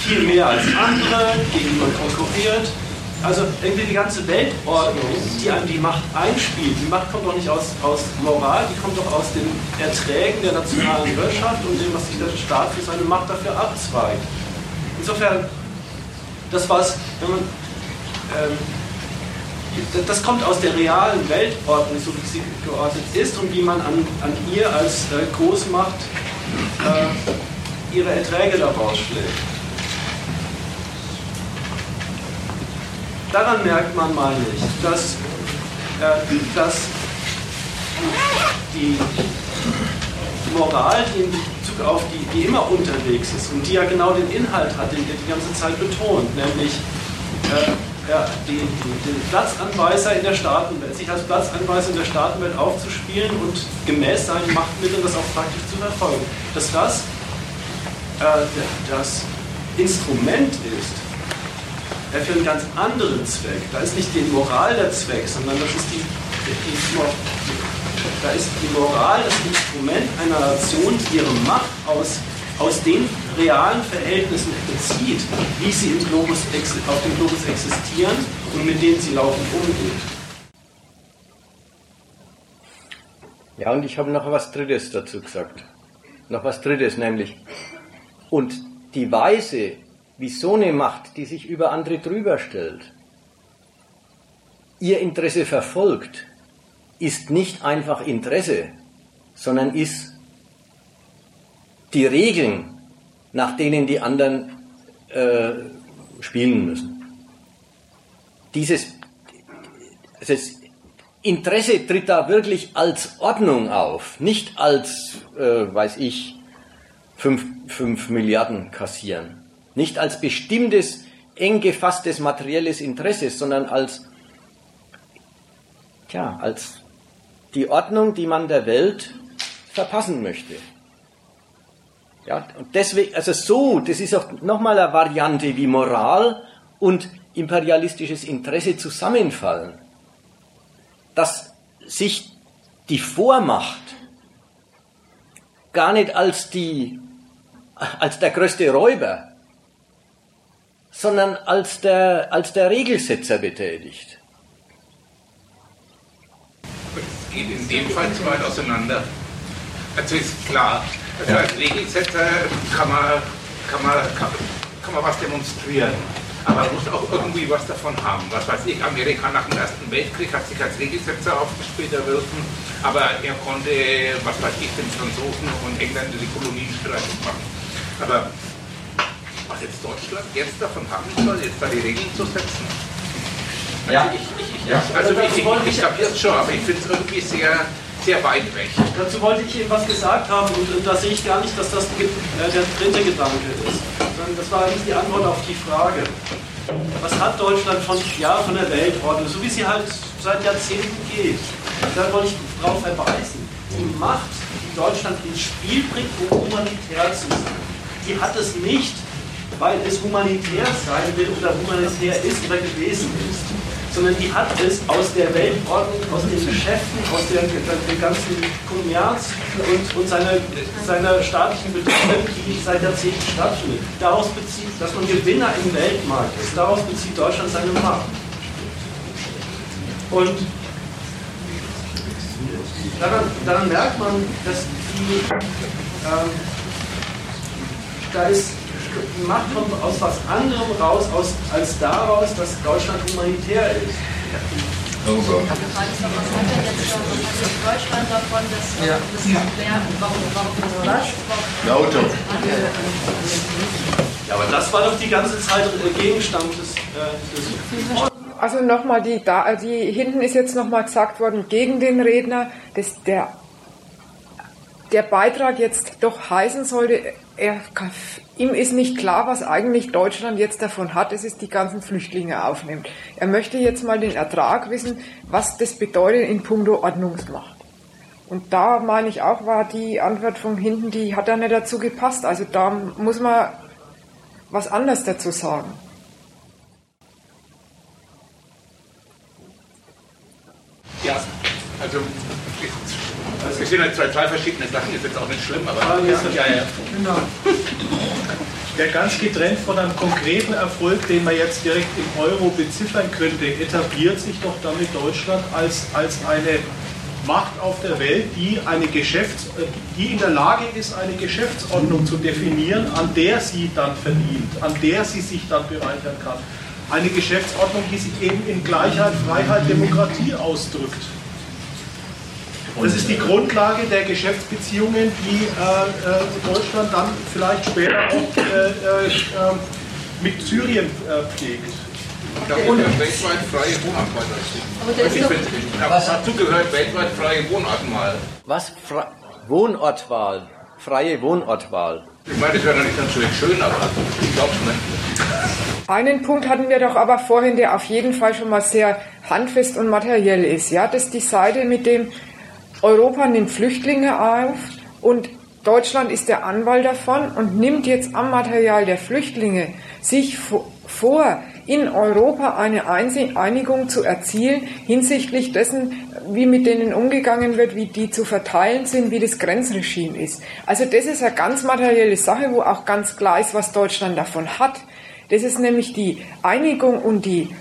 viel mehr als andere, gegen die man konkurriert. Also irgendwie die ganze Weltordnung, die einem die Macht einspielt, die Macht kommt doch nicht aus, aus Moral, die kommt doch aus den Erträgen der nationalen Wirtschaft und dem, was sich der Staat für seine Macht dafür abzweigt. Insofern, das wenn man ähm, das kommt aus der realen Weltordnung, so wie sie geordnet ist und wie man an, an ihr als äh, Großmacht äh, ihre Erträge daraus schlägt. Daran merkt man, meine ich, dass, äh, dass die Moral, die in Auf die, die immer unterwegs ist und die ja genau den Inhalt hat, den er die ganze Zeit betont, nämlich äh, ja, die, die, den Platzanweiser in der Staatenwelt, sich als Platzanweiser in der Staatenwelt aufzuspielen und gemäß seinen Machtmitteln das auch praktisch zu verfolgen. Dass das äh, das Instrument ist äh, für einen ganz anderen Zweck. Da ist nicht die Moral der Zweck, sondern das ist die, die, die da ist die Moral das Instrument einer Nation, die ihre Macht aus aus den realen Verhältnissen bezieht, wie sie im Globus, auf dem Globus existieren und mit denen sie laufend umgeht. Ja, und ich habe noch was Drittes dazu gesagt. Noch was Drittes, nämlich Und die Weise, wie so eine Macht, die sich über andere drüber stellt, ihr Interesse verfolgt, ist nicht einfach Interesse, sondern ist die Regeln, nach denen die anderen äh, spielen müssen. Dieses, das Interesse tritt da wirklich als Ordnung auf, nicht als, äh, weiß ich, fünf, fünf Milliarden kassieren. Nicht als bestimmtes, eng gefasstes materielles Interesse, sondern als, tja, als die Ordnung, die man der Welt verpassen möchte. Ja, und deswegen, also so, das ist auch nochmal eine Variante, wie Moral und imperialistisches Interesse zusammenfallen. Dass sich die Vormacht gar nicht als die, als der größte Räuber, sondern als der, als der Regelsetzer betätigt. Es geht in dem Fall zu weit auseinander. Also ist klar, also als Regelsetzer kann man, kann, man, kann, kann man was demonstrieren. Aber man muss auch irgendwie was davon haben. Was weiß ich, Amerika nach dem Ersten Weltkrieg hat sich als Regelsetzer aufgespielt erwirken, aber er konnte, was weiß ich, den Franzosen und Engländer die Kolonien streitig machen. Aber was jetzt Deutschland jetzt davon haben soll, jetzt da die Regeln zu setzen? Also ja. ich, ich, ich, ja. also ich, ich, ich, ich kapiere es schon, aber ich finde es irgendwie sehr, sehr weit weg. Dazu wollte ich eben was gesagt haben und, und da sehe ich gar nicht, dass das äh, der dritte Gedanke ist. Sondern das war eigentlich die Antwort auf die Frage. Was hat Deutschland von, ja, von der Weltordnung, so wie sie halt seit Jahrzehnten geht? Da wollte ich darauf verweisen. Die Macht, die Deutschland ins Spiel bringt, um humanitär zu sein, die hat es nicht, weil es humanitär sein will oder humanitär ist oder gewesen ist sondern die hat es aus der Weltordnung, aus den Geschäften, aus der, ganzen Kommerz und, und seiner, seiner staatlichen Betriebe, die seit Jahrzehnten stattfindet. Daraus bezieht, dass man Gewinner im Weltmarkt ist, daraus bezieht Deutschland seine Macht. Und daran, daran merkt man, dass die, ähm, da ist macht kommt aus was anderem raus, aus, als daraus, dass Deutschland humanitär ist. Gott. Was hat denn jetzt Deutschland davon, dass ja. das klären, warum, warum das Auto. Ja, aber das war doch die ganze Zeit Gegenstand des, äh, des also nochmal, die, da, die hinten ist jetzt nochmal gesagt worden, gegen den Redner, dass der, der Beitrag jetzt doch heißen sollte, er Ihm ist nicht klar, was eigentlich Deutschland jetzt davon hat, dass es die ganzen Flüchtlinge aufnimmt. Er möchte jetzt mal den Ertrag wissen, was das bedeutet in puncto Ordnungsmacht. Und da meine ich auch, war die Antwort von hinten, die hat da nicht dazu gepasst. Also da muss man was anderes dazu sagen. Ja, also es sind halt zwei, zwei verschiedene Sachen, ist jetzt auch nicht schlimm, aber ah, ja, ja, ja. Genau. Der ganz getrennt von einem konkreten Erfolg, den man jetzt direkt im Euro beziffern könnte, etabliert sich doch damit Deutschland als, als eine Macht auf der Welt, die, eine Geschäfts-, die in der Lage ist, eine Geschäftsordnung zu definieren, an der sie dann verdient, an der sie sich dann bereichern kann. Eine Geschäftsordnung, die sich eben in Gleichheit, Freiheit, Demokratie ausdrückt. Das ist die Grundlage der Geschäftsbeziehungen, die äh, äh Deutschland dann vielleicht später auch äh, äh, ähm, mit Syrien äh, pflegt. Ich habe weltweit freie Wohnartwahl Was dazu gehört, weltweit freie Wohnortwahl. Was? Fra Wohnortwahl? Freie Wohnortwahl. Ich meine, das wäre nicht natürlich schön, aber ich glaube es nicht. Einen Punkt hatten wir doch aber vorhin, der auf jeden Fall schon mal sehr handfest und materiell ist. Ja, das ist die Seite mit dem Europa nimmt Flüchtlinge auf und Deutschland ist der Anwalt davon und nimmt jetzt am Material der Flüchtlinge sich vor, in Europa eine Einigung zu erzielen hinsichtlich dessen, wie mit denen umgegangen wird, wie die zu verteilen sind, wie das Grenzregime ist. Also das ist eine ganz materielle Sache, wo auch ganz klar ist, was Deutschland davon hat. Das ist nämlich die Einigung und die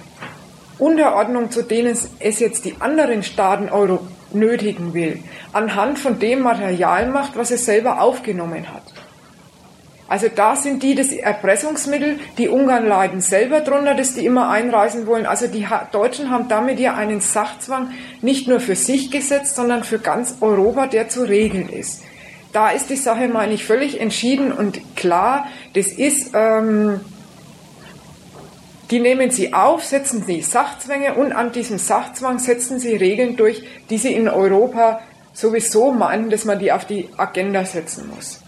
Unterordnung, zu denen es jetzt die anderen Staaten Euro nötigen will, anhand von dem Material macht, was es selber aufgenommen hat. Also da sind die das Erpressungsmittel, die Ungarn leiden selber drunter, dass die immer einreisen wollen. Also die Deutschen haben damit ja einen Sachzwang nicht nur für sich gesetzt, sondern für ganz Europa, der zu regeln ist. Da ist die Sache, meine ich, völlig entschieden und klar. Das ist, ähm, die nehmen sie auf, setzen sie Sachzwänge und an diesem Sachzwang setzen sie Regeln durch, die sie in Europa sowieso meinen, dass man die auf die Agenda setzen muss.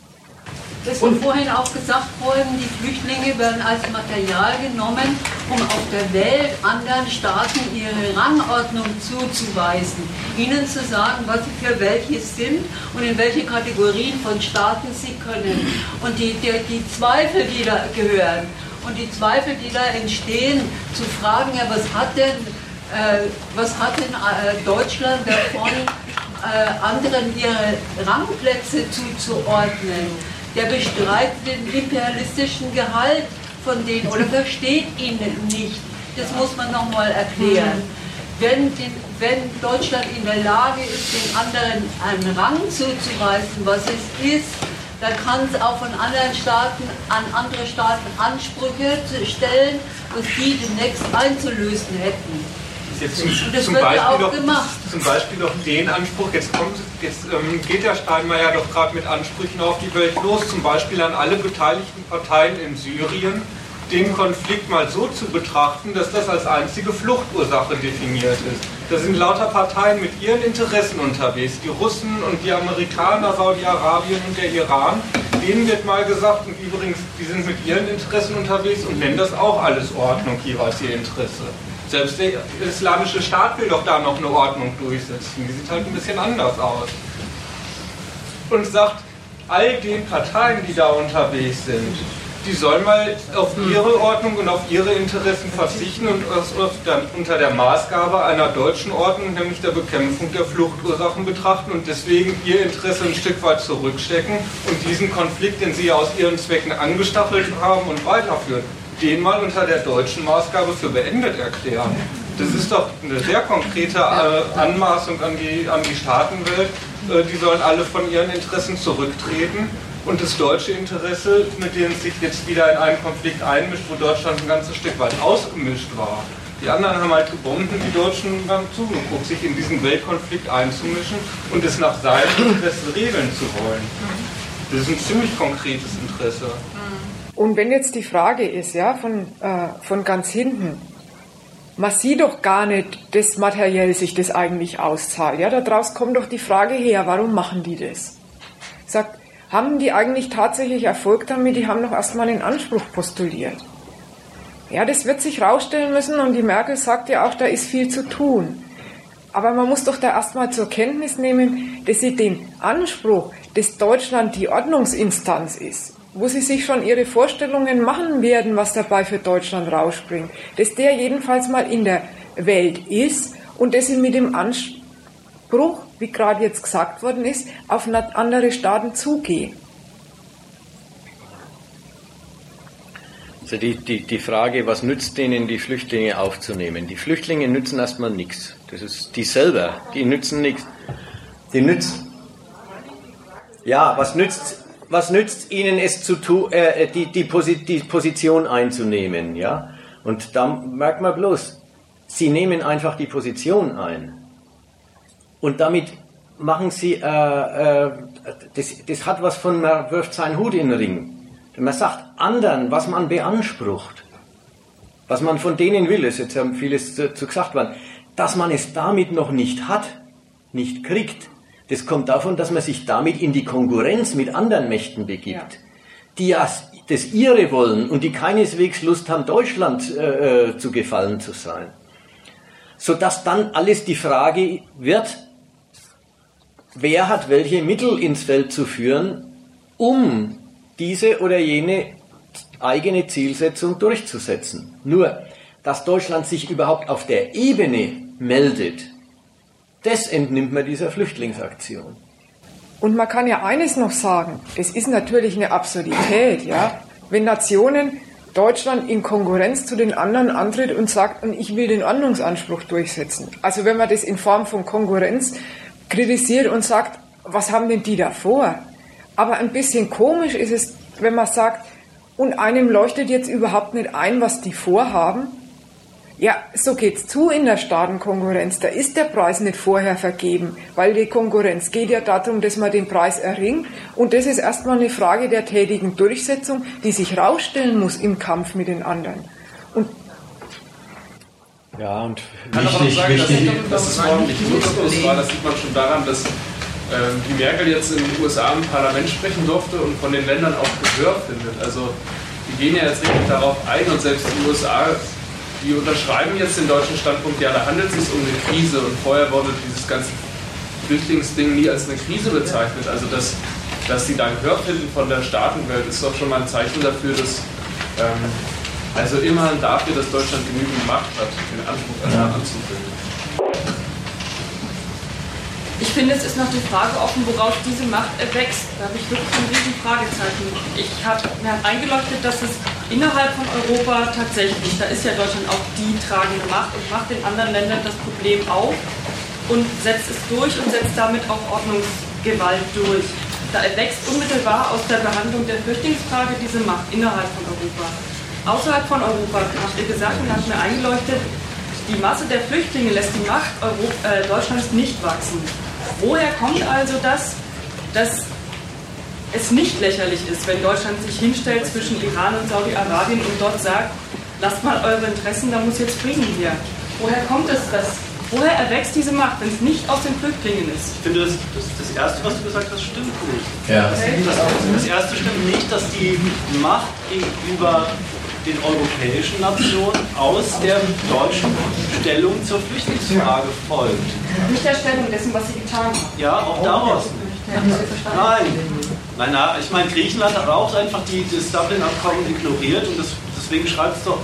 Es ist vorhin auch gesagt worden, die Flüchtlinge werden als Material genommen, um auf der Welt anderen Staaten ihre Rangordnung zuzuweisen, ihnen zu sagen, was sie für welche sind und in welche Kategorien von Staaten sie können. Und die, die, die Zweifel, die da gehören und die Zweifel, die da entstehen, zu fragen, ja, was hat denn, äh, was hat denn äh, Deutschland davon, äh, anderen ihre Rangplätze zuzuordnen? der bestreitet den imperialistischen Gehalt von denen oder versteht ihn nicht. Das muss man nochmal erklären. Wenn, den, wenn Deutschland in der Lage ist, den anderen einen Rang zuzuweisen, was es ist, dann kann es auch von anderen Staaten an andere Staaten Ansprüche stellen, was die demnächst einzulösen hätten. Zum, zum Beispiel, doch, zum Beispiel doch den Anspruch, jetzt, kommt, jetzt ähm, geht der Steinmeier doch gerade mit Ansprüchen auf die Welt los, zum Beispiel an alle beteiligten Parteien in Syrien, den Konflikt mal so zu betrachten, dass das als einzige Fluchtursache definiert ist. Da sind lauter Parteien mit ihren Interessen unterwegs, die Russen und die Amerikaner, Saudi-Arabien und der Iran. Denen wird mal gesagt, und übrigens, die sind mit ihren Interessen unterwegs und nennen das auch alles Ordnung, jeweils ihr Interesse. Selbst der islamische Staat will doch da noch eine Ordnung durchsetzen. Die sieht halt ein bisschen anders aus. Und sagt, all den Parteien, die da unterwegs sind, die sollen mal auf ihre Ordnung und auf ihre Interessen verzichten und das dann unter der Maßgabe einer deutschen Ordnung, nämlich der Bekämpfung der Fluchtursachen betrachten und deswegen ihr Interesse ein Stück weit zurückstecken und diesen Konflikt, den sie aus ihren Zwecken angestachelt haben und weiterführen den mal unter der deutschen Maßgabe für beendet erklären. Das ist doch eine sehr konkrete äh, Anmaßung an die, an die Staatenwelt. Äh, die sollen alle von ihren Interessen zurücktreten. Und das deutsche Interesse, mit dem es sich jetzt wieder in einen Konflikt einmischt, wo Deutschland ein ganzes Stück weit ausgemischt war. Die anderen haben halt gebombt und die Deutschen haben zugeguckt, sich in diesen Weltkonflikt einzumischen und es nach seinem Interesse regeln zu wollen. Das ist ein ziemlich konkretes Interesse. Und wenn jetzt die Frage ist, ja, von, äh, von ganz hinten, man sieht doch gar nicht, dass materiell sich das eigentlich auszahlt. Ja, daraus kommt doch die Frage her, warum machen die das? Sagt, haben die eigentlich tatsächlich Erfolg damit? Die haben doch erstmal den Anspruch postuliert. Ja, das wird sich rausstellen müssen und die Merkel sagt ja auch, da ist viel zu tun. Aber man muss doch da erstmal zur Kenntnis nehmen, dass sie den Anspruch, dass Deutschland die Ordnungsinstanz ist, wo sie sich schon ihre Vorstellungen machen werden, was dabei für Deutschland rausspringt, dass der jedenfalls mal in der Welt ist und dass sie mit dem Anspruch, wie gerade jetzt gesagt worden ist, auf andere Staaten zugehen. Also die, die, die Frage, was nützt denen, die Flüchtlinge aufzunehmen? Die Flüchtlinge nützen erstmal nichts. Das ist die selber, die nützen nichts. Die nützen. Ja, was nützt was nützt ihnen es zu tun, äh, die, die, Posi die Position einzunehmen, ja? Und da merkt man bloß, sie nehmen einfach die Position ein. Und damit machen sie, äh, äh, das, das hat was von, man wirft seinen Hut in den Ring. Man sagt anderen, was man beansprucht, was man von denen will, ist jetzt haben vieles zu, zu gesagt worden, dass man es damit noch nicht hat, nicht kriegt, das kommt davon, dass man sich damit in die Konkurrenz mit anderen Mächten begibt, ja. die ja das ihre wollen und die keineswegs Lust haben, Deutschland äh, äh, zu gefallen zu sein. Sodass dann alles die Frage wird, wer hat welche Mittel ins Feld zu führen, um diese oder jene eigene Zielsetzung durchzusetzen. Nur, dass Deutschland sich überhaupt auf der Ebene meldet, das entnimmt man dieser Flüchtlingsaktion. Und man kann ja eines noch sagen, es ist natürlich eine Absurdität, ja, wenn Nationen Deutschland in Konkurrenz zu den anderen antritt und sagt, ich will den Ordnungsanspruch durchsetzen. Also wenn man das in Form von Konkurrenz kritisiert und sagt, was haben denn die da vor? Aber ein bisschen komisch ist es wenn man sagt, und einem leuchtet jetzt überhaupt nicht ein, was die vorhaben, ja, so geht's zu in der Staatenkonkurrenz. Da ist der Preis nicht vorher vergeben, weil die Konkurrenz geht ja darum, dass man den Preis erringt. Und das ist erstmal eine Frage der tätigen Durchsetzung, die sich rausstellen muss im Kampf mit den anderen. Und ja, und ich kann noch sagen, dass, dass es ordentlich nutzlos war. Das sieht man schon daran, dass ähm, die Merkel jetzt in den USA im Parlament sprechen durfte und von den Ländern auch Gehör findet. Also die gehen ja jetzt richtig darauf ein und selbst die USA die unterschreiben jetzt den deutschen Standpunkt, ja, da handelt es sich um eine Krise und vorher wurde dieses ganze Flüchtlingsding nie als eine Krise bezeichnet. Also, dass, dass sie da Gehör finden von der Staatenwelt, ist doch schon mal ein Zeichen dafür, dass, ähm, also immerhin dafür, dass Deutschland genügend Macht hat, den Anspruch ja. anzubilden. Ich finde, es ist noch die Frage offen, woraus diese Macht erwächst. Da habe ich wirklich ein riesen Fragezeichen. Ich habe mir eingeleuchtet, dass es innerhalb von Europa tatsächlich, da ist ja Deutschland auch die tragende Macht und macht den anderen Ländern das Problem auf und setzt es durch und setzt damit auch Ordnungsgewalt durch. Da erwächst unmittelbar aus der Behandlung der Flüchtlingsfrage diese Macht innerhalb von Europa. Außerhalb von Europa, habt ihr gesagt und habt mir eingeleuchtet, die Masse der Flüchtlinge lässt die Macht Europa, äh, Deutschlands nicht wachsen. Woher kommt also das, dass es nicht lächerlich ist, wenn Deutschland sich hinstellt zwischen Iran und Saudi-Arabien und dort sagt, lasst mal eure Interessen, da muss jetzt Frieden her. Woher kommt es das? Woher erwächst diese Macht, wenn es nicht aus den Flüchtlingen ist? Ich finde, das, das, das Erste, was du gesagt hast, stimmt nicht. Ja. Das, das Erste stimmt nicht, dass die Macht gegenüber den europäischen Nationen aus der deutschen Stellung zur Flüchtlingsfrage folgt. Nicht der Stellung dessen, was sie getan haben. Ja, auch daraus. Nein. Nein, na, ich meine, Griechenland hat auch einfach die, das Dublin-Abkommen ignoriert und das, deswegen schreibt es doch,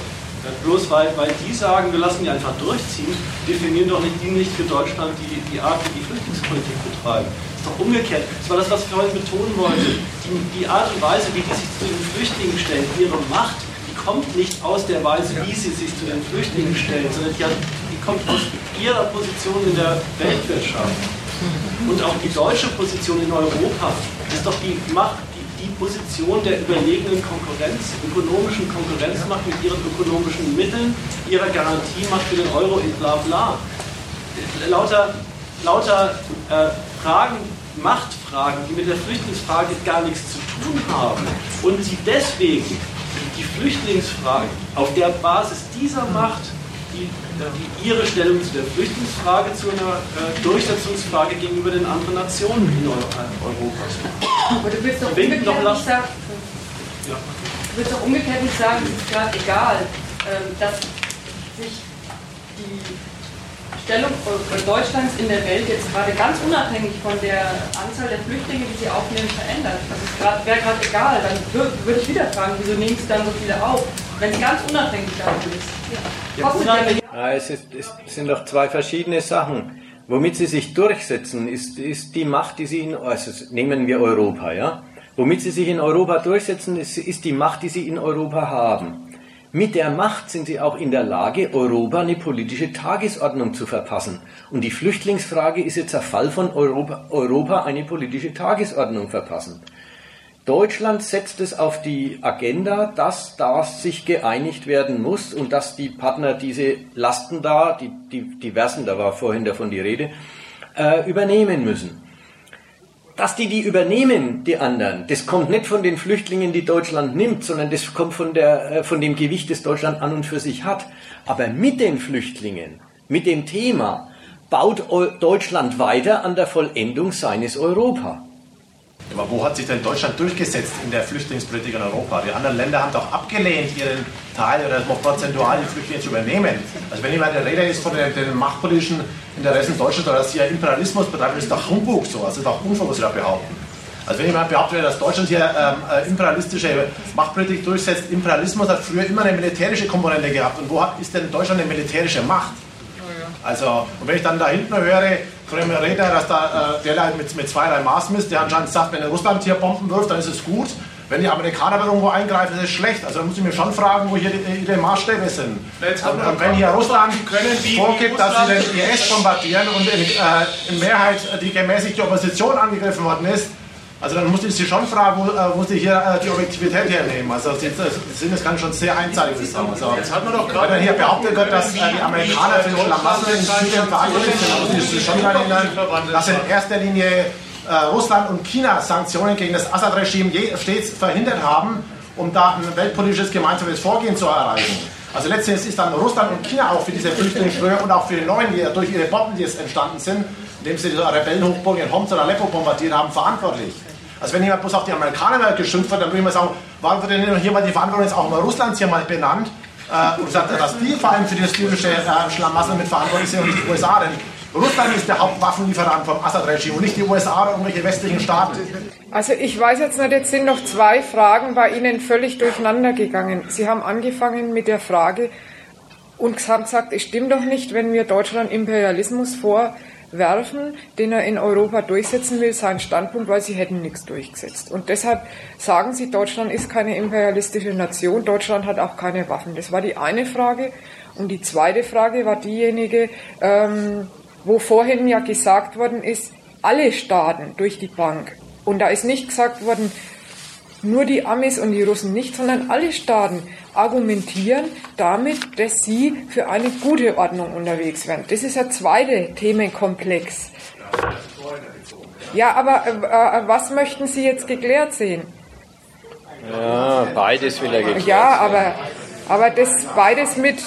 bloß weil, weil die sagen, wir lassen die einfach durchziehen, definieren doch nicht die nicht für Deutschland die, die Art, wie die Flüchtlingspolitik betreiben. Das ist doch umgekehrt. Das war das, was ich vorhin betonen wollte. Die, die Art und Weise, wie die sich zu den Flüchtlingen stellen, ihre Macht, kommt nicht aus der Weise, wie sie sich zu den Flüchtlingen stellen, sondern die, hat, die kommt aus ihrer Position in der Weltwirtschaft. Und auch die deutsche Position in Europa ist doch die Macht, die, die Position der überlegenen Konkurrenz, ökonomischen Konkurrenzmacht mit ihren ökonomischen Mitteln, ihrer Garantiemacht für den Euro in bla bla. Lauter, lauter äh, Fragen, Machtfragen, die mit der Flüchtlingsfrage gar nichts zu tun haben und sie deswegen die Flüchtlingsfrage auf der Basis dieser Macht die, die ihre Stellung zu der Flüchtlingsfrage zu einer äh, Durchsetzungsfrage gegenüber den anderen Nationen in Europa. Aber du willst doch umgekehrt nicht sagen, ja. du willst doch umgekehrt nicht sagen, es ist gerade egal, ähm, dass sich Stellung Deutschlands in der Welt jetzt gerade ganz unabhängig von der Anzahl der Flüchtlinge, die sie aufnehmen, verändert. Das wäre gerade egal. Dann würde ich wieder fragen, wieso nehmen sie dann so viele auf, wenn es ganz unabhängig davon ist. Ja. Kostet ja, es, ist, es sind doch zwei verschiedene Sachen. Womit sie sich durchsetzen, ist, ist die Macht, die sie in, also nehmen wir Europa, ja. Womit sie sich in Europa durchsetzen, ist, ist die Macht, die sie in Europa haben. Mit der Macht sind sie auch in der Lage, Europa eine politische Tagesordnung zu verpassen. Und die Flüchtlingsfrage ist jetzt der Fall von Europa, Europa eine politische Tagesordnung verpassen. Deutschland setzt es auf die Agenda, dass da sich geeinigt werden muss und dass die Partner diese Lasten da, die, die diversen, da war vorhin davon die Rede, äh, übernehmen müssen dass die die übernehmen, die anderen, das kommt nicht von den Flüchtlingen, die Deutschland nimmt, sondern das kommt von, der, äh, von dem Gewicht, das Deutschland an und für sich hat. Aber mit den Flüchtlingen, mit dem Thema, baut Deutschland weiter an der Vollendung seines Europa. Aber wo hat sich denn Deutschland durchgesetzt in der Flüchtlingspolitik in Europa? Die anderen Länder haben doch abgelehnt, ihren Teil oder noch prozentual die Flüchtlinge zu übernehmen. Also wenn jemand der Rede ist von den, den machtpolitischen Interessen Deutschlands oder dass sie ja Imperialismus betreiben, ist doch Humbug sowas, das ist doch Unfug, was sie da behaupten. Also wenn jemand behauptet, dass Deutschland hier ähm, äh, imperialistische Machtpolitik durchsetzt, Imperialismus hat früher immer eine militärische Komponente gehabt. Und wo hat, ist denn Deutschland eine militärische Macht? Also, und wenn ich dann da hinten höre, von dem Redner, dass da, äh, der da mit, mit zwei, drei Maß misst, der anscheinend sagt, wenn Russland hier Bomben wirft, dann ist es gut. Wenn die Amerikaner irgendwo eingreifen, ist es schlecht. Also da muss ich mir schon fragen, wo hier die, ihre Maßstäbe sind. Und, und, wenn hier Russland vorgibt, dass sie den IS bombardieren und in, äh, in Mehrheit die gemäßigte Opposition angegriffen worden ist, Also dann musste ich Sie schon fragen, wo, äh, wo Sie hier äh, die Objektivität hernehmen. Also Sie, sind das kann schon sehr einseitig sagen. Also, Jetzt hat man doch gerade... Wenn hier behauptet wird, dass äh, die Amerikaner für die Schlamassel in Syrien verantwortlich sind, dann muss ich Sie schon daran erinnern, dass in erster Linie äh, Russland und China Sanktionen gegen das Assad-Regime stets verhindert haben, um da ein weltpolitisches gemeinsames Vorgehen zu erreichen. Also letztendlich ist dann Russland und China auch für diese Flüchtlingsströme und auch für die neuen, die durch ihre Bomben, die jetzt entstanden sind, indem sie die Rebellenhochburg in Homs und Aleppo bombardiert haben, verantwortlich. Also wenn jemand bloß auf die Amerikaner geschimpft wird, dann würde ich mal sagen, warum wird denn hier mal die Verantwortung jetzt auch mal Russlands hier mal benannt äh, und gesagt, dass die vor allem für das syrische äh, Schlamassel mit verantwortlich sind und nicht die USA, denn Russland ist der Hauptwaffenlieferant vom Assad-Regime und nicht die USA oder irgendwelche westlichen Staaten. Also ich weiß jetzt nicht, jetzt sind noch zwei Fragen bei Ihnen völlig durcheinander gegangen. Sie haben angefangen mit der Frage und haben gesagt, es stimmt doch nicht, wenn wir Deutschland Imperialismus vorwerfen, den er in Europa durchsetzen will, seinen Standpunkt, weil sie hätten nichts durchgesetzt. Und deshalb sagen Sie, Deutschland ist keine imperialistische Nation, Deutschland hat auch keine Waffen. Das war die eine Frage. Und die zweite Frage war diejenige, ähm, wo vorhin ja gesagt worden ist, alle Staaten durch die Bank. Und da ist nicht gesagt worden, nur die Amis und die Russen nicht, sondern alle Staaten argumentieren damit, dass sie für eine gute Ordnung unterwegs wären. Das ist der zweite Themenkomplex. Ja, aber äh, äh, was möchten Sie jetzt geklärt sehen? Ja, beides will er geklärt Ja, aber, aber das beides mit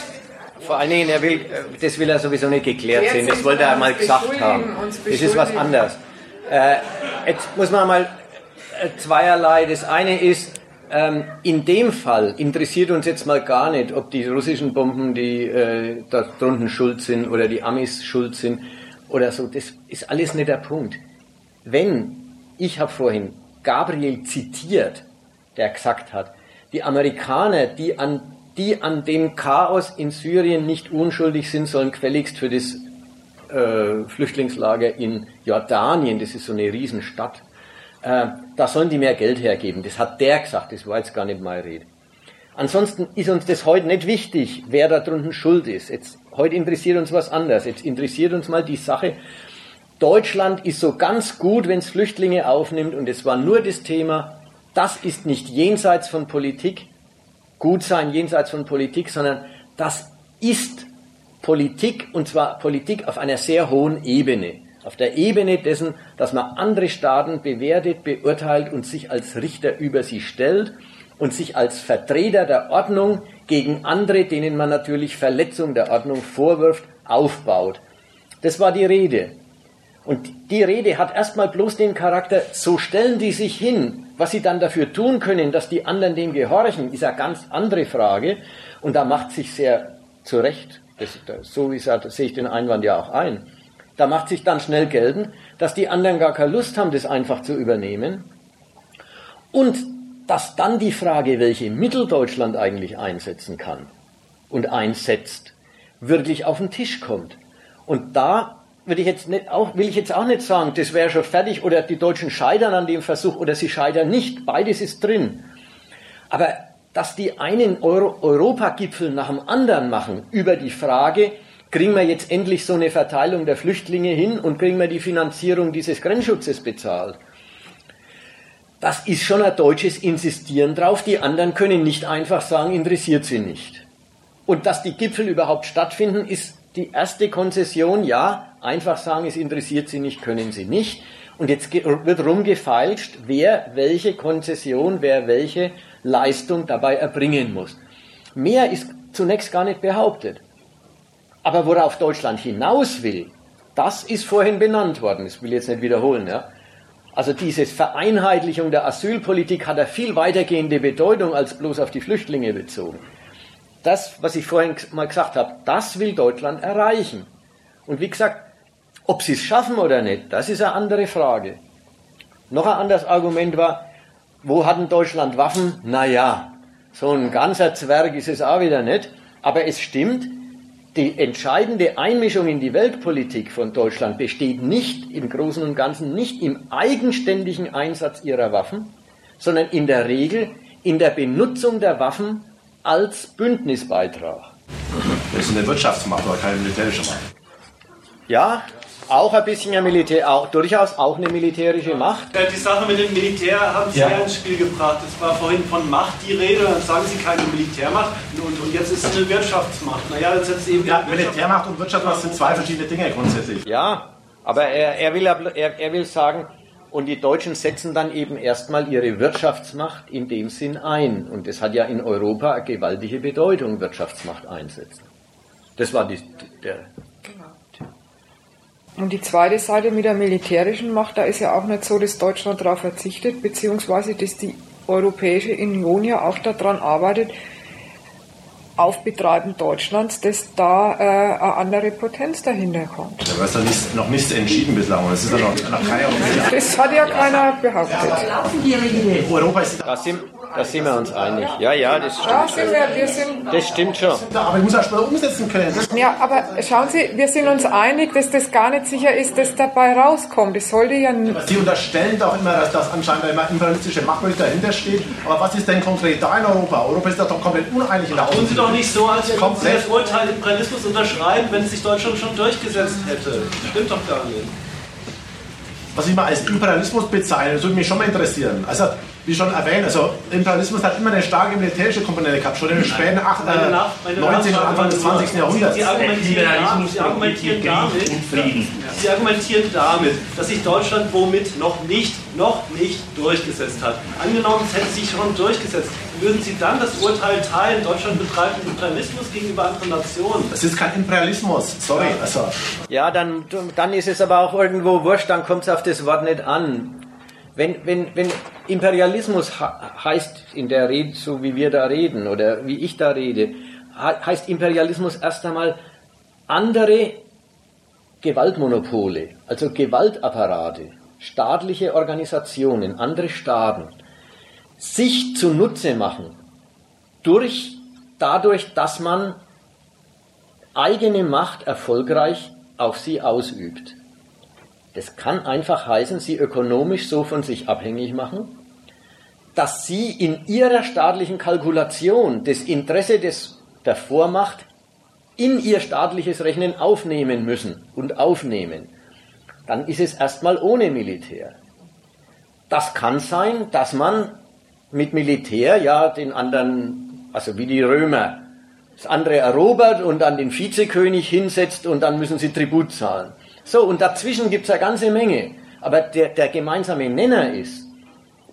vor allen Dingen, er will, äh, das will er sowieso nicht geklärt sehen, das wollte er einmal gesagt haben. Das ist was anderes. Äh, jetzt muss man mal zweierlei. Das eine ist, ähm, in dem Fall interessiert uns jetzt mal gar nicht, ob die russischen Bomben, die äh, da drunten schuld sind oder die Amis schuld sind oder so. Das ist alles nicht der Punkt. Wenn, ich habe vorhin Gabriel zitiert, der gesagt hat, die Amerikaner, die an die an dem Chaos in Syrien nicht unschuldig sind, sollen quelligst für das äh, Flüchtlingslager in Jordanien, das ist so eine Riesenstadt, äh, da sollen die mehr Geld hergeben. Das hat der gesagt, das war jetzt gar nicht meine Rede. Ansonsten ist uns das heute nicht wichtig, wer da drunten schuld ist. Jetzt, heute interessiert uns was anderes. Jetzt interessiert uns mal die Sache, Deutschland ist so ganz gut, wenn es Flüchtlinge aufnimmt und es war nur das Thema, das ist nicht jenseits von Politik, gut sein jenseits von Politik, sondern das ist Politik und zwar Politik auf einer sehr hohen Ebene. Auf der Ebene dessen, dass man andere Staaten bewertet, beurteilt und sich als Richter über sie stellt und sich als Vertreter der Ordnung gegen andere, denen man natürlich Verletzung der Ordnung vorwirft, aufbaut. Das war die Rede. Und die Rede hat erstmal bloß den Charakter, so stellen die sich hin. Was sie dann dafür tun können, dass die anderen dem gehorchen, ist eine ganz andere Frage. Und da macht sich sehr zu Recht, das, so wie gesagt, sehe ich den Einwand ja auch ein, da macht sich dann schnell geltend, dass die anderen gar keine Lust haben, das einfach zu übernehmen. Und dass dann die Frage, welche Mittel Deutschland eigentlich einsetzen kann und einsetzt, wirklich auf den Tisch kommt. Und da würde ich jetzt nicht auch, will ich jetzt auch nicht sagen, das wäre schon fertig oder die Deutschen scheitern an dem Versuch oder sie scheitern nicht. Beides ist drin. Aber dass die einen Euro Europagipfel nach dem anderen machen über die Frage, kriegen wir jetzt endlich so eine Verteilung der Flüchtlinge hin und kriegen wir die Finanzierung dieses Grenzschutzes bezahlt. Das ist schon ein deutsches Insistieren drauf. Die anderen können nicht einfach sagen, interessiert sie nicht. Und dass die Gipfel überhaupt stattfinden, ist die erste Konzession, ja, einfach sagen, es interessiert Sie nicht, können Sie nicht. Und jetzt wird rumgefeilscht, wer welche Konzession, wer welche Leistung dabei erbringen muss. Mehr ist zunächst gar nicht behauptet. Aber worauf Deutschland hinaus will, das ist vorhin benannt worden. Das will ich jetzt nicht wiederholen. Ja. Also diese Vereinheitlichung der Asylpolitik hat eine viel weitergehende Bedeutung als bloß auf die Flüchtlinge bezogen das, was ich vorhin mal gesagt habe, das will Deutschland erreichen. Und wie gesagt, ob sie es schaffen oder nicht, das ist eine andere Frage. Noch ein anderes Argument war, wo hat denn Deutschland Waffen? Naja, so ein ganzer Zwerg ist es auch wieder nicht. Aber es stimmt, die entscheidende Einmischung in die Weltpolitik von Deutschland besteht nicht im Großen und Ganzen, nicht im eigenständigen Einsatz ihrer Waffen, sondern in der Regel in der Benutzung der Waffen als Bündnisbeitrag. Das ist eine Wirtschaftsmacht, aber keine militärische Macht. Ja, auch ein bisschen ein Militär, auch, durchaus auch eine militärische Macht. Ja, die Sache mit dem Militär haben Sie ja. ins Spiel gebracht. Es war vorhin von Macht die Rede, dann sagen Sie keine Militärmacht und, und jetzt ist es eine Wirtschaftsmacht. Naja, jetzt ist eben ja, Militärmacht und Wirtschaftsmacht sind zwei verschiedene Dinge grundsätzlich. Ja, aber er, er, will, er, er will sagen, und die Deutschen setzen dann eben erstmal ihre Wirtschaftsmacht in dem Sinn ein. Und das hat ja in Europa eine gewaltige Bedeutung, Wirtschaftsmacht einsetzen. Das war die, der. Und die zweite Seite mit der militärischen Macht, da ist ja auch nicht so, dass Deutschland darauf verzichtet, beziehungsweise dass die Europäische Union ja auch daran arbeitet, auf Betreiben Deutschlands, dass da äh, eine andere Potenz dahinter kommt. Ja, aber ist doch nicht, noch nicht entschieden bislang. Das ist ja noch, noch keine Das hat ja keiner behauptet. Europa ist da sind, da sind wir uns einig. Ja, ja, das stimmt. Ja, sind wir, wir sind, das stimmt schon. Aber ich muss erst mal umsetzen können. Ja, aber schauen Sie, wir sind uns einig, dass das gar nicht sicher ist, dass dabei rauskommt. Das sollte ja nicht. Sie unterstellen doch immer, dass das anscheinend immer imperialistische Machtmöglichkeit dahinter steht. Aber was ist denn konkret da in Europa? Europa ist doch komplett uneinig in der Außenpolitik doch nicht so, als würden Sie das Urteil Imperialismus unterschreiben, wenn es sich Deutschland schon durchgesetzt hätte. Stimmt doch gar nicht. Was ich mal als Imperialismus bezeichne, das würde mich schon mal interessieren. Also wie schon erwähnt, also Imperialismus hat immer eine starke militärische Komponente gehabt, schon in den späten 8, äh, 19. und Anfang des 20. Jahrhunderts. Sie argumentieren, damit, Sie argumentieren damit, Sie argumentieren damit, dass sich Deutschland womit noch nicht, noch nicht durchgesetzt hat. Angenommen, es hätte sich schon durchgesetzt, würden Sie dann das Urteil teilen, Deutschland betreibt Imperialismus gegenüber anderen Nationen? Das ist kein Imperialismus, sorry. Also. Ja, dann, dann ist es aber auch irgendwo wurscht, dann kommt es auf das Wort nicht an. Wenn, wenn, wenn Imperialismus heißt in der Rede, so wie wir da reden oder wie ich da rede, heißt Imperialismus erst einmal andere Gewaltmonopole, also Gewaltapparate, staatliche Organisationen, andere Staaten, sich zunutze machen, durch, dadurch, dass man eigene Macht erfolgreich auf sie ausübt. Das kann einfach heißen, sie ökonomisch so von sich abhängig machen, dass sie in ihrer staatlichen Kalkulation das Interesse des, der Vormacht in ihr staatliches Rechnen aufnehmen müssen und aufnehmen. Dann ist es erstmal ohne Militär. Das kann sein, dass man mit Militär ja den anderen, also wie die Römer, das andere erobert und dann den Vizekönig hinsetzt und dann müssen sie Tribut zahlen. So, und dazwischen gibt es eine ganze Menge. Aber der, der gemeinsame Nenner ist,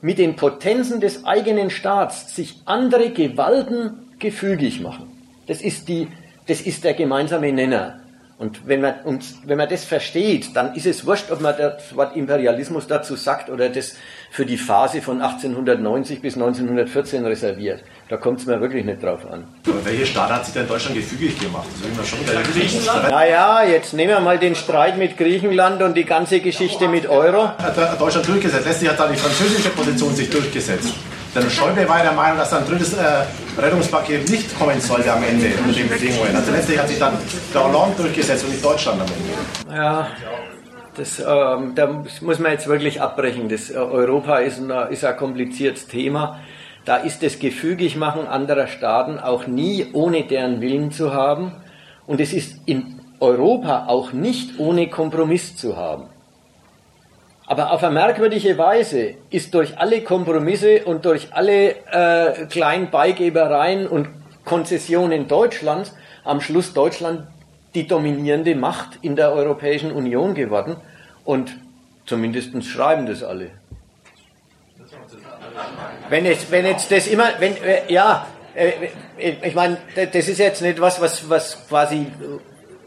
mit den Potenzen des eigenen Staats sich andere Gewalten gefügig machen. Das ist, die, das ist der gemeinsame Nenner. Und wenn man, uns, wenn man das versteht, dann ist es wurscht, ob man das Wort Imperialismus dazu sagt oder das für die Phase von 1890 bis 1914 reserviert. Da kommt es mir wirklich nicht drauf an. Aber welche Staat hat sich denn Deutschland gefügig gemacht? Das schon Griechenland? Naja, jetzt nehmen wir mal den Streit mit Griechenland und die ganze Geschichte mit Euro. Hat Deutschland durchgesetzt. Letztlich hat da die französische Position sich durchgesetzt. Denn Schäuble war der Meinung, dass ein drittes äh, Rettungspaket nicht kommen sollte am Ende unter den Bedingungen. Also letztlich hat sich dann der Hollande durchgesetzt und nicht Deutschland am Ende. Ja, das, ähm, da muss man jetzt wirklich abbrechen. Das, äh, Europa ist, ein, ist ein kompliziertes Thema. Da ist das Gefügigmachen anderer Staaten auch nie ohne deren Willen zu haben. Und es ist in Europa auch nicht ohne Kompromiss zu haben. Aber auf eine merkwürdige Weise ist durch alle Kompromisse und durch alle äh, kleinen Beigebereien und Konzessionen Deutschlands am Schluss Deutschland die dominierende Macht in der Europäischen Union geworden. Und zumindest schreiben das alle. Wenn jetzt, wenn jetzt das immer, wenn, äh, ja, äh, ich meine, das ist jetzt nicht was, was, was quasi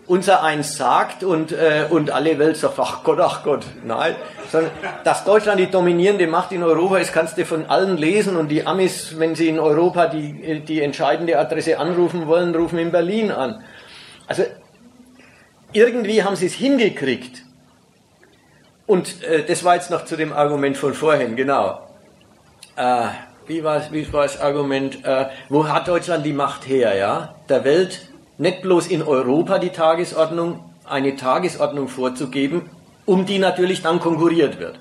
unser eins sagt und, äh, und alle Welt sagt, ach Gott, ach Gott, nein. Sondern, dass Deutschland die dominierende Macht in Europa ist, kannst du von allen lesen und die Amis, wenn sie in Europa die, die entscheidende Adresse anrufen wollen, rufen in Berlin an. Also, irgendwie haben sie es hingekriegt. Und äh, das war jetzt noch zu dem Argument von vorhin, genau. Äh, wie, war, wie war das Argument? Äh, wo hat Deutschland die Macht her, ja? Der Welt nicht bloß in Europa die Tagesordnung, eine Tagesordnung vorzugeben, um die natürlich dann konkurriert wird,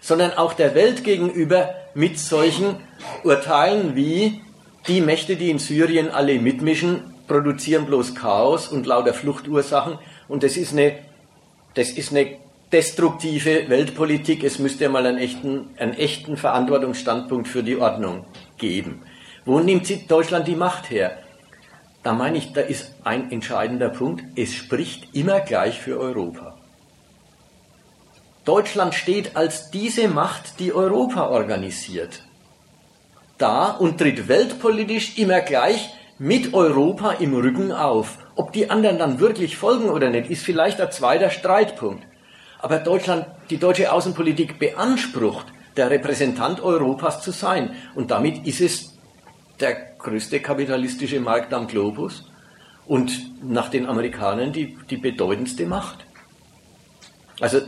sondern auch der Welt gegenüber mit solchen Urteilen wie die Mächte, die in Syrien alle mitmischen, produzieren bloß Chaos und lauter Fluchtursachen und das ist eine das ist eine destruktive Weltpolitik. Es müsste mal einen echten, einen echten Verantwortungsstandpunkt für die Ordnung geben. Wo nimmt Deutschland die Macht her? Da meine ich, da ist ein entscheidender Punkt. Es spricht immer gleich für Europa. Deutschland steht als diese Macht, die Europa organisiert, da und tritt weltpolitisch immer gleich mit Europa im Rücken auf. Ob die anderen dann wirklich folgen oder nicht, ist vielleicht ein zweiter Streitpunkt. Aber Deutschland, die deutsche Außenpolitik beansprucht, der Repräsentant Europas zu sein. Und damit ist es der größte kapitalistische Markt am Globus und nach den Amerikanern die, die bedeutendste Macht. Also,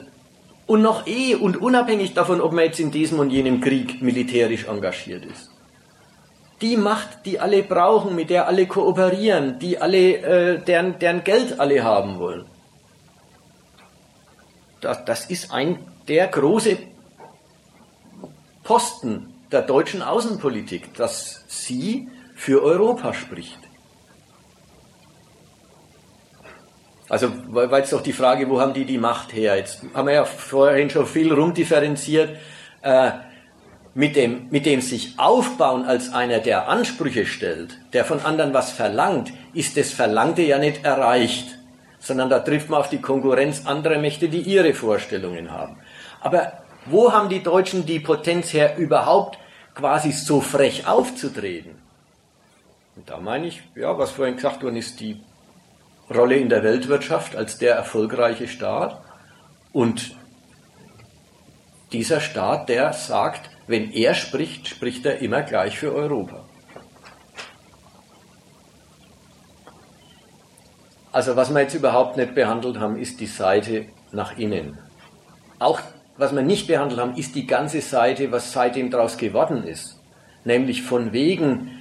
und noch eh und unabhängig davon, ob man jetzt in diesem und jenem Krieg militärisch engagiert ist. Die Macht, die alle brauchen, mit der alle kooperieren, die alle, äh, deren, deren Geld alle haben wollen. Das, das ist ein der große Posten der deutschen Außenpolitik, dass sie für Europa spricht. Also, weil jetzt doch die Frage, wo haben die die Macht her? Jetzt haben wir ja vorhin schon viel rumdifferenziert. Äh, mit dem, mit dem sich aufbauen als einer, der Ansprüche stellt, der von anderen was verlangt, ist das Verlangte ja nicht erreicht, sondern da trifft man auf die Konkurrenz anderer Mächte, die ihre Vorstellungen haben. Aber wo haben die Deutschen die Potenz her, überhaupt quasi so frech aufzutreten? Und da meine ich, ja, was vorhin gesagt worden ist, die Rolle in der Weltwirtschaft als der erfolgreiche Staat und dieser Staat, der sagt, wenn er spricht, spricht er immer gleich für Europa. Also was wir jetzt überhaupt nicht behandelt haben, ist die Seite nach innen. Auch was wir nicht behandelt haben, ist die ganze Seite, was seitdem daraus geworden ist. Nämlich von wegen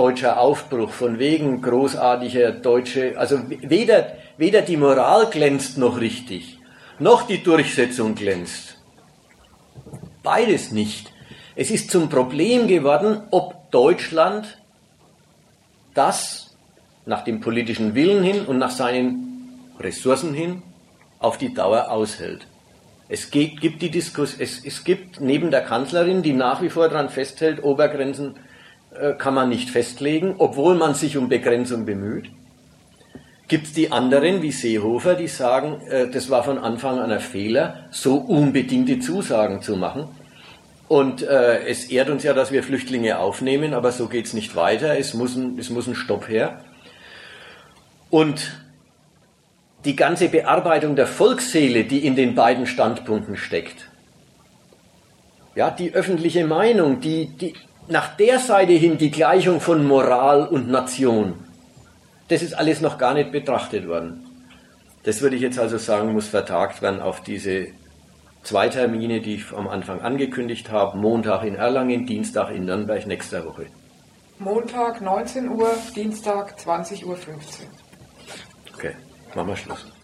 deutscher Aufbruch, von wegen großartiger deutsche, also weder, weder die Moral glänzt noch richtig, noch die Durchsetzung glänzt. Beides nicht. Es ist zum Problem geworden, ob Deutschland das nach dem politischen Willen hin und nach seinen Ressourcen hin auf die Dauer aushält. Es gibt, die Diskus es, es gibt neben der Kanzlerin, die nach wie vor daran festhält, Obergrenzen kann man nicht festlegen, obwohl man sich um Begrenzung bemüht. Gibt es die anderen wie Seehofer, die sagen, äh, das war von Anfang an ein Fehler, so unbedingte Zusagen zu machen. Und äh, es ehrt uns ja, dass wir Flüchtlinge aufnehmen, aber so geht es nicht weiter. Es muss, ein, es muss ein Stopp her. Und die ganze Bearbeitung der Volksseele, die in den beiden Standpunkten steckt, ja, die öffentliche Meinung, die, die nach der Seite hin die Gleichung von Moral und Nation, das ist alles noch gar nicht betrachtet worden. Das würde ich jetzt also sagen, muss vertagt werden auf diese zwei Termine, die ich am Anfang angekündigt habe. Montag in Erlangen, Dienstag in Nürnberg nächster Woche. Montag 19 Uhr, Dienstag 20.15 Uhr. Okay, machen wir Schluss.